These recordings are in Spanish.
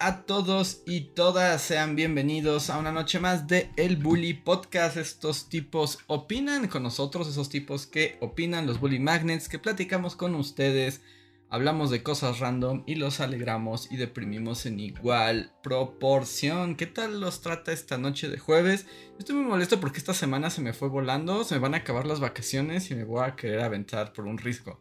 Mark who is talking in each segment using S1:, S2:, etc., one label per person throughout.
S1: a todos y todas, sean bienvenidos a una noche más de El Bully Podcast. Estos tipos opinan con nosotros, esos tipos que opinan, los Bully Magnets, que platicamos con ustedes, hablamos de cosas random y los alegramos y deprimimos en igual proporción. ¿Qué tal los trata esta noche de jueves? Estoy muy molesto porque esta semana se me fue volando, se me van a acabar las vacaciones y me voy a querer aventar por un riesgo.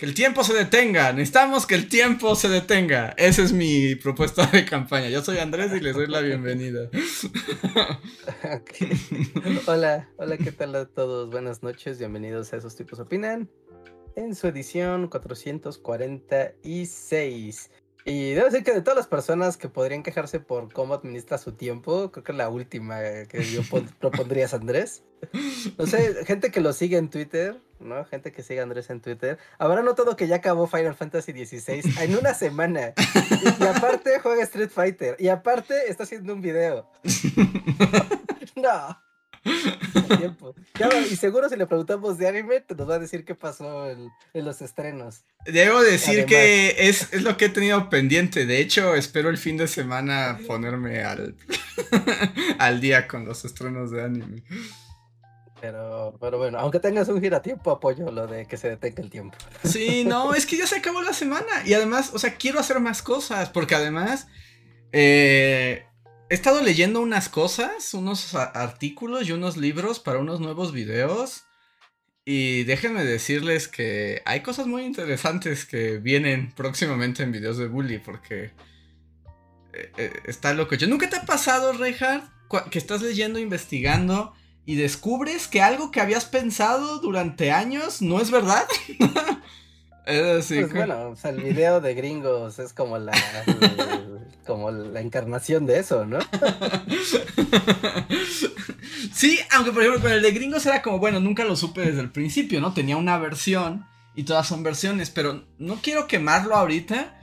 S1: Que el tiempo se detenga. Necesitamos que el tiempo se detenga. Esa es mi propuesta de campaña. Yo soy Andrés y les doy la bienvenida.
S2: Hola, hola, ¿qué tal a todos? Buenas noches, bienvenidos a Esos Tipos Opinan. En su edición 446. Y debo decir que de todas las personas que podrían quejarse por cómo administra su tiempo, creo que la última que yo propondría es Andrés. No sé, gente que lo sigue en Twitter, ¿no? Gente que sigue a Andrés en Twitter. Habrá notado que ya acabó Final Fantasy XVI en una semana. Y, aparte juega Street Fighter. Y aparte está haciendo un video. no. Tiempo. y seguro si le preguntamos de anime, nos va a decir qué pasó en, los estrenos.
S1: Debo decir que es, es, lo que he tenido pendiente. De hecho, espero el fin de semana ponerme al, al día con los estrenos de anime.
S2: Pero, pero bueno, aunque tengas un giratiempo, apoyo lo de que se detenga el tiempo.
S1: Sí, no, es que ya se acabó la semana. Y además, o sea, quiero hacer más cosas. Porque además, eh, he estado leyendo unas cosas, unos artículos y unos libros para unos nuevos videos. Y déjenme decirles que hay cosas muy interesantes que vienen próximamente en videos de Bully. Porque eh, eh, está loco. ¿Yo nunca te ha pasado, Reinhardt? Que estás leyendo, investigando y descubres que algo que habías pensado durante años no es verdad.
S2: es pues bueno, o sea, el video de gringos es como la, como la encarnación de eso, ¿no?
S1: sí, aunque por ejemplo con el de gringos era como, bueno, nunca lo supe desde el principio, ¿no? Tenía una versión y todas son versiones, pero no quiero quemarlo ahorita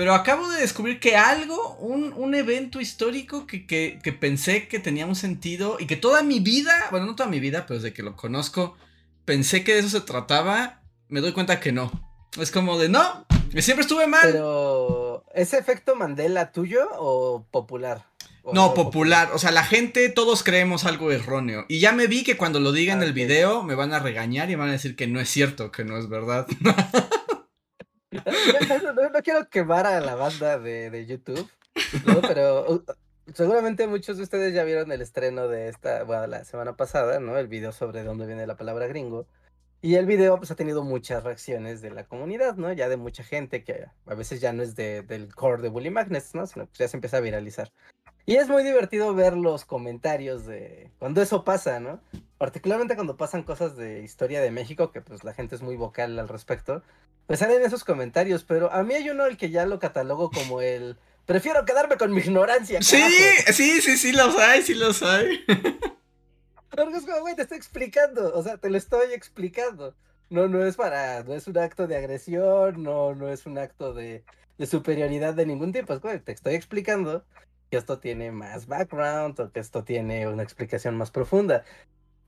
S1: pero acabo de descubrir que algo, un, evento histórico que, pensé que tenía un sentido y que toda mi vida, bueno, no toda mi vida, pero desde que lo conozco, pensé que de eso se trataba, me doy cuenta que no. Es como de no, que siempre estuve mal.
S2: Pero, ¿ese efecto Mandela tuyo o popular?
S1: no, popular. O sea, la gente, todos creemos algo erróneo. Y ya me vi que cuando lo diga en ah, el video me van a regañar y van a decir que no es cierto, que no es verdad.
S2: no, quiero quemar a la banda de, YouTube, pero seguramente muchos de ustedes ya vieron el estreno de esta, bueno, la semana pasada, ¿no? El video sobre dónde viene la palabra gringo. Y el video pues ha tenido muchas reacciones de la comunidad, ¿no? Ya de mucha gente que a veces ya no es de, del core de Bully Magnets, ¿no? Sino que ya se empieza a viralizar. Y es muy divertido ver los comentarios de cuando eso pasa, ¿no? Particularmente cuando pasan cosas de historia de México, que pues la gente es muy vocal al respecto pues salen esos comentarios, pero a mí hay uno el que ya lo catalogo como el prefiero quedarme con mi ignorancia.
S1: Sí, sí, sí, sí los hay, sí los hay.
S2: Pero es como, güey, te estoy explicando, o sea, te lo estoy explicando. No, no es para, no es un acto de agresión, no, no es un acto de, de superioridad de ningún tipo, es güey, te estoy explicando que esto tiene más background o que esto tiene una explicación más profunda.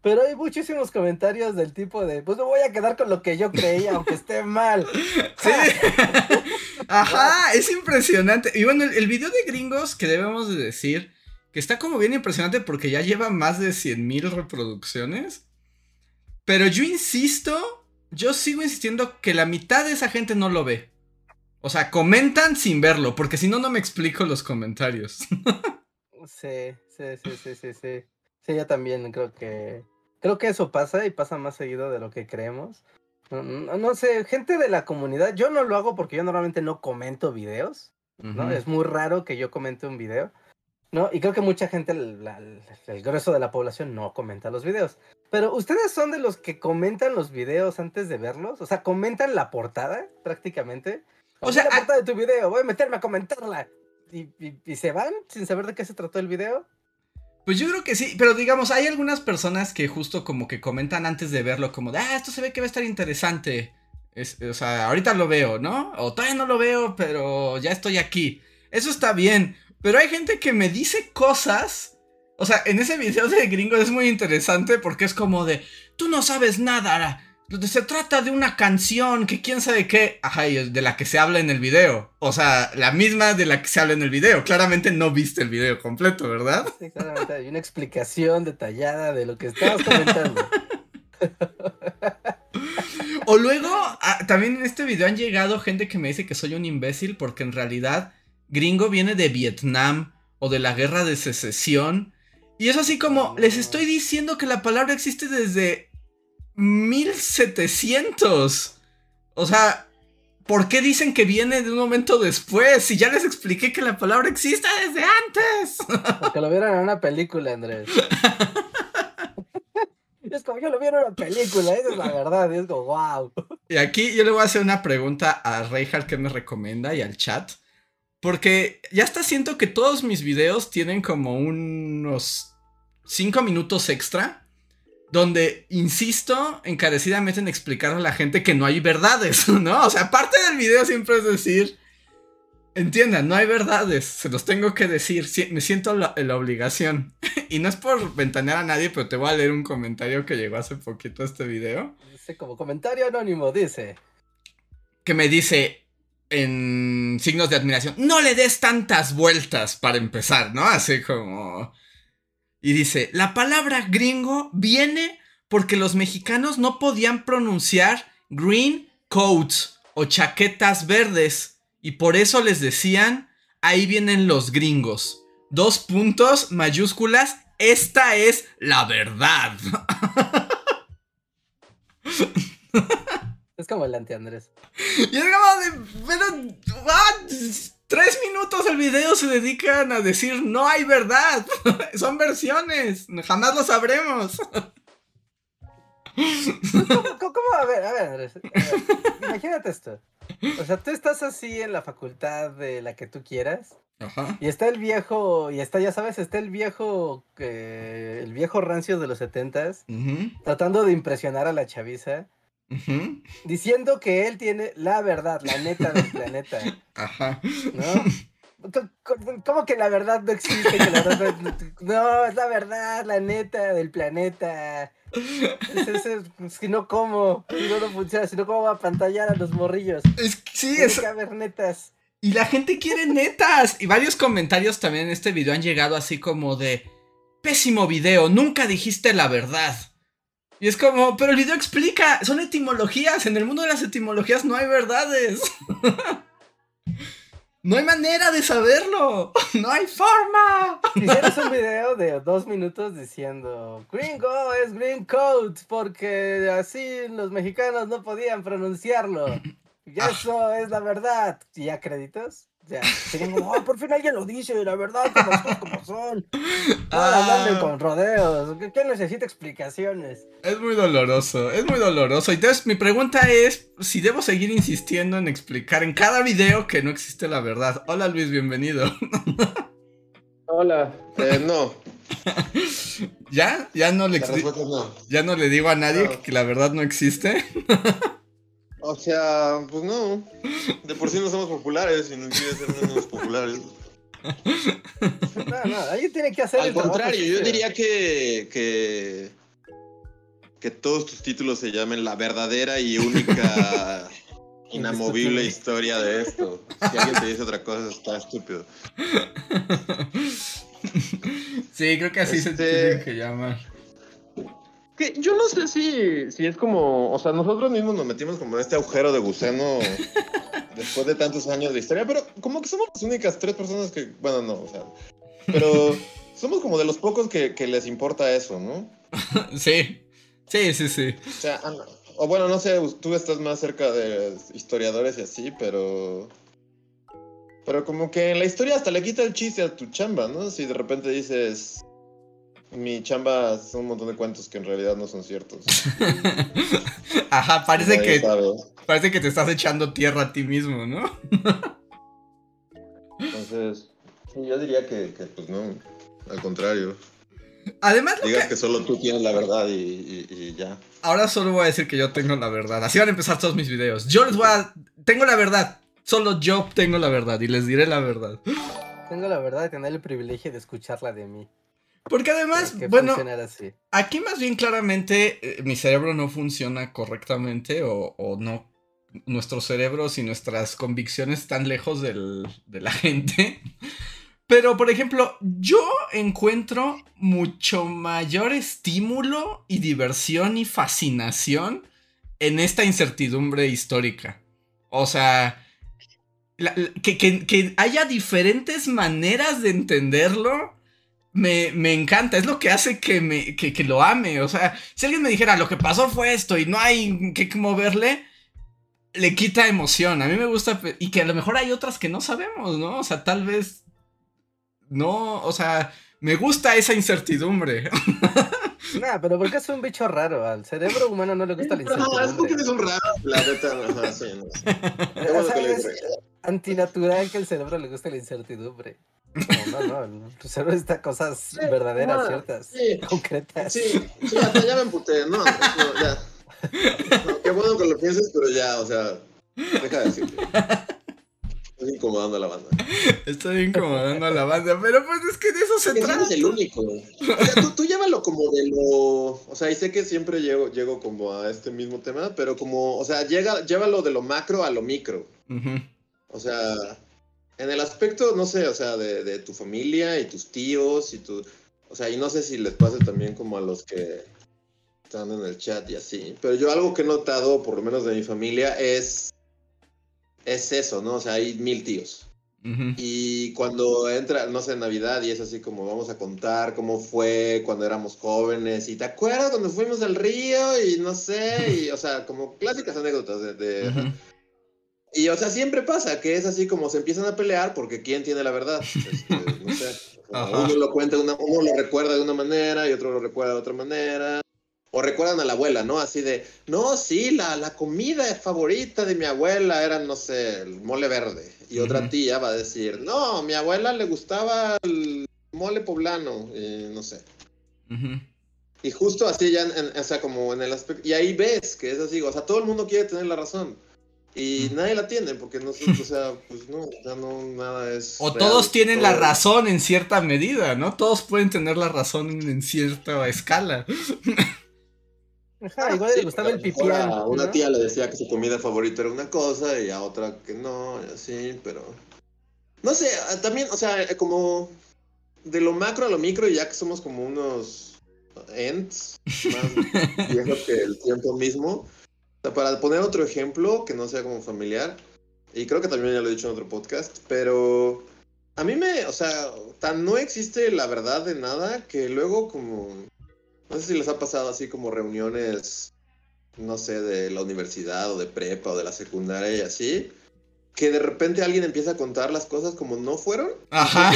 S2: Pero hay muchísimos comentarios del tipo de, pues me voy a quedar con lo que yo creía, aunque esté mal. Sí.
S1: Ajá, es impresionante. Y bueno, el, video de gringos que debemos de decir, que está como bien impresionante porque ya lleva más de 100 mil reproducciones. Pero yo insisto, yo sigo insistiendo que la mitad de esa gente no lo ve. O sea, comentan sin verlo, porque si no, no me explico los comentarios.
S2: sí, sí, sí, sí, sí, sí. Sí, yo también creo que Creo que eso pasa y pasa más seguido de lo que creemos. No, sé, gente de la comunidad, yo no lo hago porque yo normalmente no comento videos, ¿no? Es muy raro que yo comente un video, ¿no? Y creo que mucha gente, el, grueso de la población no comenta los videos. Pero ustedes son de los que comentan los videos antes de verlos, o sea, comentan la portada prácticamente. O sea, la portada de tu video, voy a meterme a comentarla. y se van sin saber de qué se trató el video.
S1: Pues yo creo que sí, pero digamos, hay algunas personas que justo como que comentan antes de verlo, como de, ah, esto se ve que va a estar interesante. o sea, ahorita lo veo, ¿no? O todavía no lo veo, pero ya estoy aquí. Eso está bien. Pero hay gente que me dice cosas. O sea, en ese video de gringo es muy interesante porque es como de, tú no sabes nada. Se trata de una canción que quién sabe qué. Ajá, de la que se habla en el video. O sea, la misma de la que se habla en el video. Claramente no viste el video completo, ¿verdad?
S2: Sí, claramente hay una explicación detallada de lo que estabas comentando.
S1: o luego, ah, también en este video han llegado gente que me dice que soy un imbécil porque en realidad gringo viene de Vietnam o de la guerra de secesión. Y es así como, les estoy diciendo que la palabra existe desde 1700. O sea, ¿por qué dicen que viene de un momento después? Si ya les expliqué que la palabra existe desde antes.
S2: Porque lo vieron en una película, Andrés. es como yo lo vi en una película, esa es la verdad, es como wow.
S1: Y aquí yo le voy a hacer una pregunta a Reinhardt que me recomienda y al chat. Porque ya hasta siento que todos mis videos tienen como unos 5 minutos extra. Donde insisto encarecidamente en explicarle a la gente que no hay verdades, ¿no? O sea, parte del video siempre es decir, entiendan, no hay verdades, se los tengo que decir, me siento en la obligación. y no es por ventanear a nadie, pero te voy a leer un comentario que llegó hace poquito a este video.
S2: Dice como comentario anónimo, dice.
S1: Que me dice, en signos de admiración. No le des tantas vueltas para empezar, ¿no? Así como... Y dice, la palabra gringo viene porque los mexicanos no podían pronunciar green coats o chaquetas verdes y por eso les decían, ahí vienen los gringos. Dos puntos, mayúsculas, esta es la verdad.
S2: Es como el anti-Andrés.
S1: Y es como de. Pero. Tres minutos el video se dedican a decir no hay verdad. Son versiones. Jamás lo sabremos.
S2: ¿Cómo, A ver, a ver, Andrés. Imagínate esto. O sea, tú estás así en la facultad de la que tú quieras. Ajá. Y está el viejo, y está, ya sabes, está el viejo, eh, el viejo rancio de los setentas, tratando de impresionar a la chaviza. Diciendo que él tiene la verdad, la neta del planeta. Ajá. ¿No? ¿Cómo que la verdad no existe? no, es la verdad, la neta del planeta. si no, ¿cómo? Si no, no funciona. Si no, ¿cómo va a pantallar a los morrillos?
S1: Es, sí, Tiene
S2: que haber netas.
S1: Y la gente quiere netas. Y varios comentarios también en este video han llegado así como de... Pésimo video, nunca dijiste la verdad. Y es como, pero el video explica, son etimologías, en el mundo de las etimologías no hay verdades. no hay manera de saberlo, no hay forma.
S2: Hicieras un video de dos minutos diciendo, gringo es green coat, porque así los mexicanos no podían pronunciarlo. Y ah. eso es la verdad. ¿Y Ya, oh, por fin alguien lo dice, la verdad, como son, como son. Ah, con rodeos. ¿Qué necesita explicaciones?
S1: Es muy doloroso, es muy doloroso. Entonces, mi pregunta es: si debo seguir insistiendo en explicar en cada video que no existe la verdad. Hola, Luis, bienvenido.
S3: Hola, eh, no.
S1: ¿Ya? ¿Ya no le, ¿Ya no le digo a nadie que la verdad no existe?
S3: O sea, pues no. De por sí no somos populares y no quiere ser menos populares.
S2: No, no, ahí tiene que hacer
S3: Al contrario, yo diría que, que. que todos tus títulos se llamen La verdadera y única. inamovible historia de esto. Si alguien te dice otra cosa, está estúpido.
S1: Sí, creo que así se este, tiene que llamar
S3: que yo no sé si, si es como, o sea, nosotros mismos nos metimos como en este agujero de gusano después de tantos años de historia, pero como que somos las únicas tres personas que, bueno, no, o sea, pero somos como de los pocos que, que les importa eso, ¿no?
S1: sí, sí, sí, sí.
S3: O sea, o bueno, no sé, tú estás más cerca de historiadores y así, pero... Pero como que en la historia hasta le quita el chiste a tu chamba, ¿no? Si de repente dices, mi chamba son un montón de cuentos que en realidad no son ciertos.
S1: Ajá, parece que parece que te estás echando tierra a ti mismo, ¿no?
S3: Entonces, yo diría que, pues no, al contrario.
S1: Además, lo
S3: Digas
S1: que-
S3: que solo tú tienes la verdad y, y- y ya.
S1: ahora solo voy a decir que yo tengo la verdad. Así van a empezar todos mis videos. Yo les voy a... Tengo la verdad. Solo yo tengo la verdad y les diré la verdad.
S2: Tengo la verdad de tener el privilegio de escucharla de mí.
S1: Porque además, bueno,
S2: así.
S1: aquí más bien claramente eh, mi cerebro no funciona correctamente o, o no. Nuestros cerebros y nuestras convicciones están lejos del- de la gente. Pero, por ejemplo, yo encuentro mucho mayor estímulo y diversión y fascinación en esta incertidumbre histórica. O sea, la- la- que, que- que haya diferentes maneras de entenderlo. Me, me encanta, es lo que hace que, me, que, que lo ame. O sea, si alguien me dijera lo que pasó fue esto y no hay que moverle, le quita emoción. A mí me gusta, y que a lo mejor hay otras que no sabemos, ¿no? O sea, tal vez no, o sea, me gusta esa incertidumbre.
S2: Nah, pero porque es un bicho raro. Al cerebro humano no le gusta la
S3: No, es porque
S2: incertidumbre.
S3: eres un raro. La neta, sí, no.
S2: Es
S3: dije.
S2: antinatural que el cerebro le guste la incertidumbre. No, no, no. Tu cerebro está cosas verdaderas,
S3: ajá,
S2: ciertas,
S3: sí.
S2: concretas.
S3: Sí, sí, hasta ya me emputé. No, no, ya. No, qué bueno que lo pienses, pero ya, o sea, deja de decirlo. Estás incomodando a la banda.
S1: Estoy incomodando a la banda, pero pues es que de eso se trata.
S3: eres el único. O sea, tú, tú llévalo como de lo. O sea, y sé que siempre llego, llego como a este mismo tema, pero como, o sea, llega, llévalo de lo macro a lo micro. O sea, en el aspecto, no sé, o sea, de, de tu familia y tus tíos y tu. O sea, y no sé si les pasa también como a los que están en el chat y así. Pero yo algo que he notado, por lo menos de mi familia, es. Es eso, ¿no? O sea, hay mil tíos. Y cuando entra, no sé, Navidad y es así como vamos a contar cómo fue cuando éramos jóvenes y te acuerdas cuando fuimos al río y no sé, y o sea, como clásicas anécdotas de... Y o sea, siempre pasa que es así como se empiezan a pelear porque quién tiene la verdad. Este, no sé. uno lo cuenta, una, uno lo recuerda de una manera y otro lo recuerda de otra manera. O recuerdan a la abuela, ¿no? Así de, no, sí, la, la comida favorita de mi abuela era, no sé, el mole verde. Y otra
S1: Ujú.
S3: tía va a decir, no, a mi abuela le gustaba el mole poblano, y no sé.
S1: Ujú.
S3: Y justo así ya, en- en- o sea, como en el aspecto, y ahí ves que es así, o sea, todo el mundo quiere tener la razón. Y nadie la tiene, porque no, sé, o sea, pues no, ya no, nada es...
S1: O
S3: real,
S1: todos tienen la razón en cierta medida, ¿no? Todos pueden tener la razón en, en cierta escala.
S2: Ajá, igual
S3: Sí,
S2: le gustaba el
S3: porque a una
S2: ¿no?
S3: tía le decía que su comida favorita era una cosa y a otra que no, y así, pero... No sé, ah, también, o sea, eh, como de lo macro a lo micro, y ya que somos como unos ents más viejos que el tiempo mismo. Sea, para poner otro ejemplo que no sea como familiar, y creo que también ya lo he dicho en otro podcast, pero a mí me, o sea, tan no existe la verdad de nada que luego como, no sé si les ha pasado así como reuniones, no sé, de la universidad o de prepa o de la secundaria y así, que de repente alguien empieza a contar las cosas como no fueron.
S1: Ajá.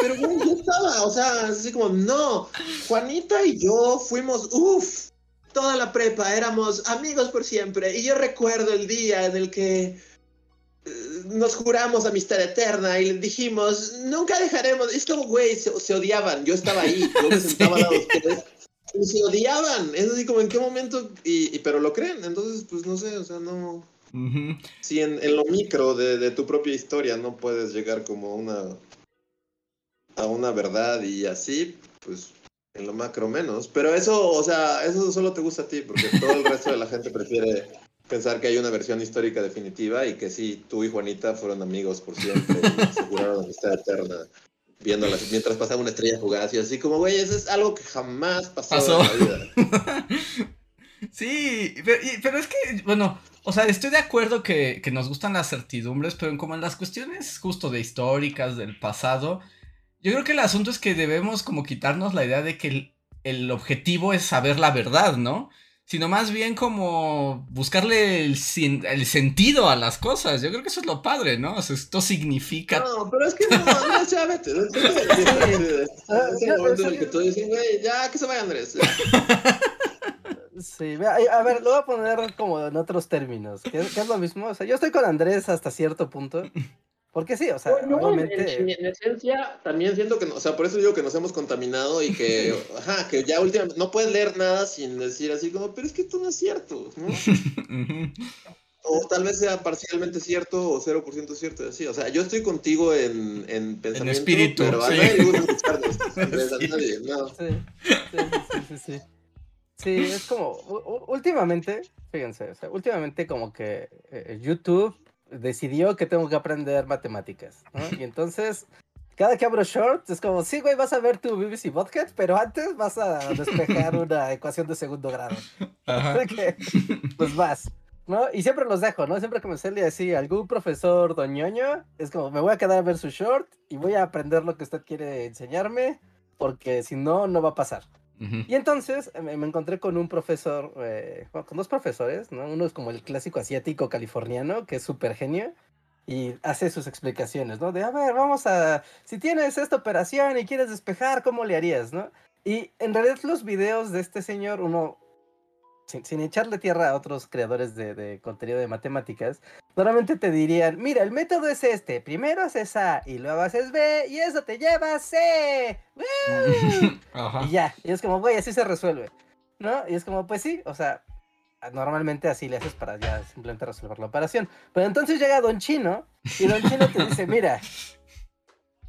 S3: Pero güey, yo estaba, o sea, es así como, no, Juanita y yo fuimos, uff, toda la prepa, éramos amigos por siempre. Y yo recuerdo el día en el que eh, nos juramos amistad eterna y le dijimos, nunca dejaremos. Es como, güey, se, se odiaban. Yo estaba ahí, yo me sentaba lado de ustedes. Y se odiaban. Es así como, ¿en qué momento? Y, y- pero lo creen. Entonces, pues no sé, o sea, no. Si en, en lo micro de, de tu propia historia no puedes llegar como a una. a una verdad y así, pues en lo macro menos. Pero eso, o sea, eso solo te gusta a ti, porque todo el resto de la gente prefiere pensar que hay una versión histórica definitiva y que sí, tú y Juanita fueron amigos por siempre y aseguraron amistad eterna. Viéndolas mientras pasaba una estrella fugaz y así como, güey, eso es algo que jamás pasó,
S1: Pasó.
S3: en la vida.
S1: Sí, pero, y- pero es que, bueno, o sea, estoy de acuerdo que, que nos gustan las certidumbres, pero como en las cuestiones justo de históricas, del pasado, yo creo que el asunto es que debemos como quitarnos la idea de que el, el objetivo es saber la verdad, ¿no? Sino más bien como buscarle el, el sentido a las cosas. Yo creo que eso es lo padre, ¿no? O sea, esto significa...
S3: No, pero es que no, Andrés, ya vete. Es
S2: Ah,
S3: el
S2: ya,
S3: que tú dices, güey, ya, que se vaya Andrés. ya.
S2: Sí, a ver, lo voy a poner como en otros términos, que, que es lo mismo. O sea, yo estoy con Andrés hasta cierto punto. Porque sí, o sea,
S3: No, no, en,
S2: obviamente.
S3: en- en esencia, también siento que, no- o sea, por eso digo que nos hemos contaminado y que, ajá, que ya últimamente no puedes leer nada sin decir así como, pero es que esto no es cierto, ¿no? O tal vez sea parcialmente cierto o 0% cierto, así. O sea, yo estoy contigo en, en pensamiento,
S1: espíritu,
S3: pero a
S1: sí.
S3: nadie le gusta
S1: Sí.
S3: nadie, no.
S2: Sí, sí, sí, sí, sí, sí. Sí, es como, últimamente, fíjense, o sea, últimamente como que eh, YouTube decidió que tengo que aprender matemáticas, ¿no? Y entonces, cada que abro shorts es como, sí, güey, vas a ver tu BBC Podcast, pero antes vas a despejar una ecuación de segundo grado.
S1: Ajá.
S2: Que, pues vas, ¿no? Y siempre los dejo, ¿no? Siempre que me sale así algún profesor doñoño, es como, me voy a quedar a ver su short y voy a aprender lo que usted quiere enseñarme, porque si no, no va a pasar. Y entonces eh, me, encontré con un profesor, eh, con dos profesores, ¿no? Uno es como el clásico asiático californiano, que es súper genio, y hace sus explicaciones, ¿no? De, a ver, vamos a, si tienes esta operación y quieres despejar, ¿cómo le harías, no? Y en realidad los videos de este señor, uno, sin, sin echarle tierra a otros creadores de, de contenido de matemáticas, normalmente te dirían, mira, el método es este, primero haces A y luego haces B y eso te lleva a C.
S1: Ajá.
S2: Y ya, y es como, güey, así se resuelve, ¿no? Y es como, pues sí, o sea, normalmente así le haces para ya simplemente resolver la operación. Pero entonces llega Don Chino y Don Chino te dice, mira,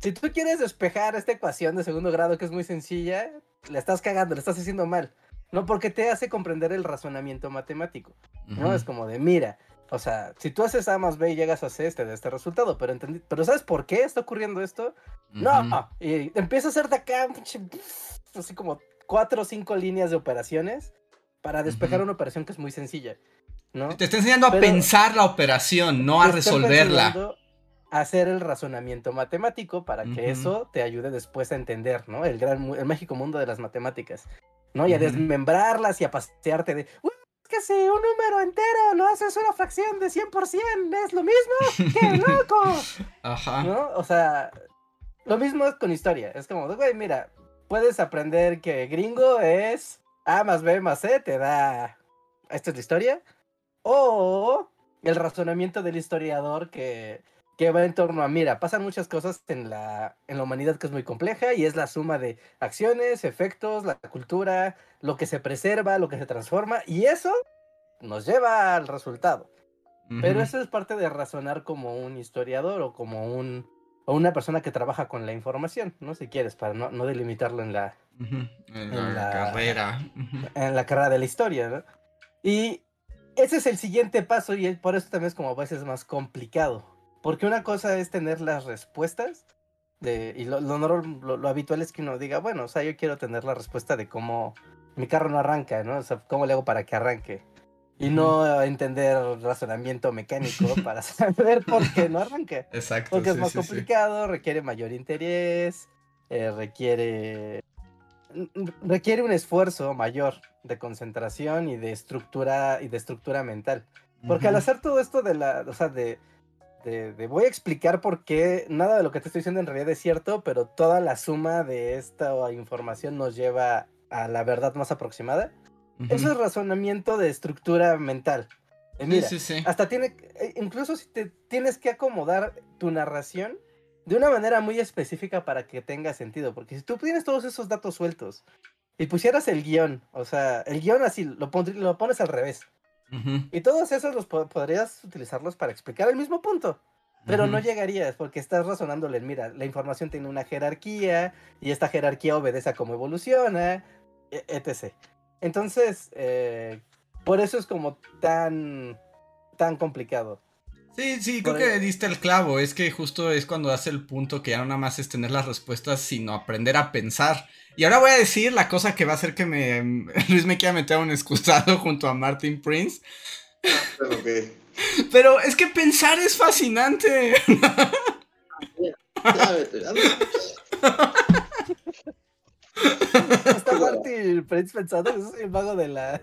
S2: si tú quieres despejar esta ecuación de segundo grado que es muy sencilla, le estás cagando, le estás haciendo mal. No porque te hace comprender el razonamiento matemático, ¿no? Es como de, mira, o sea, si tú haces A más B y llegas a C, este de este resultado, pero entendí, pero ¿sabes por qué está ocurriendo esto? No, y empieza a hacer de acá, así como cuatro o cinco líneas de operaciones para despejar una operación que es muy sencilla, ¿no?
S1: Te está enseñando a pensar la operación, no a
S2: Te
S1: resolverla.
S2: Hacer el razonamiento matemático para que eso te ayude después a entender, ¿no? El gran, el mágico mundo de las matemáticas, ¿no? Y a desmembrarlas y a pasearte de, "Uy, es que si un número entero lo haces una fracción de 100%, es lo mismo, ¡qué loco!
S1: Ajá.
S2: ¿no? O sea, lo mismo es con historia. Es como, güey, mira, puedes aprender que gringo es A más B más C, te da. Esta es la historia. O el razonamiento del historiador que, que va en torno a, mira, pasan muchas cosas en la, en la humanidad que es muy compleja y es la suma de acciones, efectos, la cultura, lo que se preserva, lo que se transforma, y eso nos lleva al resultado. Pero eso es parte de razonar como un historiador o como un o una persona que trabaja con la información, ¿no? Si quieres, para no, no delimitarlo en la.
S1: En
S2: en
S1: la
S2: la-
S1: carrera.
S2: En la carrera de la historia, ¿no? Y ese es el siguiente paso y por eso también es como a veces más complicado. Porque una cosa es tener las respuestas de, y lo, lo, lo- lo habitual es que uno diga, bueno, o sea, yo quiero tener la respuesta de cómo mi carro no arranca, ¿no? O sea, cómo le hago para que arranque. Y no entender razonamiento mecánico para saber por qué no arranca.
S1: Exacto.
S2: Porque es
S1: sí,
S2: más
S1: sí, sí.
S2: complicado, requiere mayor interés, eh, requiere n- requiere un esfuerzo mayor de concentración y de estructura y de estructura mental. Porque al
S1: Ujú.
S2: hacer todo esto de la, o sea, de, de voy a explicar por qué nada de lo que te estoy diciendo en realidad es cierto, pero toda la suma de esta información nos lleva a la verdad más aproximada.
S1: Ujú.
S2: Eso es razonamiento de estructura mental. Eh,
S1: Sí,
S2: mira,
S1: sí, sí.
S2: hasta tiene, eh, incluso si te tienes que acomodar tu narración de una manera muy específica para que tenga sentido, porque si tú tienes todos esos datos sueltos y pusieras el guion, o sea, el guion así, lo, pondrí- lo pones al revés, Y todos esos los po- podrías utilizarlos para explicar el mismo punto, pero no llegarías porque estás razonándole, mira, la información tiene una jerarquía y esta jerarquía obedece a cómo evoluciona, e- etc. Entonces, eh, por eso es como tan, tan complicado.
S1: Sí, sí, creo que diste el clavo. Es que justo es cuando hace el punto que ya no nada más es tener las respuestas, sino aprender a pensar. Y ahora voy a decir la cosa que va a hacer que me Luis me quiera meter a un excusado junto a Martin Prince. Pero es que pensar es fascinante.
S2: Está Marty Prince pensando que soy el mago de la.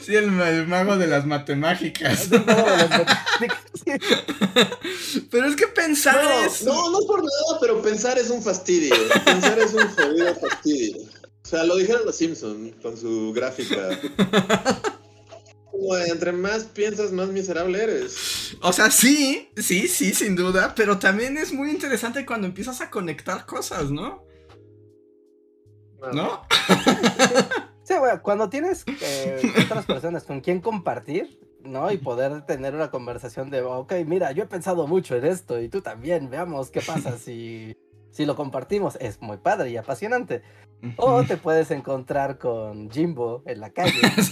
S1: Sí, el, el mago de las matemáticas.
S2: es el mago de las matemáticas. Sí.
S1: Pero es que pensar es.
S3: No, no por nada, pero pensar es un fastidio. Pensar es un jodido fastidio. O sea, lo dijeron los Simpson con su gráfica. como entre más piensas, más miserable eres.
S1: O sea, sí, sí, sí, sin duda, pero también es muy interesante cuando empiezas a conectar cosas, ¿no? ¿No?
S2: Sí, bueno, cuando tienes eh, otras personas con quien compartir, ¿no? Y poder tener una conversación de, ok, mira, yo he pensado mucho en esto y tú también, veamos qué pasa si, si lo compartimos. Es muy padre y apasionante. O te puedes encontrar con Jimbo en la calle.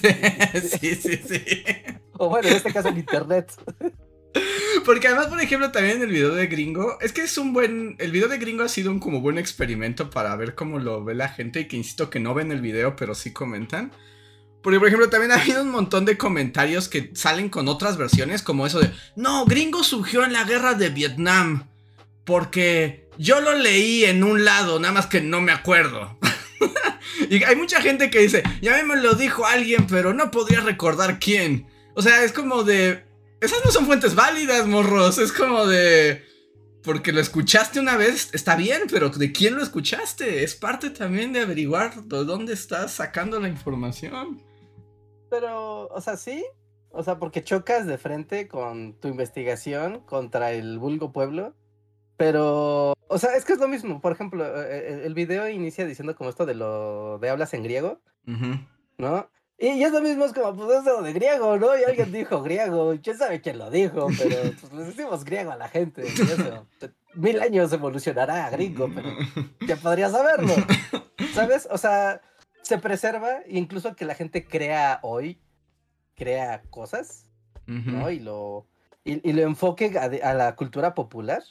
S1: sí, sí, sí.
S2: O bueno, en este caso en internet.
S1: Porque además, por ejemplo, también en el video de Gringo, es que es un buen. El video de Gringo ha sido un como buen experimento para ver cómo lo ve la gente. Y que insisto que no ven el video, pero sí comentan. Porque, por ejemplo, también ha habido un montón de comentarios que salen con otras versiones, como eso de: No, Gringo surgió en la guerra de Vietnam. Porque yo lo leí en un lado, nada más que no me acuerdo. y hay mucha gente que dice: Ya me lo dijo alguien, pero no podría recordar quién. O sea, es como de. Esas no son fuentes válidas, morros. Es como de. Porque lo escuchaste una vez, está bien, pero ¿de quién lo escuchaste? Es parte también de averiguar de dónde estás sacando la información.
S2: Pero, o sea, sí. O sea, porque chocas de frente con tu investigación contra el vulgo pueblo. Pero, o sea, es que es lo mismo. Por ejemplo, el, el video inicia diciendo como esto de lo de hablas en griego, ¿no? Y es lo mismo, es como, pues eso de griego, ¿no? Y alguien dijo griego, quién sabe quién lo dijo, pero pues le decimos griego a la gente. Y eso, mil años evolucionará a gringo, pero ¿quién podría saberlo? ¿Sabes? O sea, se preserva, incluso que la gente crea hoy, crea cosas, ¿no? Y lo, y, y lo enfoque a, a, la cultura popular,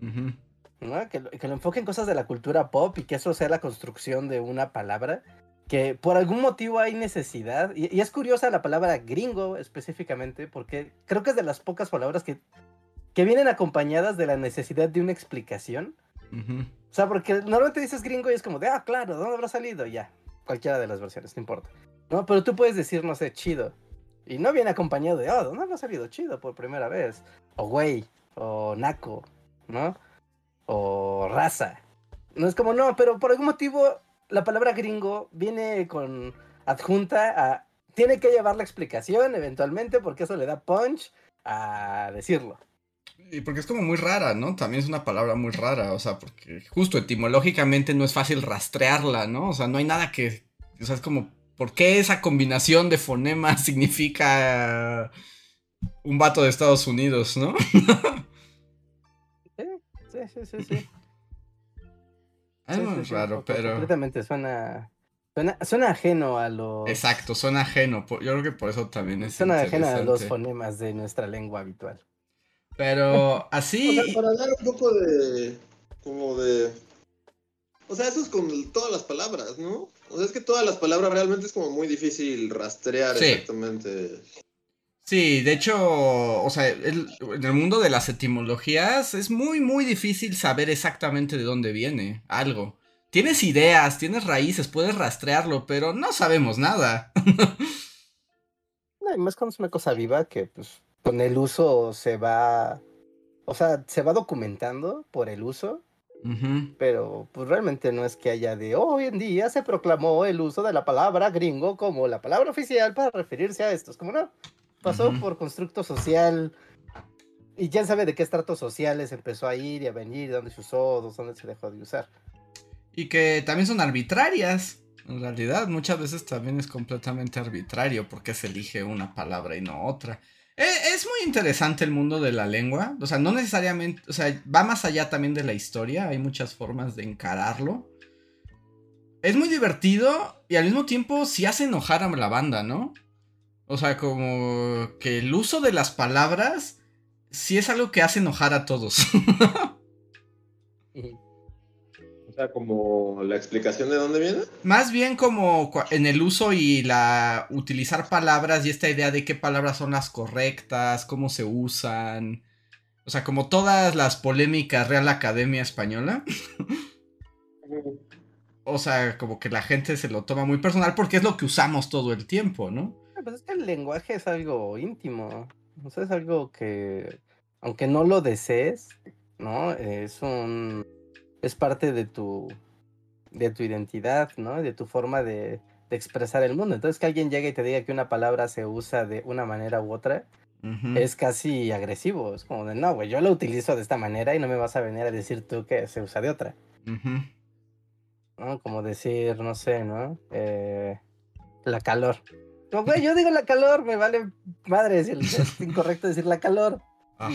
S2: ¿no? Que, que lo enfoque en cosas de la cultura pop y que eso sea la construcción de una palabra que por algún motivo hay necesidad, y, y, es curiosa la palabra gringo específicamente, porque creo que es de las pocas palabras que, que vienen acompañadas de la necesidad de una explicación. Uh -huh. O sea, porque normalmente dices gringo y es como de, ah, claro, ¿dónde habrá salido? Ya, cualquiera de las versiones, no importa. No, pero tú puedes decir, no sé, chido. Y no viene acompañado de, oh, ¿dónde habrá salido chido por primera vez? O güey, o naco, ¿no? O raza. No es como, no, pero por algún motivo la palabra gringo viene con adjunta a... Tiene que llevar la explicación eventualmente porque eso le da punch a decirlo.
S1: Y porque es como muy rara, ¿no? También es una palabra muy rara, o sea, porque justo etimológicamente no es fácil rastrearla, ¿no? O sea, no hay nada que... O sea, es como, ¿por qué esa combinación de fonemas significa un vato de Estados Unidos, ¿no?
S2: sí, sí, sí, sí. Sí.
S1: Es sí, muy sí, raro, sí, pero.
S2: Completamente suena, suena. Suena ajeno a lo.
S1: Exacto, suena ajeno. Yo creo que por eso también es.
S2: Suena ajeno a los fonemas de nuestra lengua habitual.
S1: Pero así.
S3: O sea, para dar un poco de. Como de. O sea, eso es con todas las palabras, ¿no? O sea, es que todas las palabras realmente es como muy difícil rastrear exactamente.
S1: Sí, de hecho, o sea, el, en el mundo de las etimologías es muy, muy difícil saber exactamente de dónde viene algo. Tienes ideas, tienes raíces, puedes rastrearlo, pero no sabemos nada.
S2: no, y más cuando es una cosa viva que pues con el uso se va, o sea, se va documentando por el uso. Uh -huh. Pero pues realmente no es que haya de hoy en día se proclamó el uso de la palabra gringo como la palabra oficial para referirse a esto. Es como no, pasó uh -huh. por constructo social y quién sabe de qué estratos sociales empezó a ir y a venir, dónde se usó, dónde se dejó de usar.
S1: Y que también son arbitrarias. En realidad, muchas veces también es completamente arbitrario porque se elige una palabra y no otra. Eh, es muy interesante el mundo de la lengua. O sea, no necesariamente. O sea, va más allá también de la historia. Hay muchas formas de encararlo. Es muy divertido y al mismo tiempo sí hace enojar a la banda, ¿no? O sea, como que el uso de las palabras sí es algo que hace enojar a todos.
S3: o sea, como la explicación de dónde viene.
S1: Más bien como en el uso y la utilizar palabras y esta idea de qué palabras son las correctas, cómo se usan. O sea, como todas las polémicas Real Academia Española. o sea, como que la gente se lo toma muy personal porque es lo que usamos todo el tiempo, ¿no?
S2: Pues es que el lenguaje es algo íntimo. O sea, es algo que, aunque no lo desees, ¿no? Es un. Es parte de tu. de tu identidad, ¿no? De tu forma de, de expresar el mundo. Entonces que alguien llegue y te diga que una palabra se usa de una manera u otra, es casi agresivo. Es como de, no, güey, yo lo utilizo de esta manera y no me vas a venir a decir tú que se usa de otra. ¿no? Como decir, no sé, ¿no? Eh, la calor. Güey, yo digo la calor, me vale madre si es incorrecto decir la calor.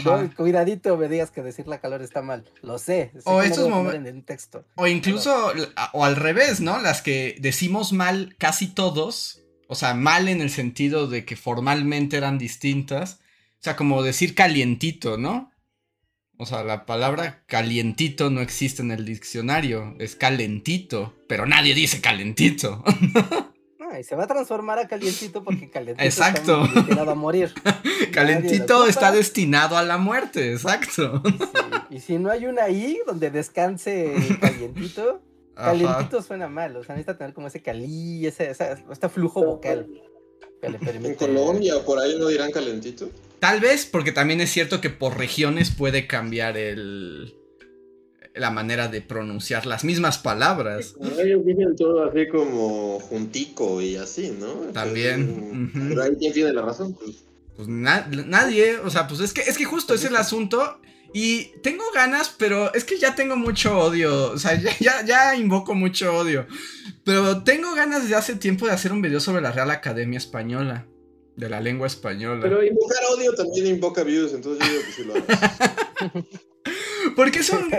S2: No, cuidadito me digas que decir la calor está mal. Lo sé. sé
S1: O estos
S2: debo poner
S1: momen-
S2: en un texto.
S1: O incluso, o al revés, ¿no? Las que decimos mal casi todos, o sea, mal en el sentido de que formalmente eran distintas, o sea, como decir calientito, ¿no? O sea, la palabra calientito no existe en el diccionario, es calentito, pero nadie dice calentito.
S2: Y se va a transformar a calientito porque calientito
S1: Exacto.
S2: está destinado a morir.
S1: calentito
S2: Nadie lo
S1: está destinado a la muerte, exacto.
S2: Sí, Y si no hay una I donde descanse calientito,
S1: Ajá.
S2: calientito suena mal. O sea, necesita tener como ese calí, ese, esa- este flujo vocal que le
S3: En. Colombia, por ahí no dirán calentito.
S1: Tal vez porque también es cierto que por regiones puede cambiar el la manera de pronunciar las mismas palabras.
S3: Ellos dicen todo así como juntico y así, ¿no?
S1: También.
S3: Pero ahí quién tiene la razón. Pues,
S1: Pues na- nadie, o sea, pues es que es que justo es el asunto y tengo ganas, pero es que ya tengo mucho odio, o sea, ya, ya, ya invoco mucho odio. Pero tengo ganas desde hace tiempo de hacer un video sobre la Real Academia Española, de la lengua española.
S3: Pero invocar odio también invoca views, entonces yo digo que sí lo hagas.
S1: Porque es un.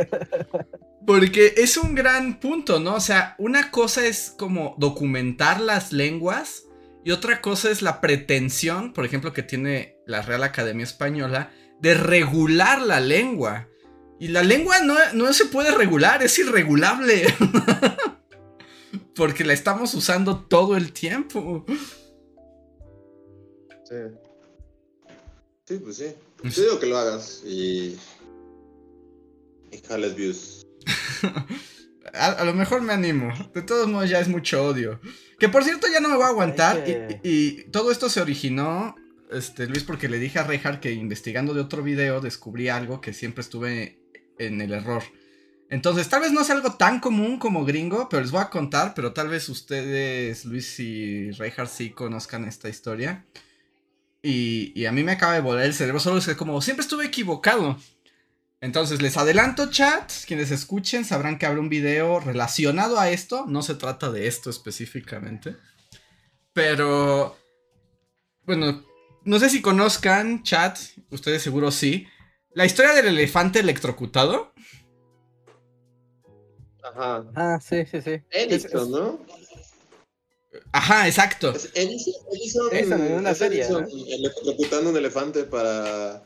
S1: Porque es un gran punto, ¿no? O sea, una cosa es como documentar las lenguas y otra cosa es la pretensión, por ejemplo, que tiene la Real Academia Española de regular la lengua. Y la lengua no, no se puede regular, es irregulable. Porque la estamos usando todo el tiempo.
S3: Sí. Sí, pues sí. Yo digo que lo hagas y. Y jales views.
S1: A, a lo mejor me animo. De todos modos ya es mucho odio. Que por cierto ya no me voy a aguantar.
S2: Hay que-
S1: Y, y- y todo esto se originó, este, Luis, porque le dije a Reinhardt que investigando de otro video descubrí algo que siempre estuve en el error. Entonces, tal vez no es algo tan común como gringo, pero les voy a contar, pero tal vez ustedes, Luis y Reinhardt, sí conozcan esta historia. Y, y a mí me acaba de volar el cerebro, solo es que como siempre estuve equivocado. Entonces, les adelanto, chat. Quienes escuchen sabrán que habrá un video relacionado a esto. No se trata de esto específicamente. Pero. Bueno, no sé si conozcan, chat. Ustedes seguro sí. La historia del elefante electrocutado.
S3: Ajá.
S2: Ah, sí, sí, sí.
S3: Edison,
S2: es-
S3: ¿no?
S1: Ajá, exacto.
S3: Es Edison. Edison,
S2: Edison en una serie,
S3: electrocutando un elefante para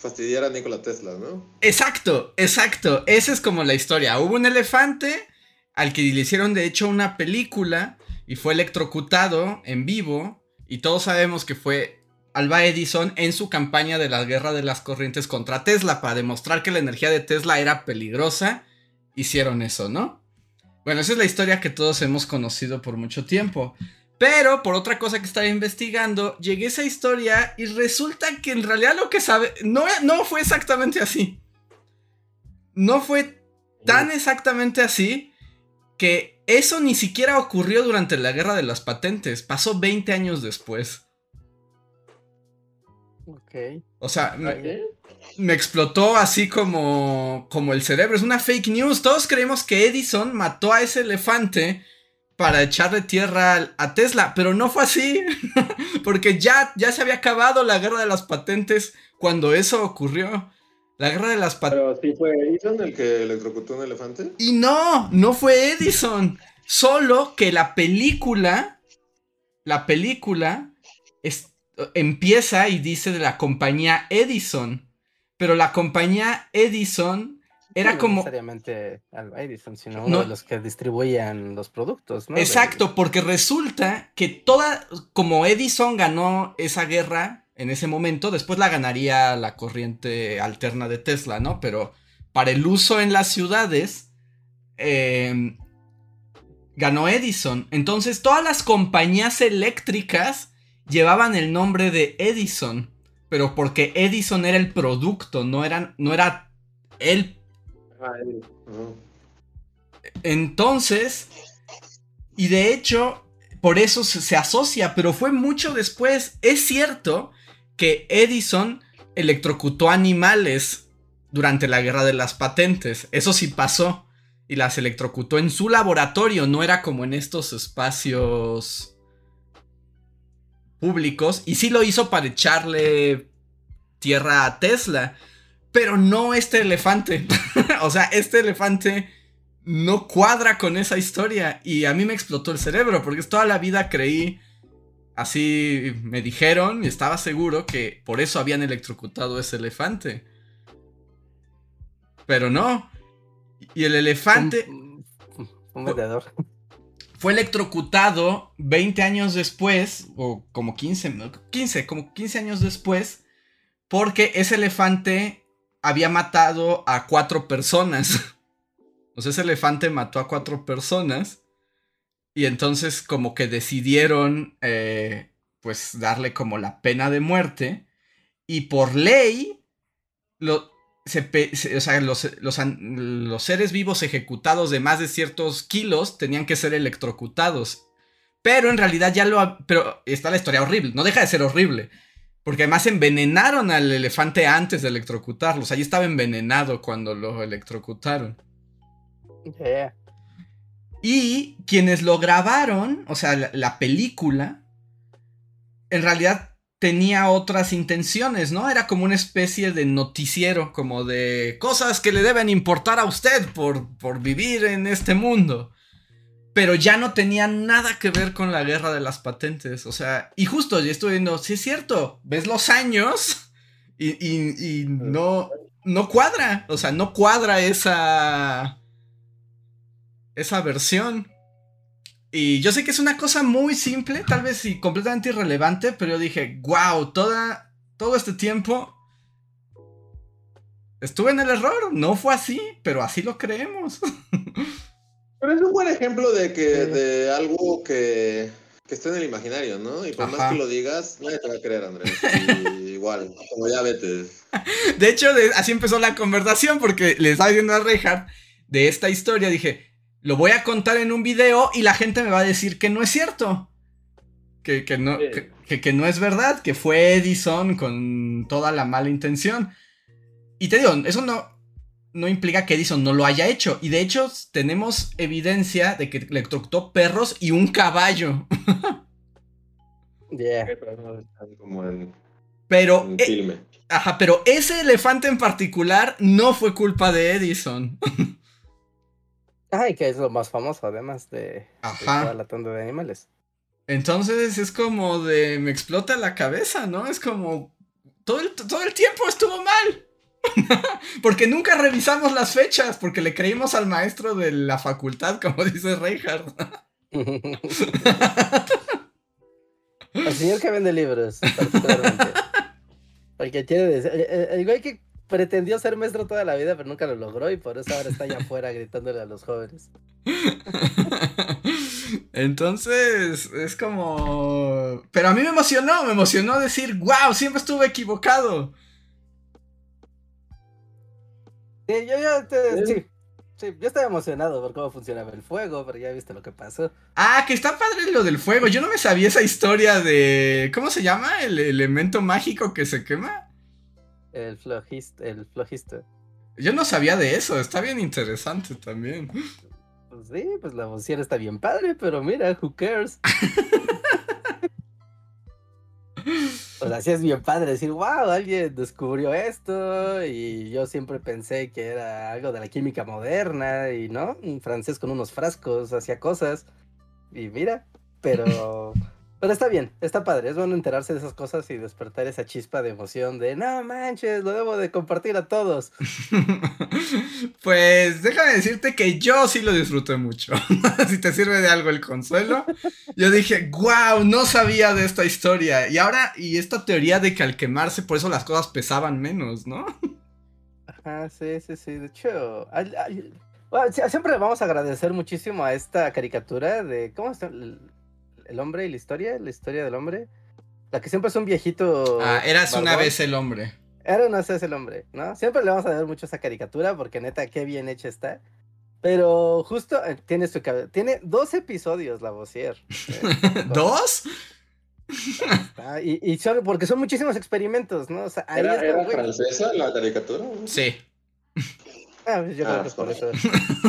S3: fastidiar a Nikola Tesla, ¿no?
S1: Exacto, exacto. Esa es como la historia. Hubo un elefante al que le hicieron de hecho una película y fue electrocutado en vivo. Y todos sabemos que fue Alba Edison en su campaña de la guerra de las corrientes contra Tesla para demostrar que la energía de Tesla era peligrosa. Hicieron eso, ¿no? Bueno, esa es la historia que todos hemos conocido por mucho tiempo. Pero por otra cosa que estaba investigando, llegué a esa historia y resulta que en realidad lo que sabe no, no fue exactamente así. No fue tan exactamente así que eso ni siquiera ocurrió durante la guerra de las patentes. Pasó 20 años después.
S2: Ok.
S1: O sea, me, me explotó así como, como el cerebro. Es una fake news. Todos creemos que Edison mató a ese elefante para echarle tierra a Tesla, pero no fue así. Porque ya, ya se había acabado la guerra de las patentes cuando eso ocurrió. La guerra de las patentes...
S3: Pero sí fue Edison el que electrocutó un elefante.
S1: Y no, no fue Edison. Solo que la película, la película es- empieza y dice de la compañía Edison. Pero la compañía Edison era
S2: No
S1: como...
S2: necesariamente Alba Edison, sino
S1: No.
S2: uno de los que distribuían los productos, ¿no?
S1: Exacto, porque resulta que toda, como Edison ganó esa guerra en ese momento, después la ganaría la corriente alterna de Tesla, ¿no? Pero para el uso en las ciudades, eh, ganó Edison. Entonces todas las compañías eléctricas llevaban el nombre de Edison, pero porque Edison era el producto, no, eran, no era el Entonces, y de hecho, por eso se, se asocia, pero fue mucho después. Es cierto que Edison electrocutó animales durante la guerra de las patentes. Eso sí pasó. Y las electrocutó en su laboratorio. No era como en estos espacios públicos. Y sí lo hizo para echarle tierra a Tesla. Pero no este elefante. o sea, este elefante no cuadra con esa historia. Y a mí me explotó el cerebro. Porque toda la vida creí. Así me dijeron y estaba seguro que por eso habían electrocutado ese elefante. Pero no. Y el elefante.
S2: Un, un vendedor.
S1: Fue electrocutado 20 años después, o como 15, 15, como 15 años después, porque ese elefante había matado a cuatro personas. O ese elefante mató a cuatro personas. Y entonces como que decidieron, eh, pues, darle como la pena de muerte. Y por ley, o sea, los, los, los, seres vivos ejecutados de más de ciertos kilos tenían que ser electrocutados. Pero en realidad ya lo... Pero está la historia horrible, no deja de ser horrible. Porque además envenenaron al elefante antes de electrocutarlo. O sea, ya estaba envenenado cuando lo electrocutaron.
S2: Yeah.
S1: Y quienes lo grabaron, o sea, la, la película, en realidad tenía otras intenciones, ¿no? Era como una especie de noticiero, como de cosas que le deben importar a usted por, por vivir en este mundo. Pero ya no tenía nada que ver con la guerra de las patentes. O sea, y justo ya estoy viendo, sí es cierto, ves los años y, y, y no, no cuadra. O sea, no cuadra esa. esa versión. Y yo sé que es una cosa muy simple, tal vez sí, completamente irrelevante, pero yo dije, wow, toda, todo este tiempo estuve en el error. No fue así, pero así lo creemos.
S3: Pero es un buen ejemplo de que de algo que, que está en el imaginario, ¿no? Y por
S1: Ajá.
S3: más que lo digas, nadie te va a creer, Andrés. Y igual, como ya vete.
S1: De hecho, de- así empezó la conversación, porque le estaba diciendo a Reinhardt de esta historia. Dije, lo voy a contar en un video y la gente me va a decir que no es cierto. Que, que no,
S3: Sí.
S1: que, que- que no es verdad, que fue Edison con toda la mala intención. Y te digo, eso no, no implica que Edison no lo haya hecho. Y de hecho, tenemos evidencia de que electrocutó perros y un caballo.
S2: Yeah.
S3: En,
S1: Pero, eh,
S3: filme.
S1: ajá, pero ese elefante en particular no fue culpa de Edison.
S2: Ay, que es lo más famoso, además de, de
S1: Ajá.
S2: toda la tanda de animales.
S1: Entonces es como de. Me explota la cabeza, ¿no? Es como. Todo el, todo el tiempo estuvo mal. porque nunca revisamos las fechas, porque le creímos al maestro de la facultad, como dice Reinhardt.
S2: Al señor que vende libros, particularmente. Porque tiene el, el- el güey que pretendió ser maestro toda la vida, pero nunca lo logró y por eso ahora está allá afuera gritándole a los jóvenes.
S1: Entonces es como. Pero a mí me emocionó, me emocionó decir, wow, siempre estuve equivocado.
S2: Sí, yo, yo, te- sí, sí, yo estaba emocionado por cómo funcionaba el fuego, pero ya viste lo que pasó.
S1: Ah, que está padre lo del fuego. Yo no me sabía esa historia de. ¿Cómo se llama? El elemento mágico que se quema.
S2: El flojista, el flojista.
S1: Yo no sabía de eso, está bien interesante también.
S2: Pues sí, pues la emoción está bien padre, pero mira, who cares. O sea, sí es bien padre decir, wow, alguien descubrió esto y yo siempre pensé que era algo de la química moderna y no, un francés con unos frascos hacía cosas y mira, pero pero está bien, está padre, es bueno enterarse de esas cosas y despertar esa chispa de emoción de, no manches, lo debo de compartir a todos.
S1: pues déjame decirte que yo sí lo disfruté mucho. si te sirve de algo el consuelo. Yo dije, wow, no sabía de esta historia. Y ahora, y esta teoría de que al quemarse, por eso las cosas pesaban menos, ¿no?
S2: Ajá, sí, sí, sí. De hecho, al- al- bueno, siempre le vamos a agradecer muchísimo a esta caricatura de. ¿Cómo está? El, hombre y la historia, la historia del hombre. La que siempre es un viejito.
S1: Ah, eras una vez el hombre.
S2: Era una vez el hombre, ¿no? Siempre le vamos a dar mucho a esa caricatura porque neta, qué bien hecha está. Pero justo eh, tiene su. Tiene dos episodios la Bossier. eh,
S1: ¿Dos?
S2: Ah, y, y son, porque son muchísimos experimentos, ¿no? O sea, ahí
S3: ¿Era, era francesa la caricatura?
S1: Sí.
S2: Ah, pues yo creo
S3: Ah,
S2: que es por
S3: pues,
S2: eso.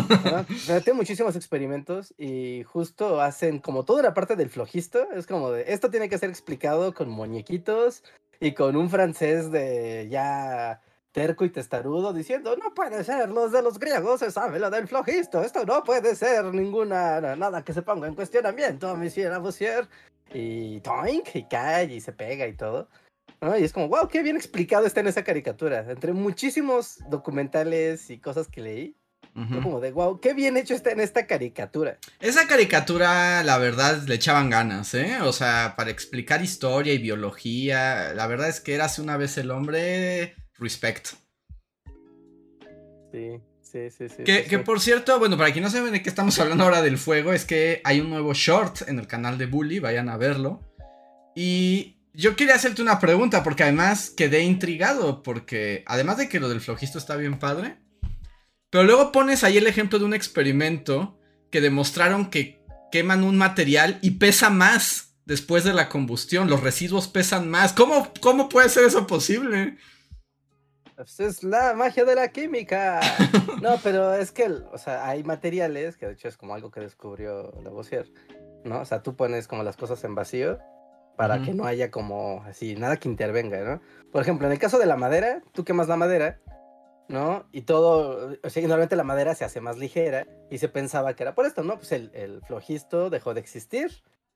S2: Ajá. O sea, tiene muchísimos experimentos y justo hacen como toda la parte del flojisto. Es como de esto tiene que ser explicado con muñequitos y con un francés de ya terco y testarudo diciendo no puede ser, los de los griegos se sabe lo del flojisto. Esto no puede ser ninguna nada que se ponga en cuestionamiento, monsieur Lavoisier. Y toink, y cae y se pega y todo. ¿No? Y es como, wow, qué bien explicado está en esa caricatura. Entre muchísimos documentales y cosas que leí, fue
S1: Ujú.
S2: como de, wow, qué bien hecho está en esta caricatura.
S1: Esa caricatura, la verdad, le echaban ganas, ¿eh? O sea, para explicar historia y biología, la verdad es que eras una vez el hombre, respect.
S2: Sí, sí, sí, sí.
S1: Que,
S2: sí,
S1: que
S2: sí.
S1: por cierto, bueno, para quien no sabe de qué estamos hablando ahora del fuego, es que hay un nuevo short en el canal de Bully, vayan a verlo. Y yo quería hacerte una pregunta, porque además quedé intrigado, porque además de que lo del flojisto está bien padre, pero luego pones ahí el ejemplo de un experimento que demostraron que queman un material y pesa más después de la combustión, los residuos pesan más. ¿Cómo, cómo puede ser eso posible?
S2: Pues es la magia de la química. No, pero es que, o sea, hay materiales, que de hecho es como algo que descubrió Lavoisier, ¿no? O sea, tú pones como las cosas en vacío para que no haya como así, nada que intervenga, ¿no? Por ejemplo, en el caso de la madera, tú quemas la madera, ¿no? Y todo, o sea, normalmente la madera se hace más ligera y se pensaba que era por esto, ¿no? Pues el, el flojisto dejó de existir,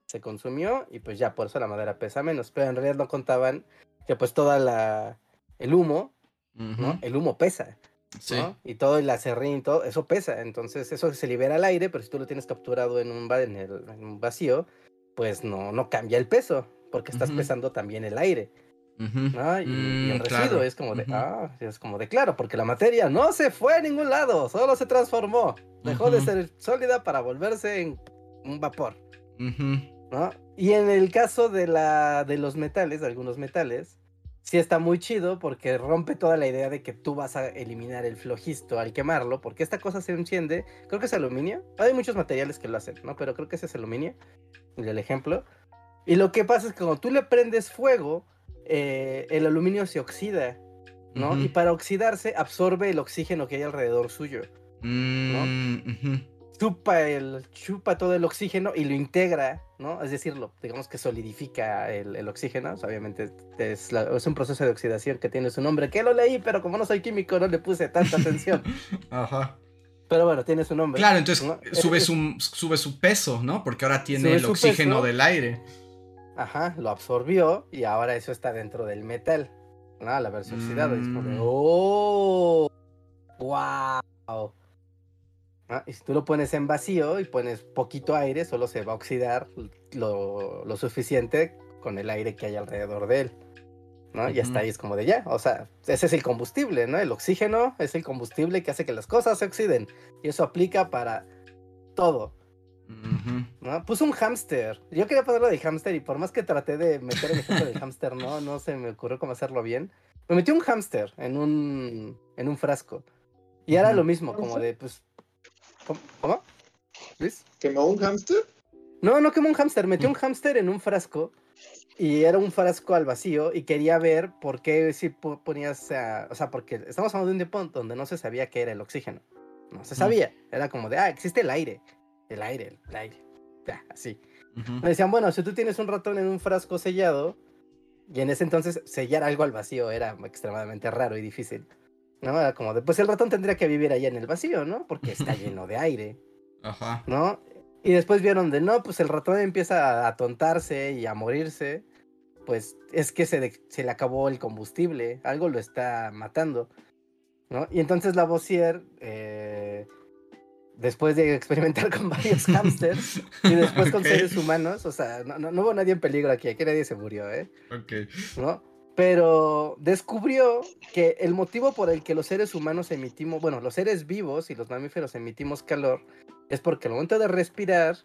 S2: se consumió y pues ya por eso la madera pesa menos, pero en realidad no contaban que pues toda la, el humo, ¿no? El humo pesa.
S1: Sí.
S2: ¿no? Y todo el acerrín, todo eso pesa. Entonces eso se libera al aire, pero si tú lo tienes capturado en un, va- en el- en un vacío, pues no, no cambia el peso, porque estás pesando también el aire. ¿no? Y, y el
S1: Mm,
S2: residuo
S1: claro.
S2: es como de, ah, es como de claro, porque la materia no se fue a ningún lado, solo se transformó. Dejó de ser sólida para volverse en un vapor. ¿no? Y en el caso de, la, de los metales, de algunos metales, sí está muy chido porque rompe toda la idea de que tú vas a eliminar el flojisto al quemarlo, porque esta cosa se enciende, creo que es aluminio, hay muchos materiales que lo hacen, ¿no? Pero creo que ese es aluminio, el ejemplo. Y lo que pasa es que cuando tú le prendes fuego, eh, el aluminio se oxida, ¿no? Y para oxidarse absorbe el oxígeno que hay alrededor suyo.
S1: Mm, ujú.
S2: Chupa el chupa todo el oxígeno y lo integra, ¿no? Es decir, lo, digamos que solidifica el, el oxígeno. O sea, obviamente es, la- es un proceso de oxidación que tiene su nombre, que lo leí, pero como no soy químico no le puse tanta atención.
S1: Ajá.
S2: pero bueno, tiene su nombre.
S1: Claro, entonces
S2: ¿no?
S1: sube su, sube su peso, ¿no? Porque ahora tiene
S2: Sube
S1: el oxígeno
S2: peso.
S1: del aire.
S2: Ajá, lo absorbió y ahora eso está dentro del metal. ¿no? Es como de,
S1: Mm.
S2: ¡Oh! ¡Wow! Ah, Y si tú lo pones en vacío y pones poquito aire, solo se va a oxidar lo, lo suficiente con el aire que hay alrededor de él. ¿no? Y
S1: Ujú.
S2: hasta ahí es como de ya. O sea, ese es el combustible, ¿no? El oxígeno es el combustible que hace que las cosas se oxiden. Y eso aplica para todo.
S1: Ujú.
S2: ¿no? Puse un hámster. Yo quería ponerlo del hámster y por más que traté de meter el ejemplo del hámster, no, no se me ocurrió cómo hacerlo bien. Me metí un hámster en un, en un frasco. Y era
S1: Ujú.
S2: lo mismo, como de, pues... ¿Cómo? ¿Luis?
S3: ¿Quemó un hámster?
S2: No, no quemé un hámster. Metí un hámster en un frasco y era un frasco al vacío y quería ver por qué si po- ponías... ah, o sea, porque estamos hablando de un tiempo donde no se sabía qué era el oxígeno. No se sabía. Era como de, ah, existe el aire. El aire, el aire. Ya, así. Me decían, bueno, si tú tienes un ratón en un frasco sellado, y en ese entonces sellar algo al vacío era extremadamente raro y difícil. ¿No? Era como de, pues el ratón tendría que vivir allá en el vacío, ¿no? Porque está lleno de aire,
S1: Ajá.
S2: ¿no? Y después vieron de, no, pues el ratón empieza a atontarse y a morirse, pues es que se, de- se le acabó el combustible, algo lo está matando, ¿no? Y entonces Lavoisier, eh, después de experimentar con varios hámsters y después con seres humanos, o sea, no, no, no hubo nadie en peligro aquí, aquí nadie se murió, ¿eh?
S1: Ok.
S2: ¿no? Pero descubrió que el motivo por el que los seres humanos emitimos, bueno, los seres vivos y los mamíferos emitimos calor, es porque al momento de respirar,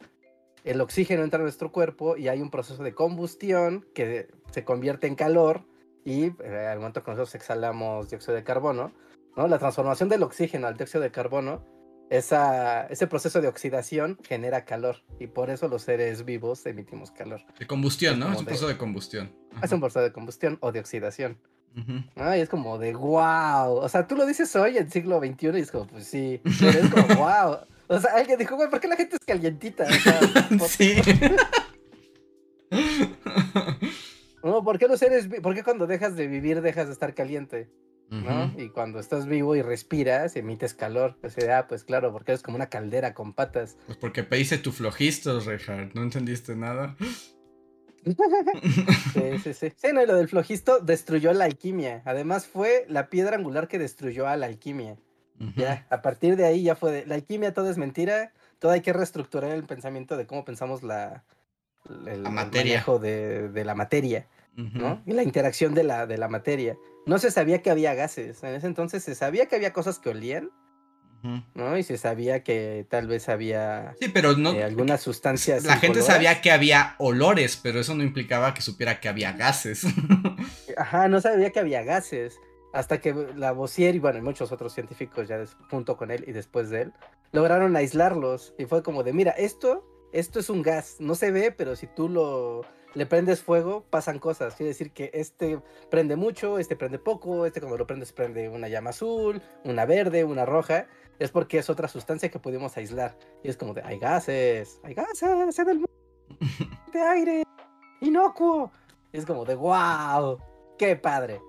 S2: el oxígeno entra a nuestro cuerpo y hay un proceso de combustión que se convierte en calor y eh, al momento que nosotros exhalamos dióxido de carbono, ¿no? La transformación del oxígeno al dióxido de carbono esa, ese proceso de oxidación genera calor y por eso los seres vivos emitimos calor.
S1: De combustión, ¿no? Es un proceso de combustión.
S2: Es un proceso de combustión o de oxidación. ¿no? Y es como de wow. O sea, tú lo dices hoy en siglo XXI y es como, pues sí. Pero es como wow. O sea, alguien dijo, güey, ¿por qué la gente es calientita? O sea, por-
S1: Sí.
S2: no, ¿por qué los seres, por qué cuando dejas de vivir dejas de estar caliente? ¿No? Y cuando estás vivo y respiras, emites calor. O sea, ah, pues claro, porque eres como una caldera con patas.
S1: Pues porque pediste tu flojisto, Richard. ¿No entendiste nada?
S2: Sí, sí, sí. Sí, no, y lo del flojisto destruyó la alquimia. Además, fue la piedra angular que destruyó a la alquimia. Ya, a partir de ahí ya fue de, la alquimia todo es mentira, todo hay que reestructurar el pensamiento de cómo pensamos la, el, el
S1: materia.
S2: manejo de, de la materia. ¿no? Y la interacción de la, de la materia. No se sabía que había gases, en ese entonces se sabía que había cosas que olían. ¿no? Y se sabía que tal vez había
S1: Sí, pero no.
S2: eh, algunas sustancias.
S1: La gente sabía que había olores, pero eso no implicaba que supiera que había gases.
S2: Ajá, no sabía que había gases. Hasta que Lavoisier y bueno, y muchos otros científicos ya junto con él y después de él, lograron aislarlos. Y fue como de, mira, esto, esto es un gas. No se ve, pero si tú lo le prendes fuego, pasan cosas. Quiere decir que este prende mucho, este prende poco, este cuando lo prendes prende una llama azul, una verde, una roja. Es porque es otra sustancia que pudimos aislar. Y es como de, hay gases, hay gases en el mundo de aire, inocuo. Y es como de, wow, qué padre.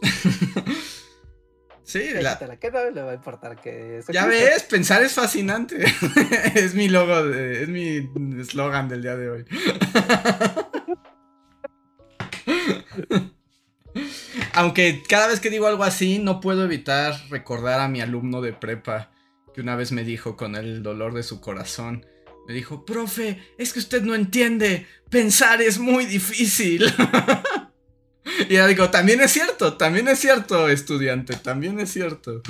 S1: Sí, la-
S2: ¿Qué no le va a importar que eso
S1: ya ves, pensar es fascinante. es mi logo, de- es mi eslogan del día de hoy. Aunque cada vez que digo algo así, no puedo evitar recordar a mi alumno de prepa que una vez me dijo con el dolor de su corazón. Me dijo, profe, es que usted no entiende, pensar es muy difícil. y yo digo, también es cierto, también es cierto, estudiante, también es cierto.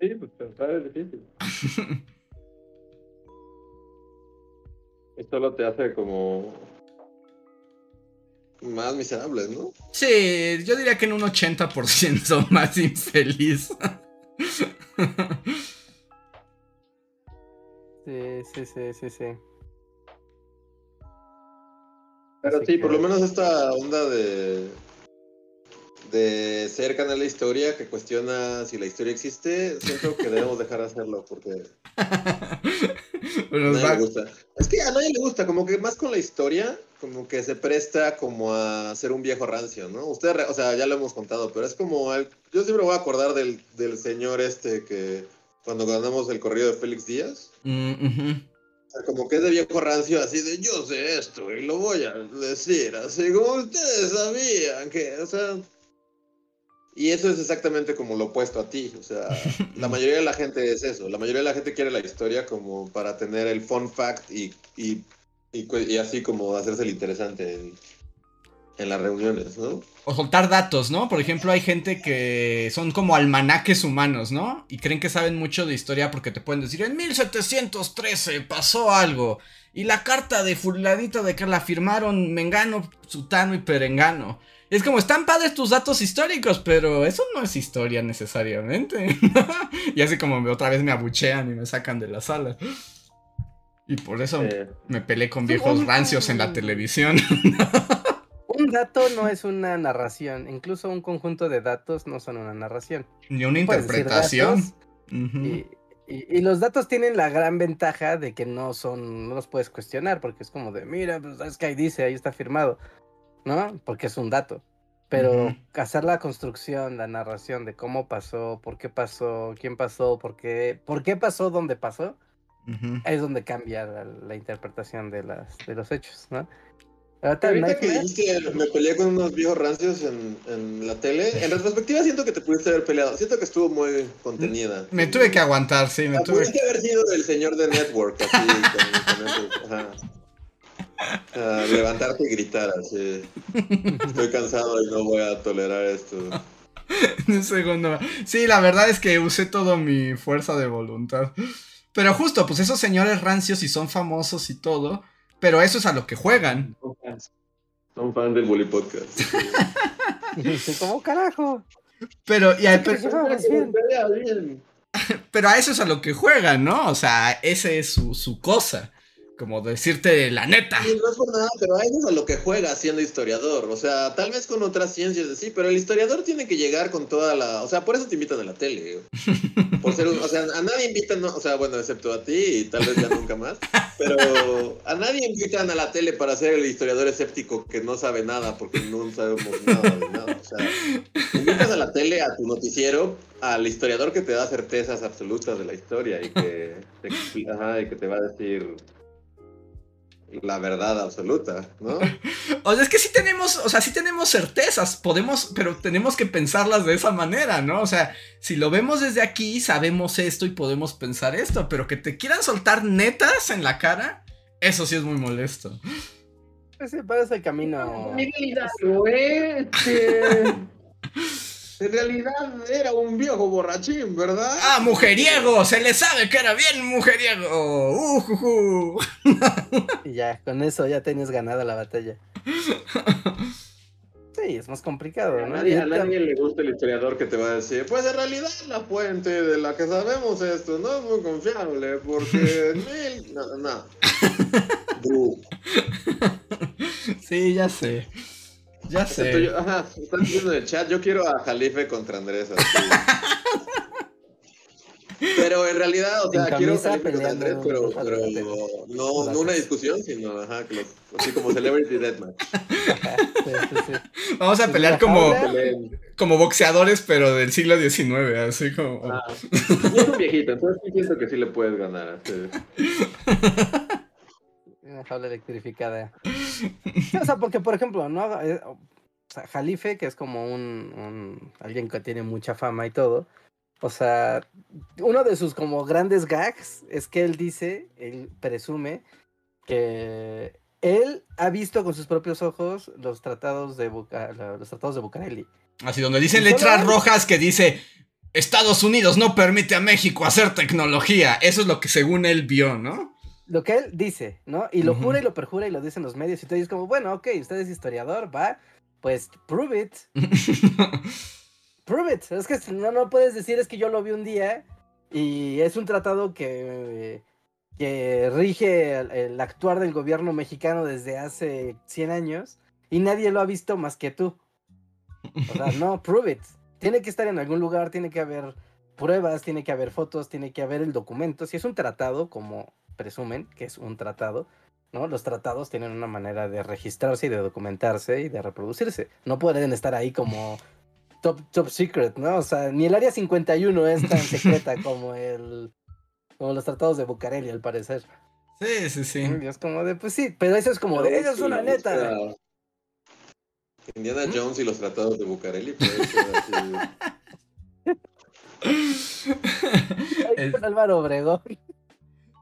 S3: Sí, pues pensar es difícil. Esto lo te hace como más miserable, ¿no?
S1: Sí, yo diría que en un 80% más infeliz.
S2: Sí, sí, sí, sí, sí.
S3: Pero
S2: Así
S3: sí, por lo menos esta onda de de ser canal de historia que cuestiona si la historia existe, siento que debemos dejar de hacerlo porque
S1: nos va-
S3: gusta. Es que a nadie le gusta, como que más con la historia, como que se presta como a ser un viejo rancio, ¿no? Ustedes, re- o sea, ya lo hemos contado, pero es como, el- yo siempre voy a acordar del, del señor este que cuando ganamos el corrido de Félix Díaz,
S1: Mm,
S3: o sea, como que es de viejo rancio, así de yo sé esto y lo voy a decir, así como ustedes sabían que, o sea... Y eso es exactamente como lo opuesto a ti, o sea, la mayoría de la gente es eso, la mayoría de la gente quiere la historia como para tener el fun fact y, y, y, así como hacerse el interesante en, en las reuniones, ¿no?
S1: O soltar datos, ¿no? Por ejemplo, hay gente que son como almanaques humanos, ¿no? Y creen que saben mucho de historia porque te pueden decir, en 1713 pasó algo. Y la carta de fulanito de que la firmaron Mengano, Sutano y Perengano. Es como, están padres tus datos históricos, pero eso no es historia necesariamente. y así como me- otra vez me abuchean y me sacan de la sala. Y por eso
S3: Eh,
S1: me peleé con viejos rancios en la televisión.
S2: Un dato no es una narración, incluso un conjunto de datos no son una narración.
S1: Ni una interpretación.
S2: datos
S1: Ujú.
S2: Y, y- y los datos tienen la gran ventaja de que no son, no los puedes cuestionar, porque es como de, mira, pues es que ahí dice, ahí está firmado, ¿no? Porque es un dato. Pero
S1: Ujú.
S2: hacer la construcción, la narración de cómo pasó, por qué pasó, quién pasó, por qué, por qué pasó, dónde pasó,
S1: Ujú.
S2: es donde cambia la, la interpretación de, las, de los hechos, ¿no? Ahorita
S3: que dijiste, me peleé con unos viejos rancios en, en la tele. En retrospectiva siento que te pudiste haber peleado. Siento que estuvo muy contenida.
S1: Me tuve que aguantar, sí, me
S3: Ah,
S1: tuve
S3: Pudiste haber sido el señor de Network, así, con, con esos, ajá. Ah, levantarte y gritar así. Estoy cansado y no voy a tolerar esto.
S1: Un segundo. Sí, la verdad es que usé toda mi fuerza de voluntad. Pero justo, pues esos señores rancios y son famosos y todo. Pero eso es a lo que juegan.
S3: Son fans. Son fans del Bully Podcast.
S2: ¿Cómo carajo?
S1: Pero, y
S2: Pero
S1: a eso es a lo que juegan, ¿no? O sea, ese es su, su cosa. Como decirte la neta.
S3: Sí, no es por nada, pero a eso es a lo que juega siendo historiador. O sea, tal vez con otras ciencias sí, pero el historiador tiene que llegar con toda la. O sea, por eso te invitan a la tele. Por ser un- O sea, a nadie invitan, o sea, bueno, excepto a ti y tal vez ya nunca más. Pero a nadie invitan a la tele para ser el historiador escéptico que no sabe nada, porque no sabemos nada de nada. O sea, invitas a la tele, a tu noticiero, al historiador que te da certezas absolutas de la historia y que te, ajá, y que te va a decir la verdad absoluta, ¿no?
S1: O sea, es que sí tenemos, o sea, sí tenemos certezas, podemos, pero tenemos que pensarlas de esa manera, ¿no? O sea, si lo vemos desde aquí, sabemos esto y podemos pensar esto, pero que te quieran soltar netas en la cara, eso sí es muy molesto.
S2: Pues ese camino.
S3: Miguel Hidalgo, ¿eh? En realidad era un viejo borrachín, ¿verdad?
S1: ¡Ah, mujeriego! Se le sabe que era bien mujeriego. Uh.
S2: Y ya, con eso ya tenías ganada la batalla. Sí, es más complicado,
S3: A
S2: ¿no?
S3: nadie, a nadie le gusta el historiador que te va a decir, pues en realidad la fuente de la que sabemos esto no es muy confiable, porque mil... No, no.
S1: Sí, ya sé. Ya sé.
S3: yo- ajá, están diciendo en el chat, yo quiero a Jalife contra Andrés. así. Pero en realidad, o sea,
S2: En
S3: quiero a Jalife contra
S2: peleando
S3: Andrés, pero, pero no, no una discusión, sino ajá, que los- así como Celebrity Deathmatch.
S2: Sí, sí, sí.
S1: Vamos a pelear como, como boxeadores, pero del siglo XIX, así como.
S3: Ah, y es un viejito, entonces sí siento que sí le puedes ganar. sí.
S2: Una jaula electrificada. Sí, o sea, porque, por ejemplo, no Eh, o sea, Jalife, que es como un, un- alguien que tiene mucha fama y todo. O sea, uno de sus como grandes gags es que él dice, él presume que él ha visto con sus propios ojos los tratados de Buca- los tratados de Bucareli.
S1: Así donde dicen
S2: ¿Y solo
S1: letras
S2: él?
S1: rojas que dice. Estados Unidos no permite a México hacer tecnología. Eso es lo que según él vio, ¿no?
S2: Lo que él dice, ¿no? Y lo jura y lo perjura y lo dicen los medios y todo. Y es como, bueno, ok, usted es historiador, va, pues prove it. Prove it. Es que no, no puedes decir es que yo lo vi un día y es un tratado que, que rige el, el actuar del gobierno mexicano desde hace 100 años y nadie lo ha visto más que tú. O sea, no, prove it. Tiene que estar en algún lugar, tiene que haber pruebas, tiene que haber fotos, tiene que haber el documento. Si es un tratado, como presumen que es un tratado, ¿no? Los tratados tienen una manera de registrarse y de documentarse y de reproducirse. No pueden estar ahí como top, top secret, ¿no? O sea, ni el área 51 es tan secreta como el como los tratados de Bucareli, al parecer.
S1: Sí, sí, sí.
S2: Y es como de, pues sí, pero eso es como de, eso es una neta.
S3: Indiana Jones y los tratados de Bucareli.
S2: Ay,
S1: Es-
S2: Álvaro Obregón.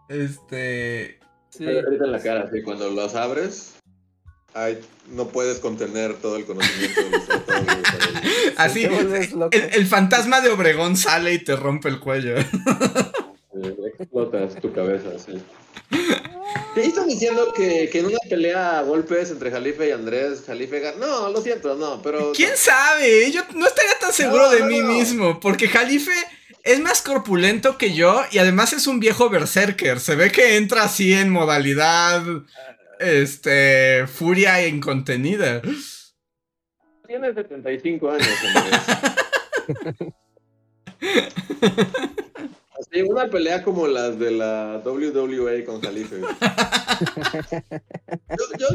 S1: Este.
S2: Sí.
S3: Ahorita en la cara, sí, cuando los abres, ay, no puedes contener todo el conocimiento de los.
S1: Así. El, el fantasma de Obregón sale y te rompe el cuello.
S3: Eh, explotas tu cabeza, sí. ¿Qué están diciendo que, que en una pelea a golpes entre Jalife y Andrés, Jalife gana? No, lo siento, no, pero.
S1: ¿Quién sabe? Yo no estaría tan seguro
S3: No,
S1: de
S3: no,
S1: mí
S3: no.
S1: mismo. Porque Jalife es más corpulento que yo y además es un viejo berserker. Se ve que entra así en modalidad. Este. Furia incontenida.
S3: Tiene 75 años, Andrés. Así, una pelea como las de la WWE con Jalife. Yo, yo,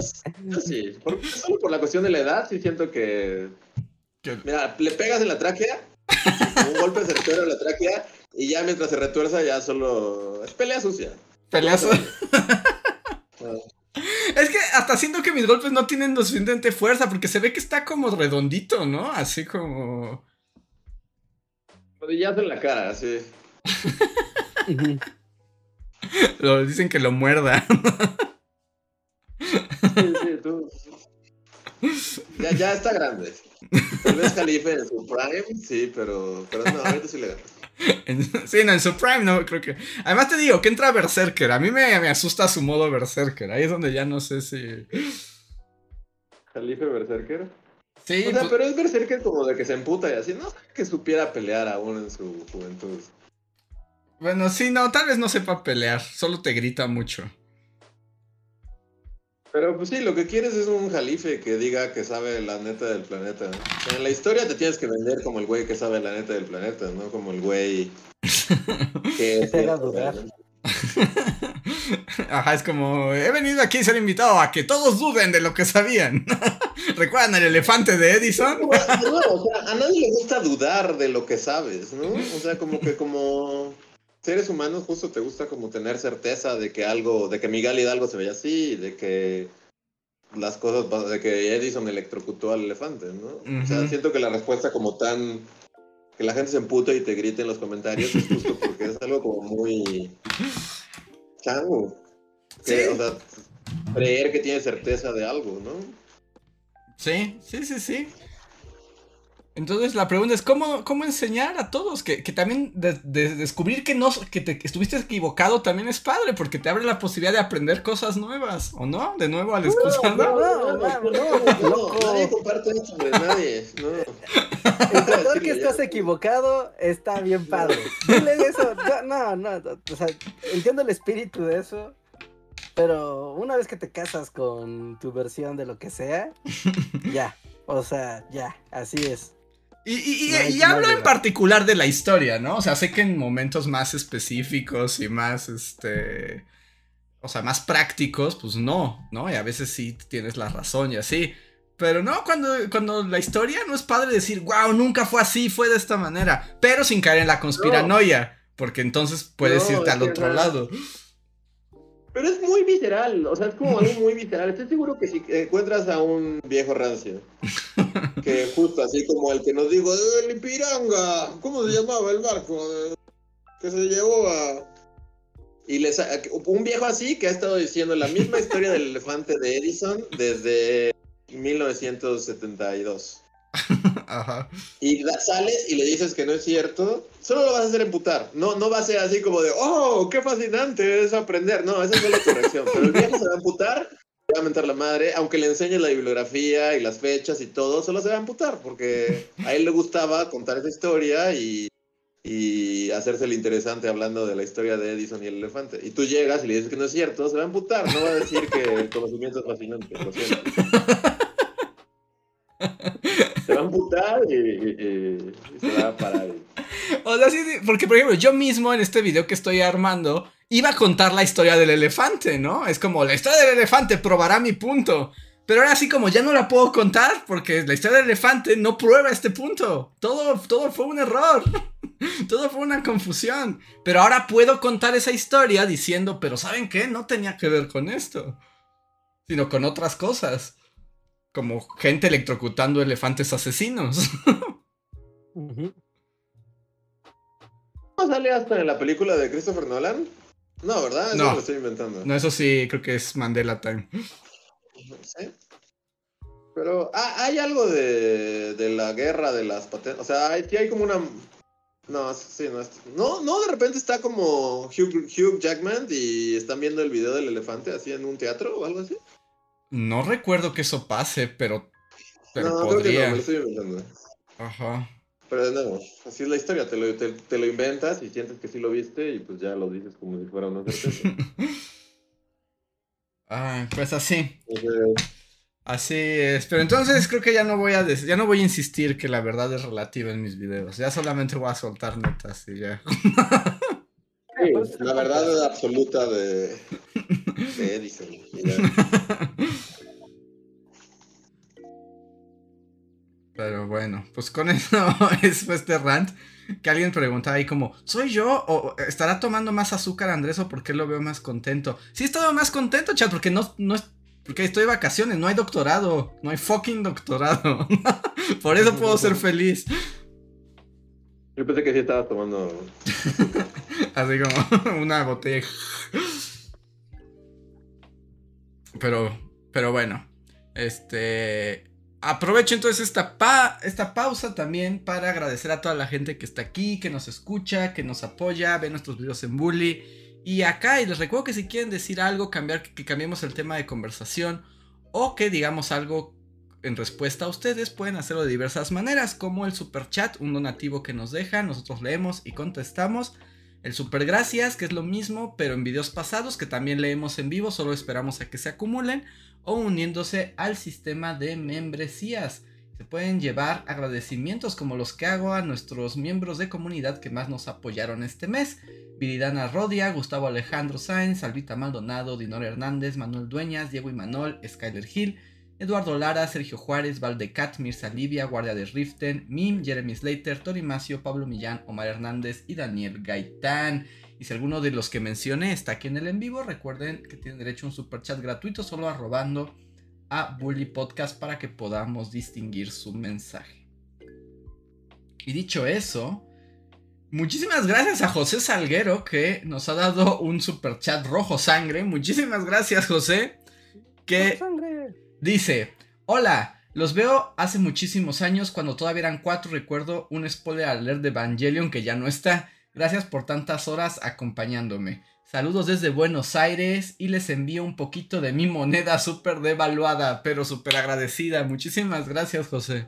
S3: yo sí, por- solo por la cuestión de la edad, sí siento que. Mira, le pegas en la tráquea, un golpe certero en la tráquea, y ya mientras se retuerza, ya solo. Es pelea sucia.
S1: Peleazo.
S3: Ah,
S1: Es que hasta siento que mis golpes no tienen lo suficiente fuerza porque se ve que está como redondito, ¿no? Así como.
S3: Rodillazo en la cara, sí.
S1: Lo dicen que lo muerda.
S3: Sí, sí, tú. Ya, ya está grande. Tal vez Jalife en su prime, sí, pero, pero no, ahorita sí le ganas.
S1: En- sí, no, en su prime no, creo que. Además te digo que entra Berserker. A mí me, me asusta su modo Berserker. Ahí es donde ya no sé si.
S3: Jalife Berserker.
S1: Sí,
S3: O sea,
S1: pues-
S3: pero es Berserker como de que se emputa y así, no que supiera pelear aún en su juventud.
S1: Bueno, sí, no, tal vez no sepa pelear, solo te grita mucho.
S3: Pero pues sí, lo que quieres es un jalife que diga que sabe la neta del planeta. O sea, en la historia te tienes que vender como el güey que sabe la neta del planeta, ¿no? Como el güey que
S2: Te haga dudar.
S1: Ajá, es como, he venido aquí a ser invitado a que todos duden de lo que sabían. ¿Recuerdan el elefante de Edison?
S3: No, no, o sea, a nadie le gusta dudar de lo que sabes, ¿no? O sea, como que como seres humanos justo te gusta como tener certeza de que algo, de que Miguel Hidalgo se veía así, de que las cosas, de que Edison electrocutó al elefante, ¿no? O sea, siento que la respuesta como tan que la gente se empute y te grite en los comentarios es justo porque es algo como muy chango. Que,
S1: Sí.
S3: O sea, creer que tiene certeza de algo, ¿no?
S1: Sí, sí, sí, sí. Entonces la pregunta es, ¿cómo, cómo enseñar a todos? Que, que también de- de- descubrir que, no, que, te, que estuviste equivocado también es padre, porque te abre la posibilidad de aprender cosas nuevas, ¿o no? De nuevo al escucharlo.
S2: no, no, no, loco.
S3: nadie comparte esto, nadie, no.
S2: Que estás equivocado está bien padre. Dile eso. No, no, no, o sea, entiendo el espíritu de eso. Pero una vez que te casas con tu versión de lo que sea, ya. O sea, ya, así es.
S1: Y, y- y-
S2: No hay-
S1: y
S2: no hay
S1: hablo en particular de la historia, ¿no? O sea, sé que en momentos más específicos y más, este, o sea, más prácticos, pues no, ¿no? Y a veces sí tienes la razón y así. Pero no, cuando, cuando la historia no es padre decir, wow, nunca fue así, fue de esta manera, pero sin caer en la conspiranoia, porque entonces puedes
S3: No,
S1: irte al otro
S3: no.
S1: lado.
S3: Pero es muy visceral, o sea, es como algo muy visceral. Estoy seguro que si encuentras a un viejo rancio, que justo así como el que nos dijo, "Eh, el Ipiranga, ¿cómo se llamaba el barco? Que se llevó a... Y les, un viejo así que ha estado diciendo la misma historia del elefante de Edison desde 1972.
S1: Ajá.
S3: Y sales y le dices que no es cierto, solo lo vas a hacer emputar. No, no va a ser así como de, oh, qué fascinante es aprender. No, esa es solo tu reacción. Pero el viejo se va a emputar, se va a mentar la madre, aunque le enseñes la bibliografía y las fechas y todo, solo se va a emputar, porque a él le gustaba contar esa historia y, y hacerse el interesante hablando de la historia de Edison y el elefante. Y tú llegas y le dices que no es cierto, se va a emputar, no va a decir que el conocimiento es fascinante, lo siento. Se va a emputar y, y- y- y se va a parar.
S1: O sea, sí, porque por ejemplo, yo mismo en este video que estoy armando iba a contar la historia del elefante, ¿no? Es como la historia del elefante probará mi punto. Pero ahora sí como ya no la puedo contar porque la historia del elefante no prueba este punto. Todo, todo fue un error. todo fue una confusión. Pero ahora puedo contar esa historia diciendo, pero ¿saben qué? No tenía que ver con esto. Sino con otras cosas. Como gente electrocutando elefantes asesinos.
S2: Ujú.
S3: ¿No sale hasta en la película de Christopher Nolan? No, ¿verdad? Eso
S1: No.
S3: lo estoy inventando.
S1: no, eso sí, creo que es Mandela Time.
S3: Sí. Pero ah, hay algo de, de la guerra de las patentes. O sea, hay, hay como una. No, sí, no, es- no, no, de repente está como Hugh, Hugh Jackman y están viendo el video del elefante así en un teatro o algo así.
S1: No recuerdo que eso pase, pero. Pero
S3: no, creo que no,
S1: podría.
S3: me lo estoy inventando.
S1: Ajá.
S3: Pero de nuevo, así es la historia, te lo, te, te lo inventas y sientes que sí lo viste y pues ya lo dices como si fuera una certeza.
S1: Ah, pues así. Así es. Pero entonces creo que ya no voy a ya no voy a insistir que la verdad es relativa en mis videos. Ya solamente voy a soltar netas y ya.
S3: sí, la verdad absoluta de, de Edison. y ya.
S1: Pero bueno, pues con eso es fue este rant. Que alguien preguntaba ahí como, ¿soy yo? ¿O estará tomando más azúcar Andrés o por qué lo veo más contento? Sí he estado más contento, chat, porque no, no es. Porque estoy de vacaciones, no hay doctorado, no hay fucking doctorado. por eso puedo ser feliz.
S3: Yo pensé que sí estabas tomando.
S1: Así como una botella. Pero, pero bueno. Este. Aprovecho entonces esta, pa esta pausa también para agradecer a toda la gente que está aquí, que nos escucha, que nos apoya, ve nuestros videos en Bully. Y acá, y les recuerdo que si quieren decir algo, cambiar, que cambiemos el tema de conversación, o que digamos algo en respuesta a ustedes, pueden hacerlo de diversas maneras, como el super chat, un donativo que nos dejan, nosotros leemos y contestamos. El super gracias, que es lo mismo, pero en videos pasados, que también leemos en vivo, solo esperamos a que se acumulen, o uniéndose al sistema de membresías. Se pueden llevar agradecimientos como los que hago a nuestros miembros de comunidad que más nos apoyaron este mes. Viridana Rodia, Gustavo Alejandro Sáenz, Salvita Maldonado, Dinor Hernández, Manuel Dueñas, Diego Imanol, Skyler Hill, Eduardo Lara, Sergio Juárez, Valdecat, Mirza Livia, Guardia de Riften, Mim, Jeremy Slater, Tori Macio, Pablo Millán, Omar Hernández y Daniel Gaitán. Y si alguno de los que mencioné está aquí en el en vivo, recuerden que tienen derecho a un super chat gratuito solo arrobando a Bully Podcast para que podamos distinguir su mensaje. Y dicho eso, muchísimas gracias a José Salguero que nos ha dado un super chat rojo sangre. Muchísimas gracias, José. Que Dice, hola, los veo hace muchísimos años cuando todavía eran cuatro, recuerdo un spoiler alert de Evangelion que ya no está. Gracias por tantas horas acompañándome. Saludos desde Buenos Aires y les envío un poquito de mi moneda súper devaluada, pero súper agradecida. Muchísimas gracias, José.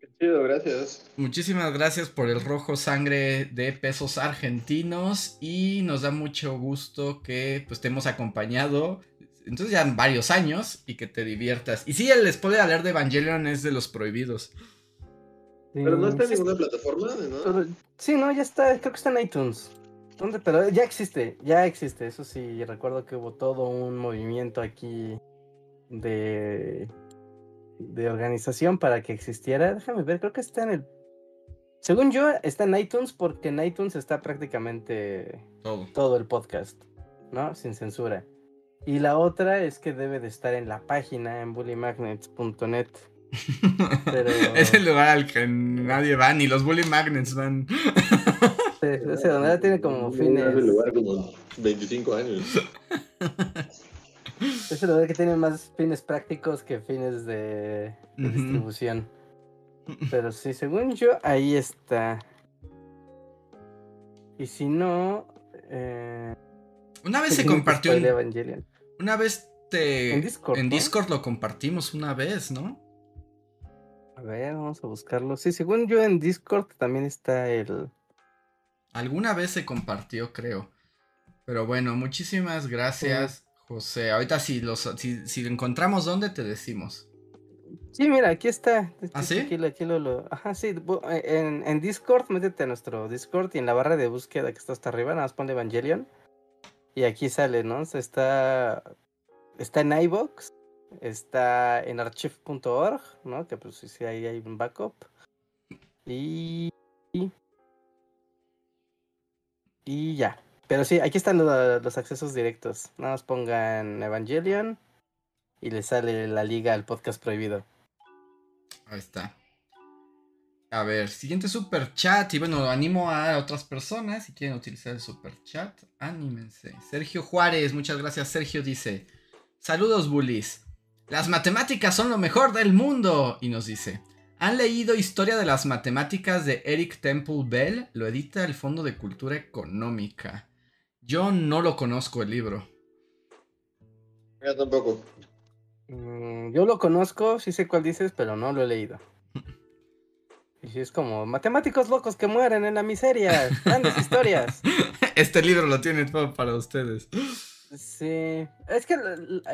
S3: Qué chido, gracias.
S1: Muchísimas gracias por el rojo sangre de pesos argentinos y nos da mucho gusto que pues, te hemos acompañado entonces ya varios años y que te diviertas. Y sí, el spoiler alert de Evangelion es de los prohibidos.
S3: Pero no está en ninguna plataforma, ¿no?
S2: sí, no, ya está, creo que está en iTunes. ¿Dónde? Pero ya existe, ya existe. Eso sí, recuerdo que hubo todo un movimiento aquí de, de organización para que existiera. Déjame ver, creo que está en el... Según yo, está en iTunes porque en iTunes está prácticamente
S1: todo,
S2: todo el podcast, ¿no? Sin censura. Y la otra es que debe de estar en la página en bullymagnets.net.
S1: Pero... es el lugar al que nadie va, ni los bully magnets van.
S2: sí, ese donde tiene como fines.
S3: Es el lugar como 25 años.
S2: Es el lugar que tiene más fines prácticos que fines de, distribución. Pero sí, según yo, ahí está. Y si no. Eh...
S1: Una vez se compartió. Una vez te. En Discord. En Discord lo compartimos una vez, ¿no?
S2: A ver, vamos a buscarlo. Sí, según yo en Discord también está el.
S1: Alguna vez se compartió, creo. Pero bueno, muchísimas gracias, José. Ahorita si, los, si, encontramos dónde te decimos.
S2: Sí, mira, aquí está.
S1: ¿Ah, sí?
S2: Aquí, lo, Ajá, sí. En, en, Discord, métete a nuestro Discord y en la barra de búsqueda que está hasta arriba, nada más ponle Evangelion. Y aquí sale, ¿no? Está, está en iVox, está en archive.org, ¿no? Que pues sí, ahí hay un backup. Y, y, ya. Pero sí, aquí están los, accesos directos. Nada más pongan Evangelion y le sale la liga al podcast prohibido.
S1: Ahí está. A ver, siguiente super chat. Y bueno, animo a otras personas si quieren utilizar el super chat. Anímense. Sergio Juárez, muchas gracias. Sergio dice: Saludos, bullies. Las matemáticas son lo mejor del mundo. Y nos dice: ¿Han leído Historia de las Matemáticas de Eric Temple Bell? Lo edita el Fondo de Cultura Económica. Yo no lo conozco el libro.
S3: Yo tampoco.
S2: Mm, yo lo conozco, sí sé cuál dices, pero no lo he leído. Y es como, matemáticos locos que mueren en la miseria, grandes historias.
S1: Este libro lo tiene todo para ustedes.
S2: Sí, es que,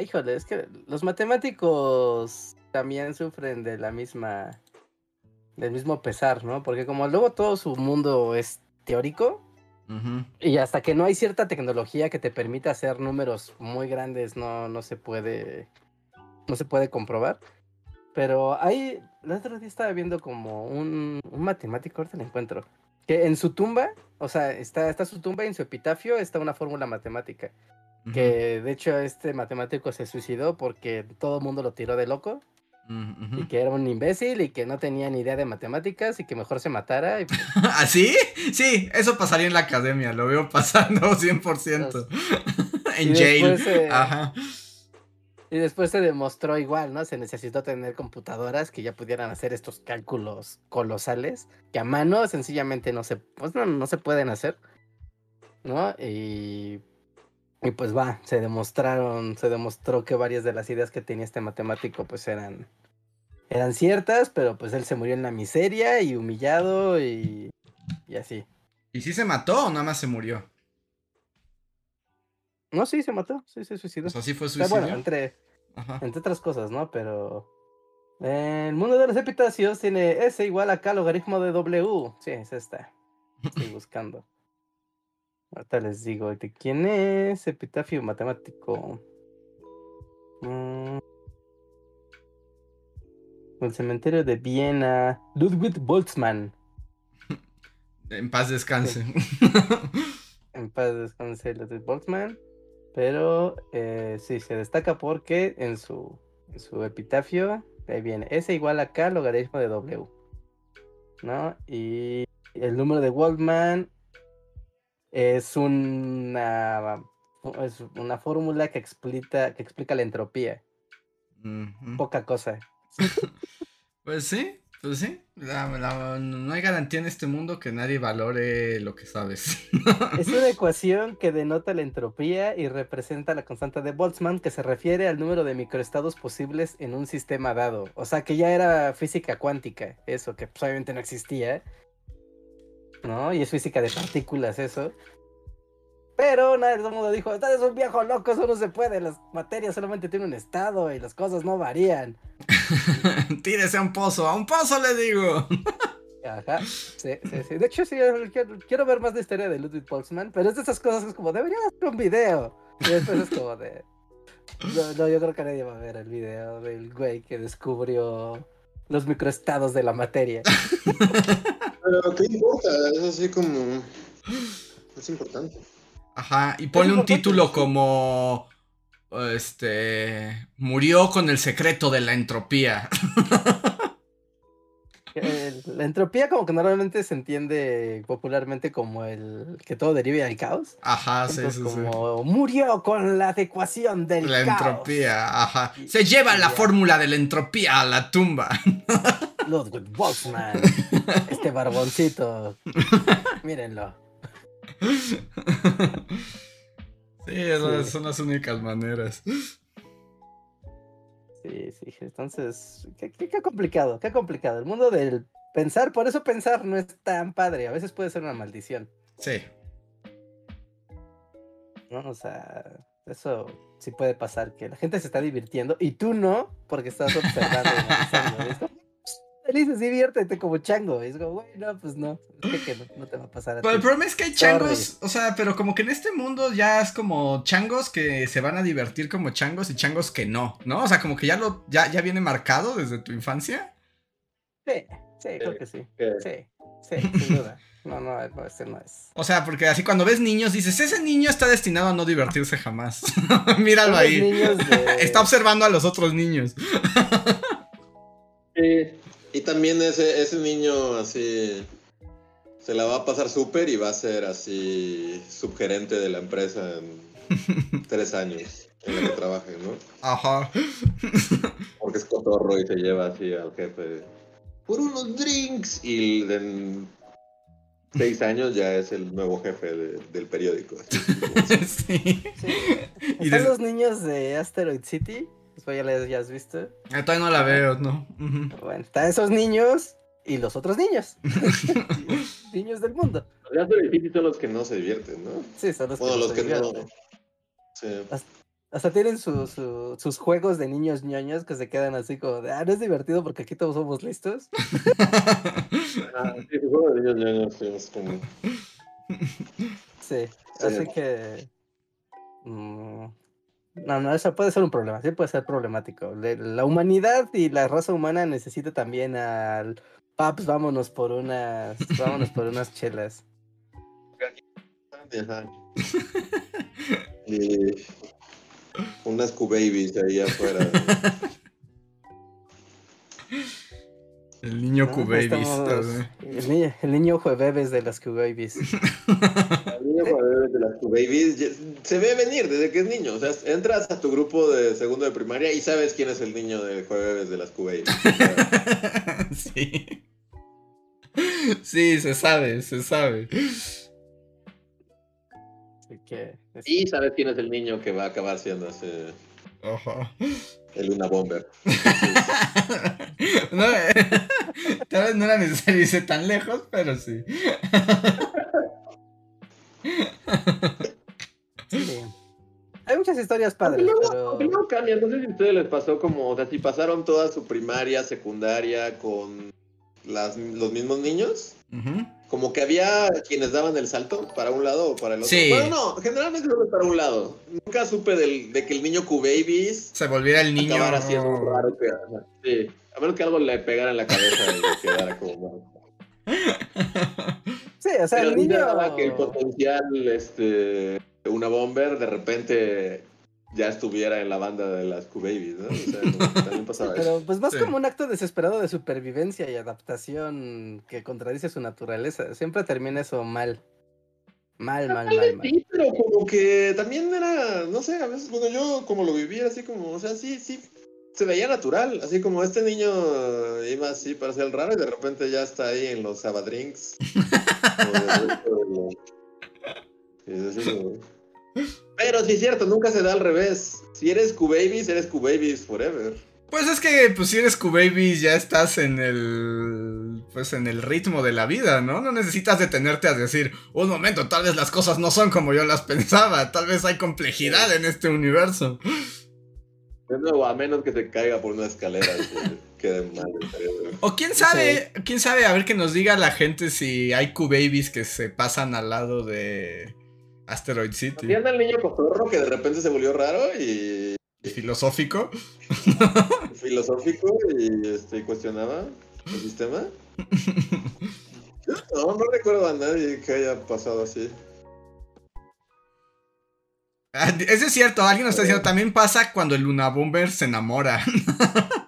S2: híjole, es que los matemáticos también sufren de la misma, del mismo pesar, ¿no? Porque como luego todo su mundo es teórico, y hasta que no hay cierta tecnología que te permita hacer números muy grandes, no, no se puede, no se puede comprobar. Pero ahí, el otro día estaba viendo como un, un matemático, ahorita lo encuentro, que en su tumba, o sea, está, está su tumba y en su epitafio está una fórmula matemática. Que de hecho este matemático se suicidó porque todo el mundo lo tiró de loco. Y que era un imbécil y que no tenía ni idea de matemáticas y que mejor se matara. Y... Pues
S1: ¿Así? ¿Ah, sí, eso pasaría en la academia, lo veo pasando 100%. en jail. Ajá.
S2: Y después se demostró igual, ¿no? Se necesitó tener computadoras que ya pudieran hacer estos cálculos colosales que a mano sencillamente no se, pues no, se pueden hacer, ¿no? Y, y pues va, se demostraron, se demostró que varias de las ideas que tenía este matemático pues eran, eran ciertas, pero pues él se murió en la miseria y humillado y, y así.
S1: ¿Y si se mató o nada más se murió?
S2: No, sí, se mató, sí, se suicidó.
S1: O sea, sí fue
S2: O sea,
S1: suicidio.
S2: bueno, entre,
S1: Ajá.
S2: entre otras cosas, ¿no? Pero eh, el mundo de los epitafios tiene S igual a K logaritmo de W. Sí, es esta. Estoy buscando. Ahorita les digo de quién es epitafio matemático. Mm. El cementerio de Viena. Ludwig Boltzmann.
S1: En paz descanse.
S2: En paz descanse Ludwig Boltzmann. Pero eh, sí, se destaca porque en su, en su epitafio ahí viene S igual a K logaritmo de W. ¿No? Y el número de Waldman es una, es una fórmula que explica, que explica la entropía. Poca cosa.
S1: Pues sí, pues sí. La- no hay garantía en este mundo que nadie valore lo que sabes.
S2: Es una ecuación que denota la entropía y representa la constante de Boltzmann que se refiere al número de microestados posibles en un sistema dado. O sea que ya era física cuántica, eso que pues, obviamente no existía. ¿No? Y es física de partículas eso. Pero nadie todo mundo dijo, estás un viejo loco, eso no se puede, las materias solamente tienen un estado y las cosas no varían.
S1: Tírese a un pozo, a un pozo le digo.
S2: Ajá, sí, sí, sí. De hecho, sí, quiero, quiero ver más la historia de Ludwig Boltzmann, pero es de esas cosas que es como, debería hacer un video. Y después es como de... No, no, yo creo que nadie va a ver el video del güey que descubrió los microestados de la materia.
S3: Pero, ¿qué importa? Es así como. Es importante.
S1: Ajá, y ponle un título como. Este. Murió con el secreto de la entropía.
S2: La entropía como que normalmente se entiende popularmente como el que todo derive del caos.
S1: Ajá, sí,
S2: Entonces,
S1: sí, sí.
S2: como murió con la ecuación del
S1: La
S2: caos.
S1: entropía, ajá. Se lleva la fórmula de la entropía a la tumba.
S2: Ludwig Boltzmann. este barboncito. Mírenlo.
S1: Sí, esas
S2: Sí.
S1: son las únicas maneras.
S2: Sí, sí, entonces, qué, qué- qué complicado, qué complicado. El mundo del pensar, por eso pensar no es tan padre, a veces puede ser una maldición,
S1: Sí.
S2: ¿no? O sea, eso sí puede pasar, que la gente se está divirtiendo y tú no, porque estás observando. y Felices, diviértete como chango. Y es como, güey, no, pues no, es que, que no, no te va a pasar a
S1: Pero el
S2: ti".
S1: problema es que hay changos, o sea, pero como que en este mundo ya es como changos que se van a divertir como changos y changos que no, ¿no? O sea, como que ya lo, ya, ya viene marcado desde tu infancia.
S2: Sí, sí, creo que sí. Sí, sí, sin duda. No, no, no, ese no es.
S1: O sea, porque así cuando ves niños dices, ese niño está destinado a no divertirse jamás. Míralo ahí.
S2: de-
S1: Está observando a los otros niños.
S3: Y también ese, ese niño así se la va a pasar súper y va a ser así subgerente de la empresa en tres años en la que trabaje, ¿no?
S1: Ajá.
S3: Porque es cotorro y se lleva así al jefe por unos drinks y en seis años ya es el nuevo jefe de- del periódico. así.
S1: sí.
S2: Sí.
S1: Y
S2: Están
S1: des-
S2: los niños de Asteroid City. Después ya les ya has visto.
S1: Ah, Todavía no la veo, ¿no? Ujú.
S2: Bueno, están esos niños y los otros niños. niños del mundo.
S3: Los de City son los que no se divierten, ¿no?
S2: Sí, son los que,
S3: Bueno,
S2: no
S3: los
S2: se
S3: que no.
S2: divierten.
S3: Sí.
S2: Hasta tienen su- su- sus juegos de niños ñoños que se quedan así como de, ah, no es divertido porque aquí todos somos listos.
S3: Ah, sí, su juego de niños ñoños, sí, es como...
S2: Sí,
S3: Sí.
S2: así que... mm, no, no, eso puede ser un problema, sí puede ser problemático. Le- La humanidad y la raza humana necesita también al... Paps, vámonos por unas... Vámonos por unas chelas.
S3: Unas Q-Babies ahí afuera.
S1: El niño
S2: ¿no?
S1: Q-Babies.
S2: Estamos-. El niño, el niño jueves de las Q-Babies.
S3: El niño jugador de las Q-Babies ya- se ve venir desde que es niño. O sea, entras a tu grupo de segundo de primaria y sabes quién es el niño del jueves de las Q-Babies.
S1: sí. Sí, se sabe, se sabe.
S2: Es-
S3: Y sabes quién es el niño que va a acabar siendo ese,
S1: Ajá.
S3: el Luna Bomber.
S1: No, eh, tal vez no era necesario irse tan lejos, pero sí.
S2: Sí. Hay muchas historias padres,
S3: luego,
S2: pero...
S3: luego cambian, no sé si a ustedes les pasó como, o sea, si pasaron toda su primaria, secundaria con las, los mismos niños, como que había quienes daban el salto para un lado o para el otro.
S1: Sí.
S3: Bueno, no, generalmente solo para un lado. Nunca supe del, de que el niño Q-Babies
S1: Se volviera el niño.
S3: acabara siendo raro que, ajá, sí, a menos que algo le pegara en la cabeza y le quedara como.
S2: Sí, o sea,
S3: Pero
S2: el
S3: sí
S2: niño...
S3: que el potencial, este, una bomber de repente ya estuviera en la banda de las Q-Babies, ¿no? O sea, también pasaba eso.
S2: Pero pues más
S1: Sí.
S2: como un acto desesperado de supervivencia y adaptación que contradice su naturaleza. Siempre termina eso mal. Mal, mal,
S3: Tal vez
S2: mal, mal.
S3: sí, pero como que también era, no sé, a veces, bueno, yo como lo vivía así como, o sea, sí, sí, se veía natural, así como este niño iba así para ser el raro y de repente ya está ahí en los Sabadrinks. Pero sí es cierto, nunca se da al revés. Si eres Q-Babies, eres Q-Babies forever.
S1: Pues es que, pues si eres Q-Babies, ya estás en el. Pues en el ritmo de la vida, ¿no? No necesitas detenerte a decir, un momento, tal vez las cosas no son como yo las pensaba, tal vez hay complejidad en este universo.
S3: De nuevo, a menos que se caiga por una escalera y quede mal el cerebro.
S1: O quién sabe, quién sabe, a ver que nos diga la gente si hay Q-Babies que se pasan al lado de Asteroid City.
S3: Y anda el niño cotorro que de repente se volvió raro y
S1: Filosófico.
S3: filosófico y este, cuestionaba el sistema. No, no recuerdo a nadie que haya pasado así.
S1: Ah, Eso es cierto, alguien nos está diciendo, también pasa cuando el Luna Bomber se enamora.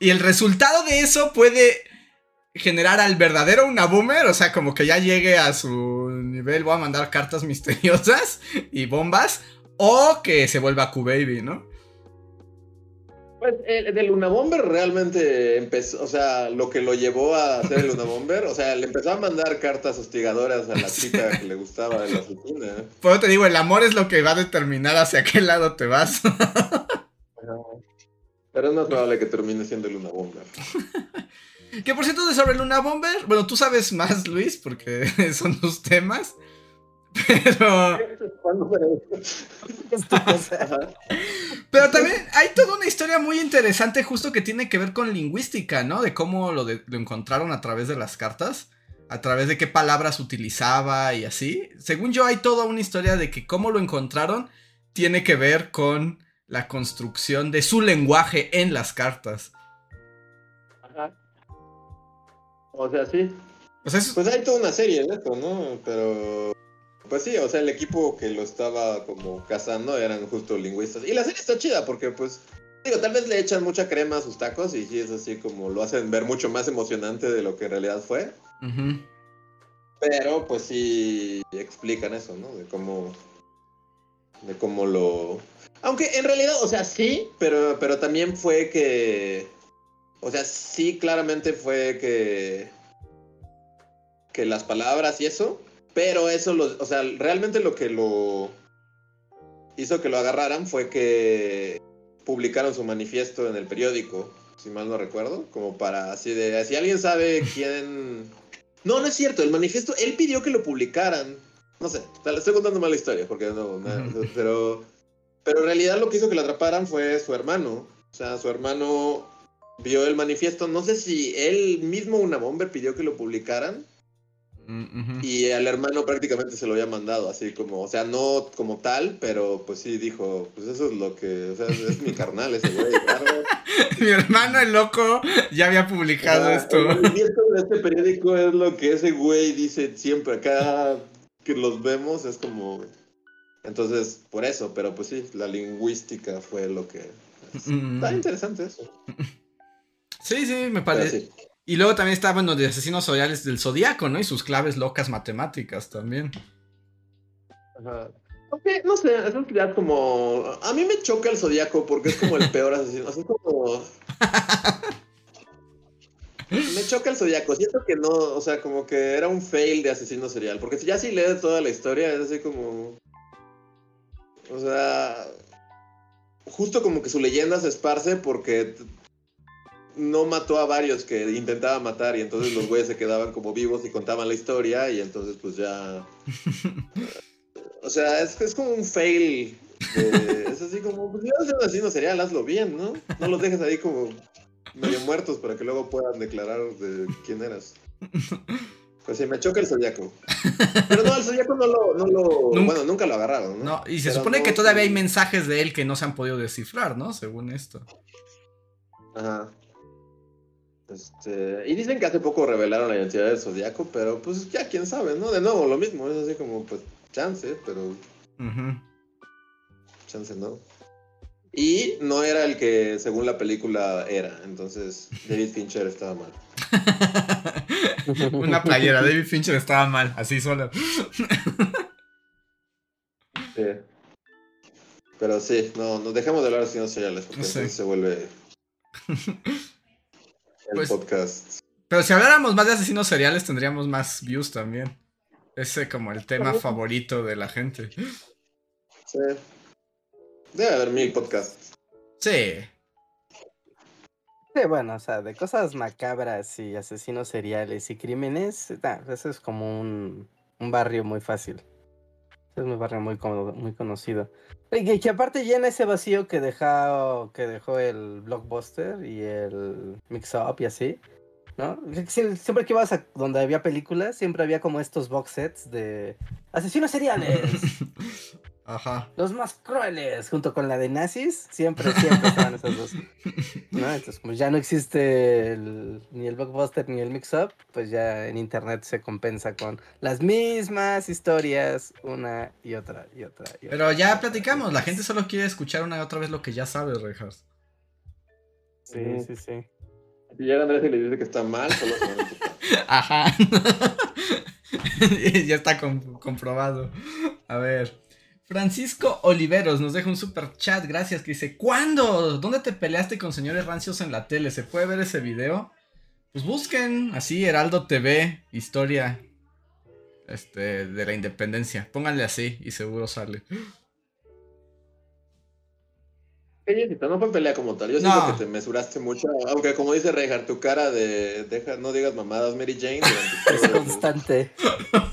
S1: y el resultado de eso puede generar al verdadero Una Boomer, o sea, como que ya llegue a su nivel, voy a mandar cartas misteriosas y bombas, o que se vuelva Q-Baby, ¿no?
S3: Pues el del Luna Bomber realmente empezó, o sea, lo que lo llevó a hacer el Luna Bomber, o sea, le empezó a mandar cartas hostigadoras a la chica que le gustaba en la oficina.
S1: Pero te digo, el amor es lo que va a determinar hacia qué lado te vas.
S3: Pero es más probable que termine siendo el Luna Bomber.
S1: que por cierto, de sobre Luna Bomber, bueno, tú sabes más, Luis, porque son tus temas. Pero... Pero también hay toda una historia muy interesante justo que tiene que ver con lingüística, ¿no? De cómo lo, de- lo encontraron a través de las cartas, a través de qué palabras utilizaba y así. Según yo hay toda una historia de que cómo lo encontraron tiene que ver con la construcción de su lenguaje en las cartas.
S3: Ajá. O sea, sí.
S1: Sea, es-
S3: Pues hay toda una serie de esto, ¿no? Pero. Pues sí, o sea, el equipo que lo estaba como cazando eran justo lingüistas. Y la serie está chida porque, pues. Digo, tal vez le echan mucha crema a sus tacos y sí es así como lo hacen ver mucho más emocionante de lo que en realidad fue. Pero, pues sí explican eso, ¿no? De cómo. De cómo lo. Aunque en realidad, o sea, sí, pero, pero también fue que. O sea, sí, claramente fue que. Que las palabras y eso. Pero eso, los, o sea, realmente lo que lo. Hizo que lo agarraran fue que. Publicaron su manifiesto en el periódico, si mal no recuerdo. Como para así de. Si alguien sabe quién. No, no es cierto. El manifiesto, él pidió que lo publicaran. No sé, le estoy contando mal la historia, porque no, pero, pero en realidad lo que hizo que lo atraparan fue su hermano. O sea, su hermano vio el manifiesto. No sé si él mismo, una bomber, pidió que lo publicaran.
S1: Mm.
S3: Y al hermano prácticamente se lo había mandado, así como, o sea, no como tal, pero pues sí dijo, pues eso es lo que, o sea, es, es mi carnal ese güey.
S1: Mi hermano el loco ya había publicado
S3: Ah,
S1: esto.
S3: El manifiesto de este periódico es lo que ese güey dice siempre. Cada que los vemos es como. Entonces, por eso, pero pues sí, la lingüística fue lo que.
S1: Mm.
S3: Está interesante eso.
S1: Sí, sí, me parece.
S3: sí.
S1: Y luego también está, bueno, de asesinos seriales del zodiaco, ¿no? Y sus claves locas matemáticas también.
S3: Ajá. Aunque, no sé, es ya como. A mí me choca el zodiaco porque es como el peor asesino. Es como. Me choca el zodiaco. Siento que no, o sea, como que era un fail de asesino serial. Porque si ya si lees toda la historia, es así como. O sea. Justo como que su leyenda se esparce porque. No mató a varios que intentaba matar y entonces los güeyes se quedaban como vivos y contaban la historia y entonces pues ya... o sea, es, es como un fail. de- es así como, pues si vas a ser un asesino serial, hazlo bien, ¿no? No los dejes ahí como medio muertos para que luego puedan declarar de quién eras. Pues sí, me choca el zodiaco. Pero no, el zodiaco no lo, no lo
S1: Nunca-
S3: bueno, nunca lo agarraron, ¿no?
S1: No, y se
S3: Pero
S1: supone que todavía hay mensajes de él que no se han podido descifrar, ¿no? Según esto.
S3: Ajá. Este, y dicen que hace poco revelaron la identidad del zodiaco, pero pues ya quién sabe, ¿no? De nuevo, lo mismo, es así como, pues, chance, pero chance no. Y no era el que según la película era, entonces David Fincher estaba mal.
S1: Una playera, David Fincher estaba mal, así solo.
S3: Sí. Pero sí, no, no dejemos de hablar de asesinos seriales, porque
S1: Sí.
S3: se vuelve el
S1: Pues-
S3: podcast.
S1: Pero si habláramos más de asesinos seriales tendríamos más views también. Ese como el tema favorito de la gente.
S3: Sí. Debe haber mil podcasts.
S1: Sí.
S2: Sí, bueno, o sea, de cosas macabras y asesinos seriales y crímenes, nah, eso es como un, un barrio muy fácil. Es un barrio muy, cono- muy conocido. Y que, aparte llena ese vacío que dejó, que dejó el blockbuster y el mix-up y así. ¿No? Sie- Siempre que ibas a donde había películas, siempre había como estos box sets de asesinos seriales,
S1: Ajá.
S2: los más crueles, junto con la de nazis, siempre, siempre estaban esos dos. ¿no? Entonces, como ya no existe el- ni el blockbuster ni el mix-up, pues ya en internet se compensa con las mismas historias, una y otra y otra. y
S1: Pero
S2: otra, y
S1: ya platicamos,
S2: y
S1: la gente solo quiere escuchar una y otra vez lo que ya sabe, Rejas.
S2: Sí, sí, sí.
S3: Si llega Andrés y le dice que está mal, solo se.
S1: Ajá. ya está com- comprobado. A ver. Francisco Oliveros nos deja un super chat, gracias, que dice, ¿cuándo? ¿Dónde te peleaste con señores rancios en la tele? ¿Se puede ver ese video? Pues busquen así, Heraldo TV, historia este, de la independencia. Pónganle así y seguro sale.
S3: No fue pelea como tal. Yo
S1: No.
S3: siento que te mesuraste mucho. Aunque, como dice Reinhardt, tu cara de. Deja, no digas mamadas, Mary Jane.
S2: Es
S3: todo,
S2: constante.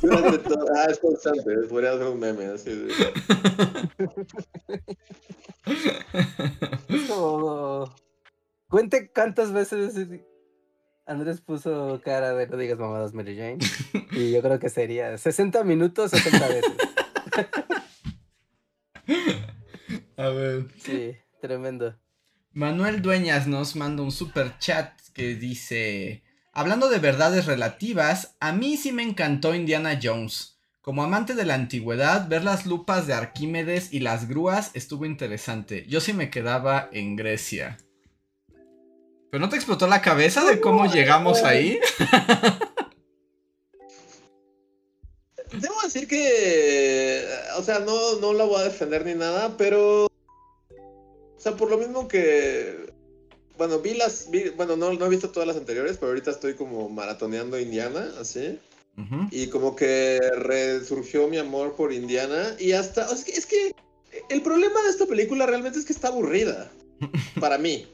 S3: durante todo- ah, es constante. Podría ser un meme. Así de-
S2: como... Cuente cuántas veces Andrés puso cara de no digas mamadas Mary Jane. Y yo creo que sería 60 minutos, 60 veces.
S1: A ver.
S2: Sí, tremendo.
S1: Manuel Dueñas nos manda un super chat que dice, hablando de verdades relativas, a mí sí me encantó Indiana Jones. Como amante de la antigüedad, ver las lupas de Arquímedes y las grúas estuvo interesante. Yo sí me quedaba en Grecia. ¿Pero no te explotó la cabeza de cómo llegamos ahí?
S3: Debo decir que. O sea, no, no la voy a defender ni nada, pero. O sea, por lo mismo que. Bueno, vi las. vi- bueno, no, no he visto todas las anteriores, pero ahorita estoy como maratoneando Indiana, así. Y como que resurgió mi amor por Indiana. Y hasta. o sea, es, que, es que el problema de esta película realmente es que está aburrida. Para mí.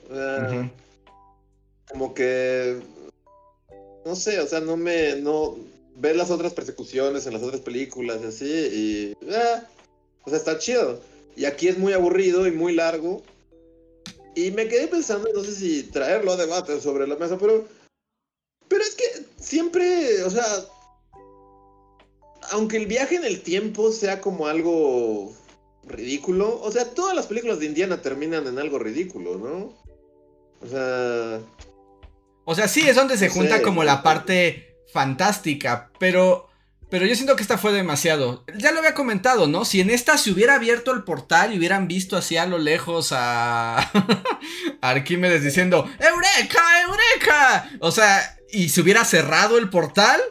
S3: Como que. No sé, o sea, no me. No, ver las otras persecuciones en las otras películas y así. Y. ah, o sea, está chido. Y aquí es muy aburrido y muy largo. Y me quedé pensando, no sé si traerlo a debate sobre la mesa, pero. Pero es que siempre, o sea, aunque el viaje en el tiempo sea como algo ridículo, o sea, todas las películas de Indiana terminan en algo ridículo, ¿no? O sea,
S1: O sea, sí, es donde se junta como la parte fantástica, pero... Pero yo siento que esta fue demasiado. Ya lo había comentado, ¿no? Si en esta se hubiera abierto el portal y hubieran visto así a lo lejos a, a Arquímedes diciendo ¡Eureka! ¡Eureka! O sea, y se hubiera cerrado el portal,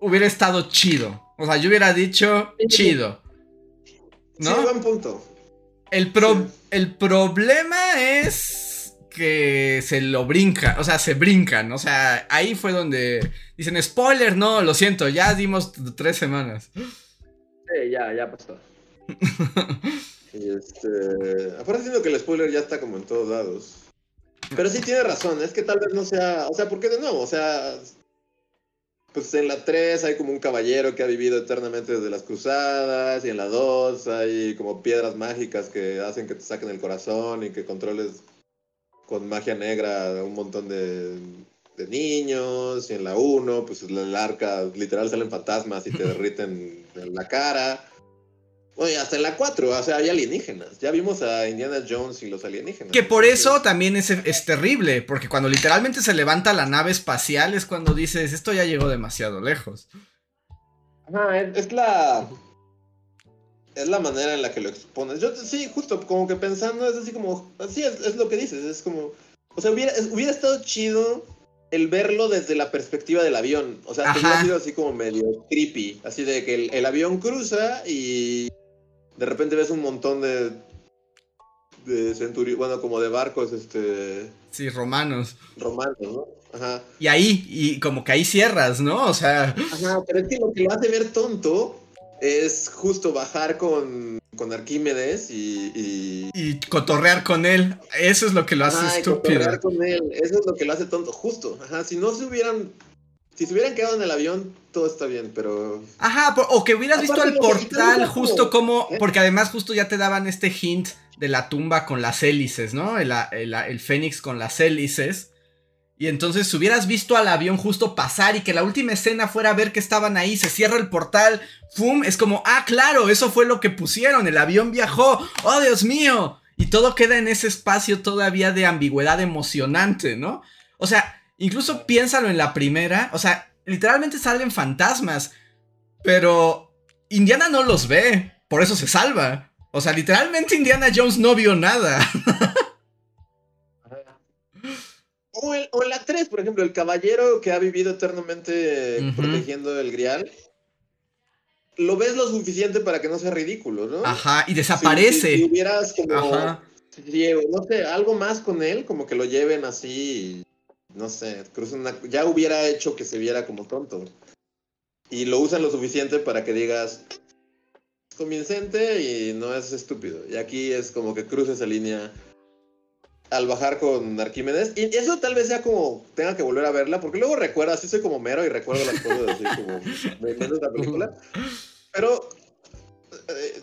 S1: hubiera estado chido. O sea, yo hubiera dicho chido.
S3: sí,
S1: ¿No?
S3: buen punto.
S1: El, pro-
S3: Sí.
S1: el problema es que se lo brinca, o sea, se brincan, o sea, ahí fue donde dicen spoiler, no, lo siento, ya dimos tres semanas.
S3: Sí, ya, ya pasó. este. Aparte, siento que el spoiler ya está como en todos lados. Pero sí tiene razón, es que tal vez no sea, o sea, porque de nuevo, o sea, pues en la 3 hay como un caballero que ha vivido eternamente desde las cruzadas, y en la 2 hay como piedras mágicas que hacen que te saquen el corazón y que controles con magia negra un montón de, de niños, y en la 1, pues el arca literal salen fantasmas y te derriten en la cara. Oye, hasta en la 4, o sea, hay alienígenas. Ya vimos a Indiana Jones y los alienígenas.
S1: Que por eso también es, es, terrible, porque cuando literalmente se levanta la nave espacial es cuando dices, esto ya llegó demasiado lejos.
S3: Ajá, es la... Es la manera en la que lo expones. Yo sí, justo como que pensando, es así como... Así es, es lo que dices, es como... O sea, hubiera, hubiera estado chido el verlo desde la perspectiva del avión. O sea, hubiera sido así como medio creepy. Así de que el, el avión cruza y de repente ves un montón de de centurios, bueno, como de barcos, este...
S1: Sí, romanos.
S3: Romanos, ¿no? Ajá.
S1: Y ahí, y como que ahí cierras, ¿no? O sea...
S3: Ajá, pero es que lo que lo hace ver tonto es justo bajar con, con Arquímedes y, y...
S1: y... cotorrear con él. Eso es lo que lo hace estúpido.
S3: Cotorrear con él, eso es lo que lo hace tonto, justo. Ajá, si no se hubieran si se hubieran quedado en el avión, todo está bien, pero.
S1: Ajá, o que hubieras visto el portal justo como. ¿Eh? Porque además, justo ya te daban este hint de la tumba con las hélices, ¿no? El, el, el Fénix con las hélices. Y entonces, si hubieras visto al avión justo pasar y que la última escena fuera a ver que estaban ahí, se cierra el portal, ¡fum! Es como, ah, claro, eso fue lo que pusieron, el avión viajó, ¡oh, Dios mío! Y todo queda en ese espacio todavía de ambigüedad emocionante, ¿no? O sea, Incluso piénsalo en la primera. O sea, literalmente salen fantasmas. Pero Indiana no los ve. Por eso se salva. O sea, literalmente Indiana Jones no vio nada.
S3: o, en la 3, por ejemplo, el caballero que ha vivido eternamente protegiendo el grial. Lo ves lo suficiente para que no sea ridículo, ¿no?
S1: Ajá, y desaparece.
S3: Si, hubieras como. no sé, algo más con él, como que lo lleven así no sé, ya hubiera hecho que se viera como tonto. Y lo usan lo suficiente para que digas, es convincente y no es estúpido. Y aquí es como que cruza esa línea al bajar con Arquímedes. Y eso tal vez sea como, tenga que volver a verla, porque luego recuerdo, así soy como mero y recuerdo las cosas así como de la película. Pero eh,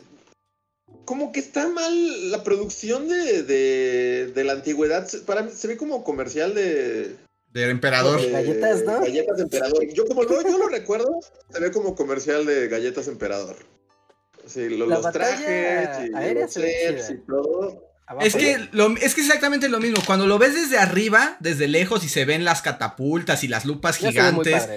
S3: como que está mal la producción de, de, la antigüedad. Para mí se ve como comercial de.
S1: De emperador.
S2: De, galletas, ¿no?
S3: Galletas emperador. Yo como lo, yo lo recuerdo, se ve como comercial de galletas emperador. Sí, lo, los trajes y los sets y todo.
S1: Es que, lo, es que exactamente lo mismo. Cuando lo ves desde arriba, desde lejos, y se ven las catapultas y las lupas gigantes,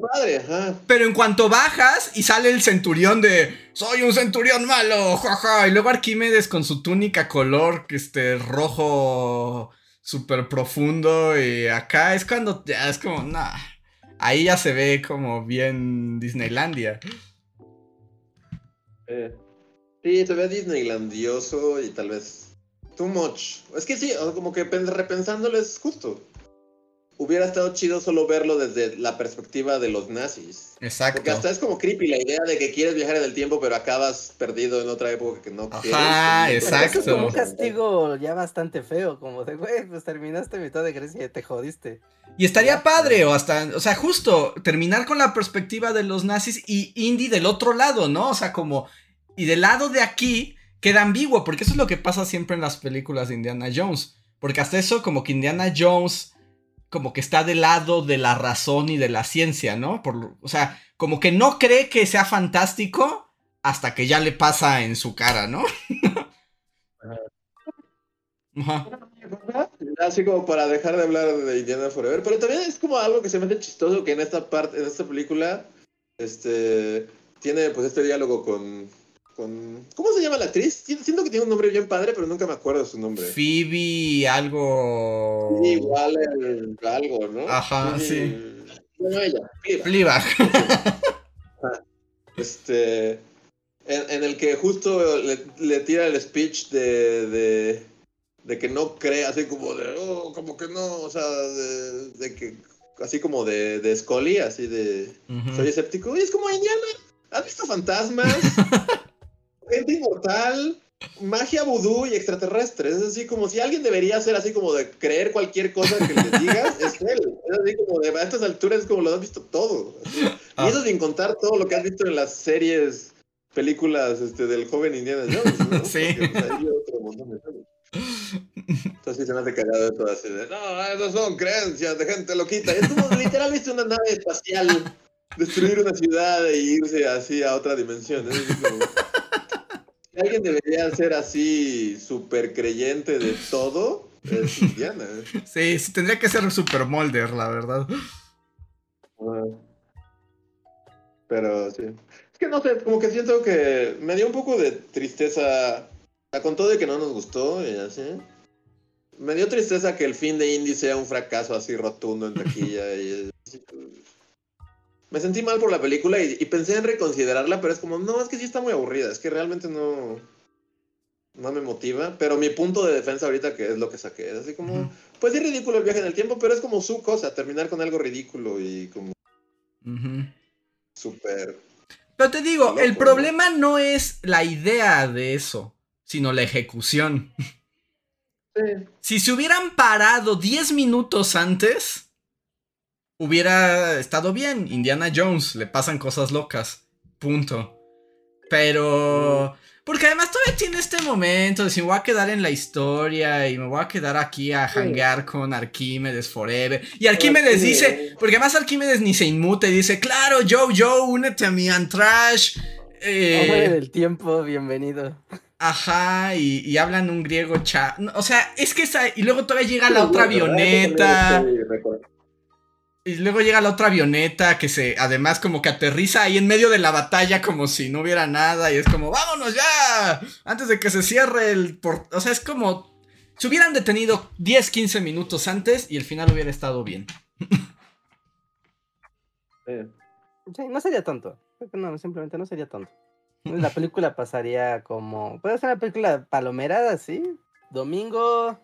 S3: padre, ajá.
S1: Pero en cuanto bajas y sale el centurión de soy un centurión malo, jaja, y luego Arquímedes con su túnica color que este rojo súper profundo y acá es cuando ya es como, nah, ahí ya se ve como bien Disneylandia.
S3: Eh, sí, se ve Disneylandioso y tal vez too much. Es que sí, como que repensándolo es justo hubiera estado chido solo verlo desde la perspectiva de los nazis.
S1: Exacto.
S3: Porque hasta es como creepy la idea de que quieres viajar en el tiempo, pero acabas perdido en otra época que no quieres.
S1: Ajá, exacto.
S2: Es como un castigo ya bastante feo, como de, güey, pues terminaste mitad de Grecia y te jodiste.
S1: Y estaría padre, o hasta, o sea, justo terminar con la perspectiva de los nazis y Indy del otro lado, ¿no? O sea, como, y del lado de aquí queda ambiguo, porque eso es lo que pasa siempre en las películas de Indiana Jones. Porque hasta eso, como que Indiana Jones como que está del lado de la razón y de la ciencia, ¿no? O sea, como que no cree que sea fantástico hasta que ya le pasa en su cara, ¿no?
S3: Así como para dejar de hablar de Indiana Forever, pero también es como algo que se me hace chistoso que en esta parte, en esta película, este, tiene pues este diálogo con, ¿Cómo se llama la actriz? Siento que tiene un nombre bien padre, pero nunca me acuerdo su nombre.
S1: Phoebe, algo.
S3: igual algo, ¿no?
S1: Ajá, sí.
S3: Bueno, ella,
S1: Fleabag.
S3: este. En, el que justo le, tira el speech de, de, que no cree, así como de, oh, como que no, o sea, de, que, así como de, de Scully, así de, soy escéptico, y es como Indiana, ¿has visto fantasmas? gente inmortal, magia vudú y extraterrestres. Es así como si alguien debería ser así como de creer cualquier cosa que le digas, es él. Es así como de a estas alturas es como lo has visto todo. así.
S1: Ah.
S3: Y eso sin contar todo lo que has visto en las series, películas este, del joven Indiana Jones, ¿no?
S1: Sí.
S3: Porque, pues, hay otro montón de cosas. Entonces se me hace cagado eso así de, no, esas son creencias de gente loquita. Y es como literal viste una nave espacial destruir una ciudad e irse así a otra dimensión. Es así como- alguien debería ser así súper creyente de todo, es Indiana.
S1: Sí, sí, tendría que ser Super Molder, la verdad.
S3: Ah. Pero sí. Es que no sé, como que siento que me dio un poco de tristeza. Con todo de que no nos gustó y así. Me dio tristeza que el fin de Indy sea un fracaso así rotundo en taquilla. y Me sentí mal por la película y, y pensé en reconsiderarla, pero es como, no, es que sí está muy aburrida. Es que realmente no. No me motiva. Pero mi punto de defensa ahorita, que es lo que saqué, es así como. Pues sí, ridículo el viaje en el tiempo, pero es como su cosa, terminar con algo ridículo y como
S1: Ujú.
S3: súper.
S1: Pero te digo,
S3: Loco,
S1: el
S3: ¿no?
S1: problema no es la idea de eso, sino la ejecución.
S3: Sí.
S1: Si se hubieran parado 10 minutos antes, hubiera estado bien. Indiana Jones, le pasan cosas locas. Punto. Pero... Porque además todavía tiene este momento de si me voy a quedar en la historia y me voy a quedar aquí a hangar con Arquímedes forever. Y Arquímedes dice, porque además Arquímedes ni se inmute, dice, claro, Joe, Joe, únete a mi Antrash. Eh,
S2: Hombre del tiempo, bienvenido.
S1: Ajá, y, y hablan un griego cha. O sea, es que esa. Y luego todavía llega la otra avioneta.
S3: Sí.
S1: Y luego llega la otra avioneta que se. Además, como que aterriza ahí en medio de la batalla, como si no hubiera nada. Y es como, vámonos ya. Antes de que se cierre el. por- O sea, es como. Se hubieran detenido 10, 15 minutos antes y el final hubiera estado bien.
S3: Sí.
S2: Sí, no sería que No, simplemente no sería tonto. La película pasaría como. Puede ser una película palomera, así. Domingo.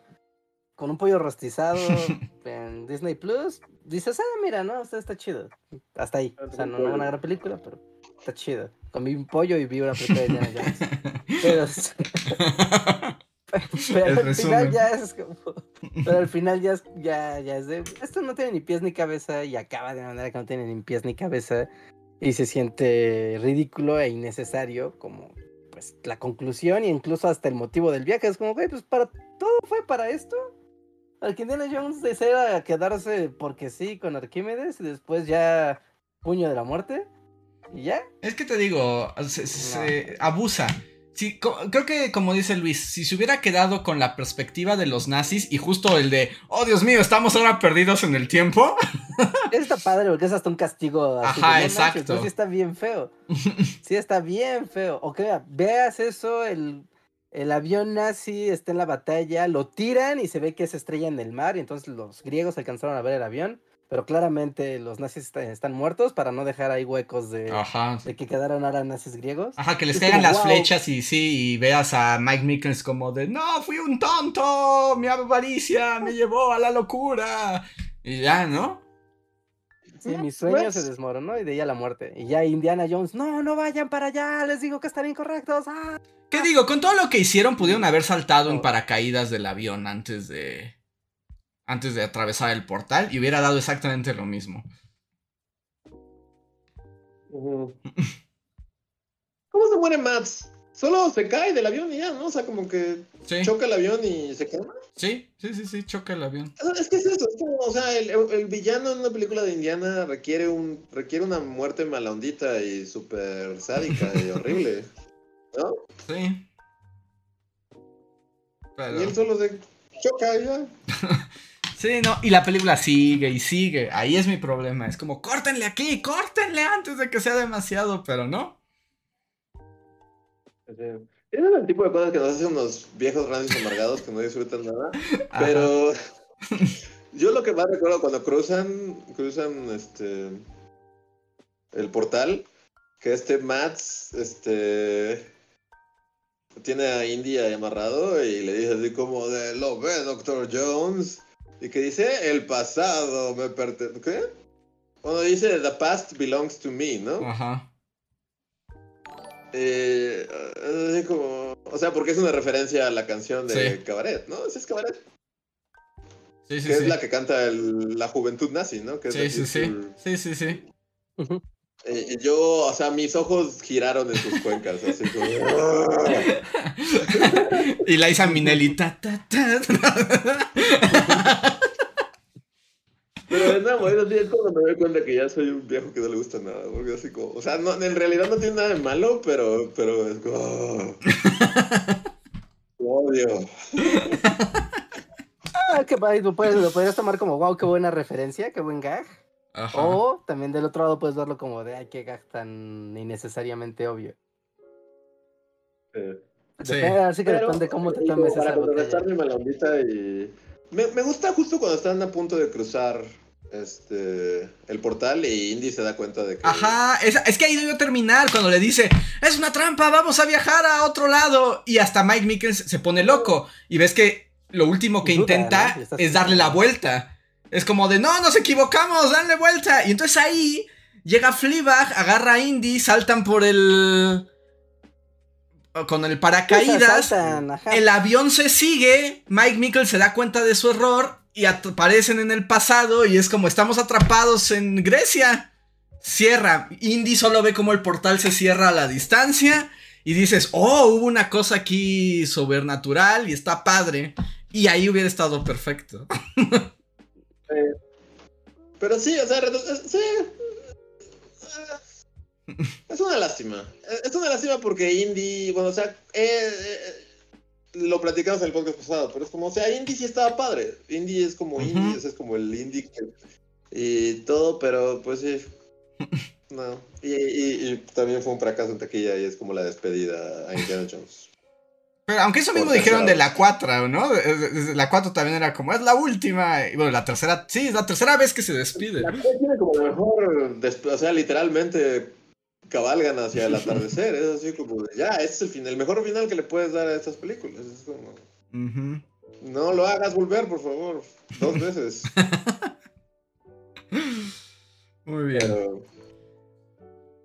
S2: Con un pollo rostizado en Disney Plus. Dices, ah, mira, no, o sea, está chido. Hasta ahí. O sea, no, no una gran película, pero está chido. Comí un pollo y vi una película de Indiana Jones. Pero, pero al
S1: resumen.
S2: final ya es como. Pero al final ya es, ya, ya es de. Esto no tiene ni pies ni cabeza y acaba de manera que no tiene ni pies ni cabeza. Y se siente ridículo e innecesario como pues la conclusión y incluso hasta el motivo del viaje. Es como, güey, pues para todo fue para esto. Indiana Jones desea quedarse porque sí con Arquímedes y después ya puño de la muerte. Y ya.
S1: Es que te digo, se, se abusa. Sí, creo que como dice Luis, si se hubiera quedado con la perspectiva de los nazis y justo el de, oh Dios mío, estamos ahora perdidos en el tiempo.
S2: Está padre porque es hasta un castigo. así
S1: Ajá,
S2: "No manches",
S1: exacto.
S2: sí está bien feo. Sí está bien feo. O que vea, veas eso, el, el avión nazi está en la batalla, lo tiran y se ve que se estrella en el mar y entonces los griegos alcanzaron a ver el avión, pero claramente los nazis está- están muertos para no dejar ahí huecos de,
S1: Ajá.
S2: de que quedaron ahora nazis griegos.
S1: Ajá, que les
S2: Es
S1: caigan las
S2: "Wow".
S1: flechas y sí, y veas a Mike Mickens como de, no, fui un tonto, mi avaricia me llevó a la locura. Y ya, ¿no?
S2: Sí, mi sueño se
S3: pues.
S2: desmoronó y de ahí a la muerte. Y ya Indiana Jones, no, no vayan para allá, les digo que están incorrectos. ¡ah!".
S1: ¿Qué digo? Con todo lo que hicieron, pudieron haber saltado en paracaídas del avión antes de. Antes de atravesar el portal y hubiera dado exactamente lo mismo.
S3: ¿Cómo se muere Max? Solo se cae del avión y ya, ¿no? O sea, como que
S1: Sí,
S3: choca el avión y se quema.
S1: Sí, sí, sí, sí, choca el avión.
S3: Es que es eso, es como, o sea, el, el villano en una película de Indiana requiere un requiere una muerte malondita y súper sádica y horrible, ¿no?
S1: Sí. Pero-
S3: Y él solo se choca ya.
S1: Sí, no, y la película sigue y sigue. Ahí es mi problema. Es como, córtenle aquí, córtenle antes de que sea demasiado, pero no.
S3: Ese es el tipo de cosas que nos hacen unos viejos rancios amargados que no disfrutan nada.
S1: Ajá.
S3: Pero yo lo que más recuerdo cuando cruzan, cruzan este el portal, que este Mats, este tiene a Indy ahí amarrado y le dice así como de lo ve, Doctor Jones. Y que dice el pasado me pertenece. ¿Qué? Bueno, dice the past belongs to me, ¿no?
S1: Ajá.
S3: Eh, así como. O sea, porque es una referencia a la canción de
S1: Sí.
S3: Cabaret, ¿no? Esa es Cabaret.
S1: Sí, sí,
S3: que
S1: sí.
S3: es la que canta el- la juventud nazi, ¿no? Que es
S1: Sí, sí, sí. Sí, sí, sí.
S3: Eh, y yo, o sea, mis ojos giraron en sus cuencas, así como... "Ah".
S1: Y la Minelli. ta, ta, ta.
S3: Pero no, bueno, sí, es cuando me doy cuenta que ya soy un viejo que no le gusta nada, porque así como... O sea, no, en realidad no tiene nada de malo, pero, pero es como... "Ah". Odio.
S2: Ah, que pa- lo puedes, lo podrías tomar como, wow, qué buena referencia, qué buen gag.
S1: Ajá.
S2: O también del otro lado puedes verlo como de, ay, qué gag tan innecesariamente obvio.
S3: Eh,
S1: Sí.
S2: Depende, así que
S3: Pero,
S2: depende cómo te tomes
S3: para mi mala y... Me gusta justo cuando están a punto de cruzar este el portal y Indy se da cuenta de que...
S1: Ajá, es, es que ahí debió terminar cuando le dice, es una trampa, vamos a viajar a otro lado. Y hasta Mike Mickens se pone loco. Y ves que lo último que
S2: Duda,
S1: intenta es darle la vuelta. Es como de, no, nos equivocamos, danle vuelta. Y entonces ahí llega Fleabag, agarra a Indy, saltan por el... Con el
S2: Pues,
S1: paracaídas. El avión se sigue, Mike Mickles se da cuenta de su error y aparecen en el pasado y es como estamos atrapados en Grecia. Cierra. Indy solo ve como el portal se cierra a la distancia y dices, oh, hubo una cosa aquí sobrenatural y está padre. Y ahí hubiera estado perfecto.
S3: Pero sí, o sea, sí. Es una lástima. Es una lástima porque Indy, bueno, o sea, eh, eh, lo platicamos en el podcast pasado, pero es como, o sea, Indy sí estaba padre. Indy es como o sea, es como el Indy que- y todo, pero pues sí. No. Y, y- y también fue un fracaso en taquilla y es como la despedida a Indiana Jones.
S1: Pero aunque eso
S3: Por
S1: mismo dijeron de la 4, ¿no? La 4 también era como, es la última. Y bueno, la tercera, sí, es la tercera vez que se despide.
S3: La tiene como la mejor, o sea, literalmente cabalgan hacia el atardecer, es así como, de, ya, este es el final, el mejor final que le puedes dar a estas películas. Es como, no lo hagas volver, por favor, dos veces.
S1: Muy bien.
S3: Pero,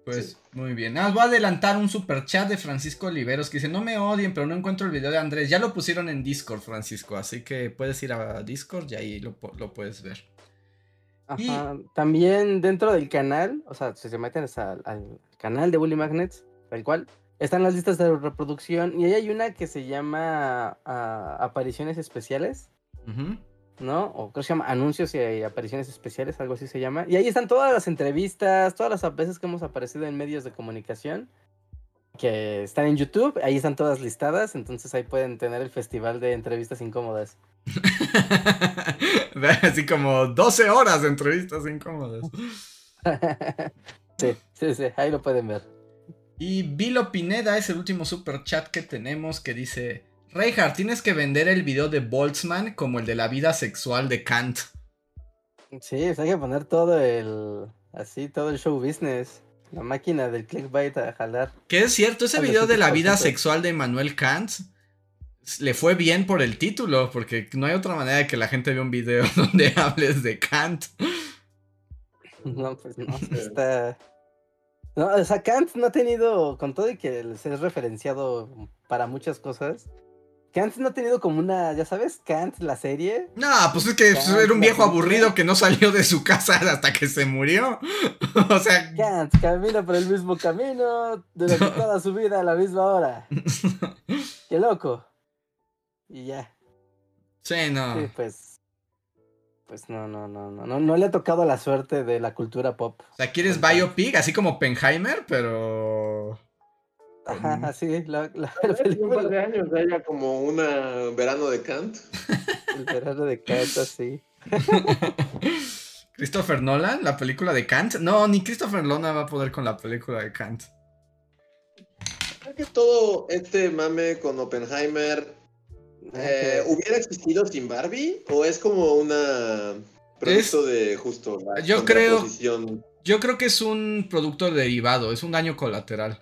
S1: Pues
S3: Sí.
S1: muy bien. Nada más voy a adelantar un super chat de Francisco Oliveros que dice: No me odien, pero no encuentro el video de Andrés. Ya lo pusieron en Discord, Francisco. Así que puedes ir a Discord y ahí lo, lo puedes ver. Y-
S2: Ajá. También dentro del canal, o sea, si se meten al, al canal de Bully Magnets, tal cual, están las listas de reproducción y ahí hay una que se llama ah, apariciones especiales. ¿no? O creo que se llama anuncios y apariciones especiales, algo así se llama. Y ahí están todas las entrevistas, todas las veces que hemos aparecido en medios de comunicación que están en YouTube, ahí están todas listadas, entonces ahí pueden tener el festival de entrevistas incómodas.
S1: Así como 12 horas de entrevistas incómodas.
S2: sí, sí, sí, ahí lo pueden ver.
S1: Y Vilo Pineda es el último super chat que tenemos que dice: Reinhardt, tienes que vender el video de Boltzmann como el de la vida sexual de Kant.
S2: Sí, pues hay que poner todo el. Así, todo el show business. La máquina del clickbait a jalar.
S1: Que es cierto, ese video de la vida
S2: 200%.
S1: sexual de Manuel Kant le fue bien por el título, porque no hay otra manera de que la gente vea un video donde hables de Kant.
S2: No, pues no, está. No, o sea, Kant no ha tenido, con todo y que se es referenciado para muchas cosas, Kant no ha tenido como una, ya sabes, Kant, la serie.
S1: No, pues es que
S2: Kant,
S1: era un viejo aburrido que no salió de su casa hasta que se murió. o sea,
S2: Kant camina por el mismo camino durante toda su vida a la misma hora. Qué loco. Y ya.
S1: sí, no.
S2: Sí, pues. Pues no, no, no, no, no, no le ha tocado la suerte de la cultura pop.
S1: O sea, quieres biopic, así como Oppenheimer, pero...
S2: Ajá, así, la, la, la
S3: un par
S2: película,
S3: de años haya como un verano de Kant.
S2: el verano de Kant, así.
S1: Christopher Nolan, la película de Kant. No, ni Christopher Nolan va a poder con la película de Kant.
S3: Creo que todo este mame con Oppenheimer eh, ¿hubiera existido sin Barbie? ¿O es como una producto de justo la
S1: Yo creo-? Yo creo que es un producto derivado, es un daño colateral.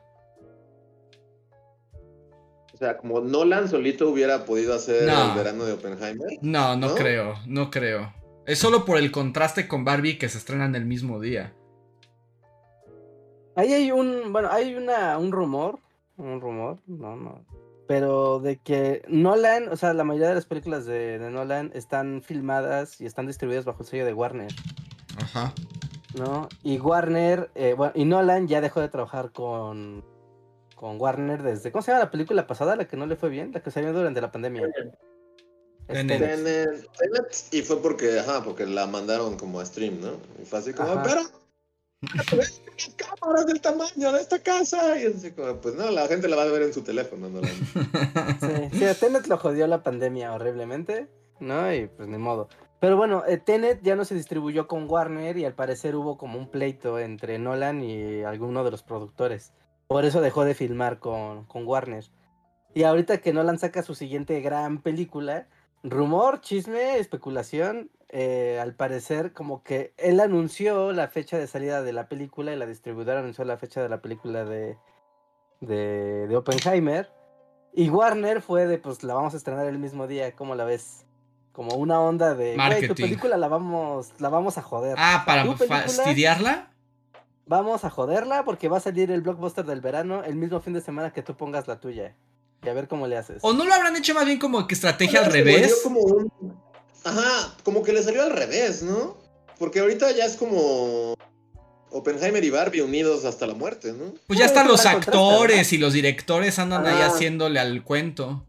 S3: O sea, como Nolan solito hubiera podido hacer
S1: No.
S3: el verano de Oppenheimer.
S1: No, no,
S3: ¿No?
S1: creo, no creo. Es solo por el contraste con Barbie que se estrenan el mismo día.
S2: Ahí hay un, bueno, hay una, un rumor, un rumor, no, no, pero de que Nolan, o sea, la mayoría de las películas de, de Nolan están filmadas y están distribuidas bajo el sello de Warner,
S1: Ajá.
S2: ¿no? Y Warner, eh, bueno, y Nolan ya dejó de trabajar con, con Warner desde, ¿cómo se llama la película pasada? La que no le fue bien, la que salió durante la pandemia. Este,
S1: Tenet.
S3: Tenet, Tenet, y fue porque, ajá, porque la mandaron como a stream, ¿no? Y fue así como,
S2: Ajá.
S3: pero cámaras del tamaño de esta casa. Y así como, pues no, la gente la va a ver en su teléfono, ¿no?
S2: Sí, sí, Tenet lo jodió la pandemia horriblemente, ¿no? Y pues ni modo. Pero bueno, eh, Tenet ya no se distribuyó con Warner y al parecer hubo como un pleito entre Nolan y alguno de los productores. Por eso dejó de filmar con, con Warner. Y ahorita que Nolan saca su siguiente gran película, rumor, chisme, especulación, eh, al parecer como que él anunció la fecha de salida de la película y la distribuidora anunció la fecha de la película de, de, de Oppenheimer. Y Warner fue de, pues la vamos a estrenar el mismo día, ¿cómo la ves? Como una onda de, güey, tu película la vamos, la vamos a joder.
S1: Ah, para fastidiarla.
S2: Vamos a joderla porque va a salir el blockbuster del verano el mismo fin de semana que tú pongas la tuya. Y a ver cómo le haces.
S1: ¿O no lo habrán hecho más bien como que estrategia al revés?
S3: Como un- Ajá, como que le salió al revés, ¿no? Porque ahorita ya es como Oppenheimer y Barbie unidos hasta la muerte, ¿no?
S1: Pues ya
S2: Sí,
S1: están
S2: es
S1: los actores y los directores andan ahí
S3: Ah.
S1: haciéndole al cuento.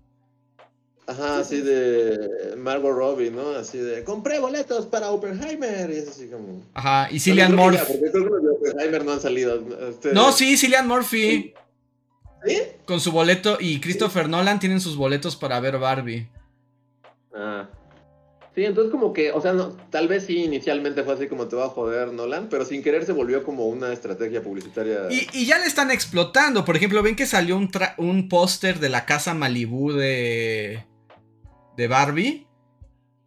S3: Ajá, así de Margot Robbie, ¿no? Así de, compré boletos para Oppenheimer. Y es así como...
S1: Ajá, y Cillian Murphy.
S3: ya, porque creo que los de Oppenheimer no han salido. este-
S1: No, sí, Cillian Murphy.
S3: ¿Sí?
S1: Con su boleto. Y Christopher Nolan tienen sus boletos para ver Barbie.
S3: Ah. Sí, entonces como que, o sea, no, tal vez sí inicialmente fue así como te va a joder Nolan, pero sin querer se volvió como una estrategia publicitaria.
S1: Y, y ya le están explotando. Por ejemplo, ven que salió un, un póster de la casa Malibu de, de Barbie.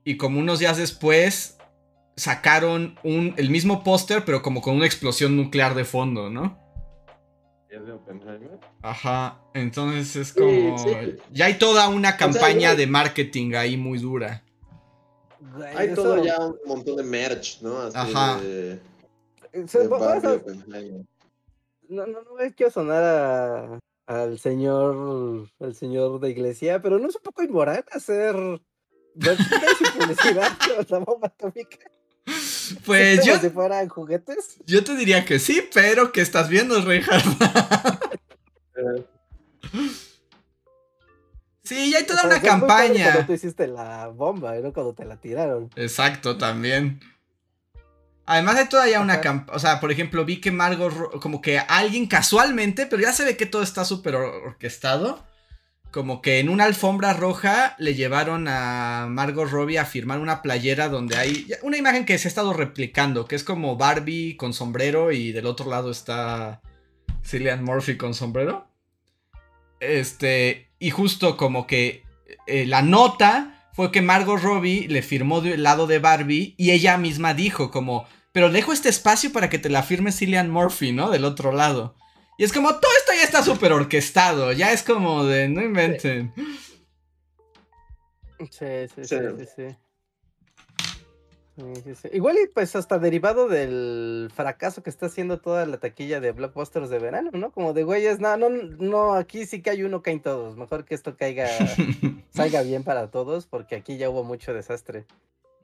S1: Y como unos días después sacaron un, el mismo póster, pero como con una explosión nuclear de fondo, ¿no?
S3: ¿Es de Oppenheimer?
S1: Ajá, entonces es como...
S3: sí.
S1: Ya hay toda una campaña de marketing ahí muy dura.
S2: Güey,
S3: Hay
S2: eso-
S3: todo ya un montón de merch, ¿no? Así
S1: Ajá.
S3: de, de Oppenheimer.
S2: No, no, no es quiero sonar a- al señor, al señor de iglesia, pero no es un poco inmoral hacer merchandise y publicidad con la bomba atómica.
S1: Pues yo,
S2: si fueran juguetes.
S1: yo te diría que sí, pero ¿qué estás viendo, Reinhardt? Sí, ya hay
S2: O
S1: toda
S2: sea,
S1: una
S2: padre Cuando
S1: campaña.
S2: tú hiciste la bomba, no cuando te la tiraron.
S1: Exacto, también. Además hay todavía una campaña, o sea, por ejemplo, vi que Margot, como que alguien casualmente, pero ya se ve que todo está súper or- orquestado, como que en una alfombra roja le llevaron a Margot Robbie a firmar una playera donde hay una imagen que se ha estado replicando, que es como Barbie con sombrero y del otro lado está Cillian Murphy con sombrero. Este, y justo como que eh, la nota fue que Margot Robbie le firmó del lado de Barbie y ella misma dijo como, pero dejo este espacio para que te la firme Cillian Murphy, ¿no? Del otro lado. Y es como, todo esto ya está súper orquestado, ya es como de, no inventen.
S2: Sí, sí, sí,
S3: Sí.
S2: sí, sí. Sí, sí, sí. Igual y pues hasta derivado del fracaso que está haciendo toda la taquilla de blockbusters de verano, ¿no? Como de güeyes, no, no, no, aquí sí que hay uno, caen todos. Mejor que esto caiga, salga bien para todos, porque aquí ya hubo mucho desastre.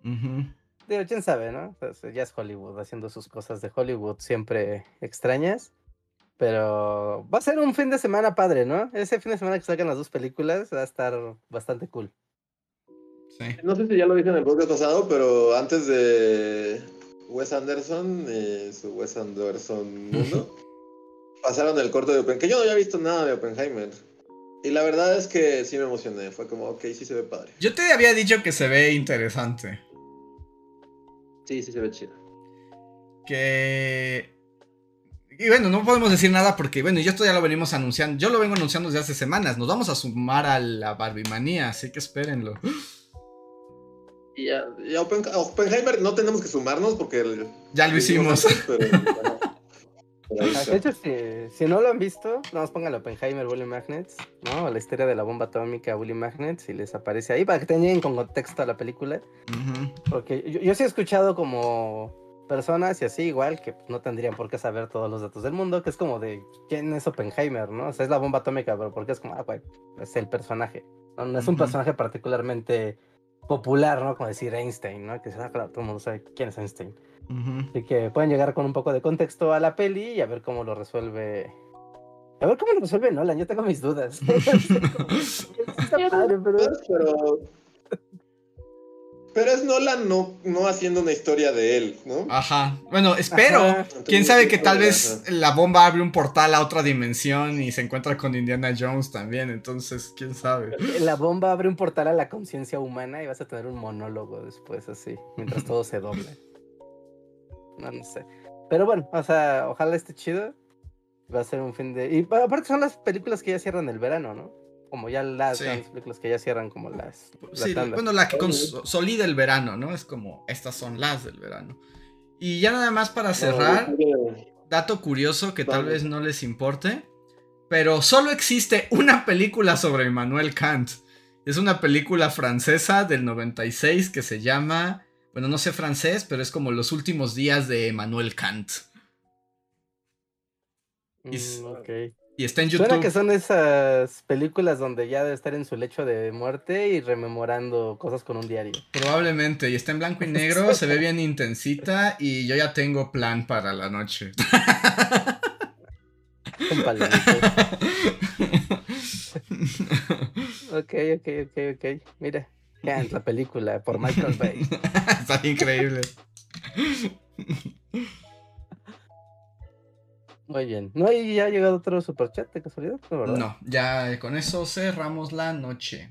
S1: Ujú.
S2: Digo, quién sabe, ¿no? Pues, ya es Hollywood haciendo sus cosas de Hollywood siempre extrañas. Pero va a ser un fin de semana padre, ¿no? Ese fin de semana que salgan las dos películas va a estar bastante cool.
S1: Sí.
S3: No sé si ya lo dije en el podcast pasado, pero antes de Wes Anderson y su Wes Anderson mundo, pasaron el corto de Oppenheimer, que yo no había visto nada de Oppenheimer. Y la verdad es que sí me emocioné, fue como, ok, sí se ve padre.
S1: Yo te había dicho que se ve interesante.
S3: Sí, sí se ve chido.
S1: Que... Y bueno, no podemos decir nada porque, bueno, y esto ya lo venimos anunciando. Yo lo vengo anunciando desde hace semanas. Nos vamos a sumar a la Barbie manía, así que espérenlo.
S3: Y a, y a Oppen- a Oppenheimer no tenemos que sumarnos porque... el-
S1: Ya lo hicimos.
S3: pero,
S2: Ah. De hecho, si, si no lo han visto, nada más pongan Oppenheimer, Willy Magnets, ¿no? La historia de la bomba atómica, Willy Magnets, y les aparece ahí para que tengan con contexto a la película. Porque yo, yo sí he escuchado como personas y así igual que no tendrían por qué saber todos los datos del mundo, que es como de quién es Oppenheimer, ¿no? O sea, es la bomba atómica, pero porque es como, ah, güey, es el personaje. No, no es un personaje particularmente popular, ¿no? Como decir Einstein, ¿no? Que ah, claro, todo el mundo sabe quién es Einstein. Así que pueden llegar con un poco de contexto a la peli y a ver cómo lo resuelve. A ver cómo lo resuelve Nolan, yo tengo mis dudas. Sí, está padre, pero-
S3: Pero. Pero es Nolan no, no haciendo una historia de él, ¿no?
S1: Ajá. Bueno, espero.
S2: Ajá.
S1: Quién sabe que tal
S3: Ajá.
S1: vez la bomba abre un portal a otra dimensión y se encuentra con Indiana Jones también. Entonces, quién sabe.
S2: La bomba abre un portal a la conciencia humana y vas a tener un monólogo después, así, mientras todo se doble. No, no sé. Pero bueno, o sea, ojalá esté chido. Va a ser un fin de. Y pa- aparte son las películas que ya cierran el verano, ¿no? Como ya las,
S1: Sí.
S2: las películas que ya cierran como las. las
S1: Sí,
S2: tandas.
S1: bueno, la que consolida el verano, ¿no? Es como, estas son las del verano. Y ya nada más para cerrar, dato curioso que tal vez no les importe, pero solo existe una película sobre Immanuel Kant. Es una película francesa del 96 que se llama, bueno, no sé francés, pero es como Los últimos días de Immanuel Kant.
S2: Mm, ok.
S1: Y está en
S2: Suena
S1: YouTube.
S2: que son esas películas donde ya debe estar en su lecho de muerte y rememorando cosas con un diario.
S1: Probablemente, y está en blanco y negro, se ve bien intensita y yo ya tengo plan para la noche.
S2: Palomitas. ok, ok, ok, ok. Mira, Kant, la película por Michael Bay.
S1: Está increíble.
S2: Muy bien. ¿No hay ya ha llegado otro superchat de casualidad? No, ¿verdad?
S1: No, ya con eso cerramos la noche.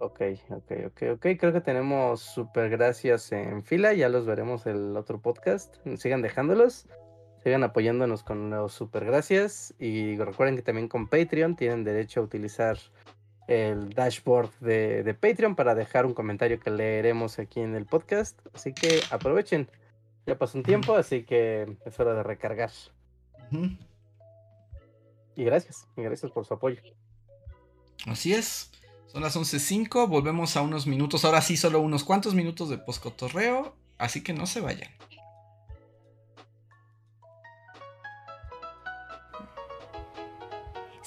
S2: Ok, ok, ok, ok. Creo que tenemos super gracias en fila. Ya los veremos el otro podcast. Sigan dejándolos. Sigan apoyándonos con los super gracias. Y recuerden que también con Patreon tienen derecho a utilizar el dashboard de, de Patreon para dejar un comentario que leeremos aquí en el podcast. Así que aprovechen. Ya pasó un tiempo, así que es hora de recargar. Y gracias, y gracias por su apoyo.
S1: Así es. Son las 11.05, volvemos a unos minutos. Ahora sí, solo unos cuantos minutos de poscotorreo. Así que no se vayan.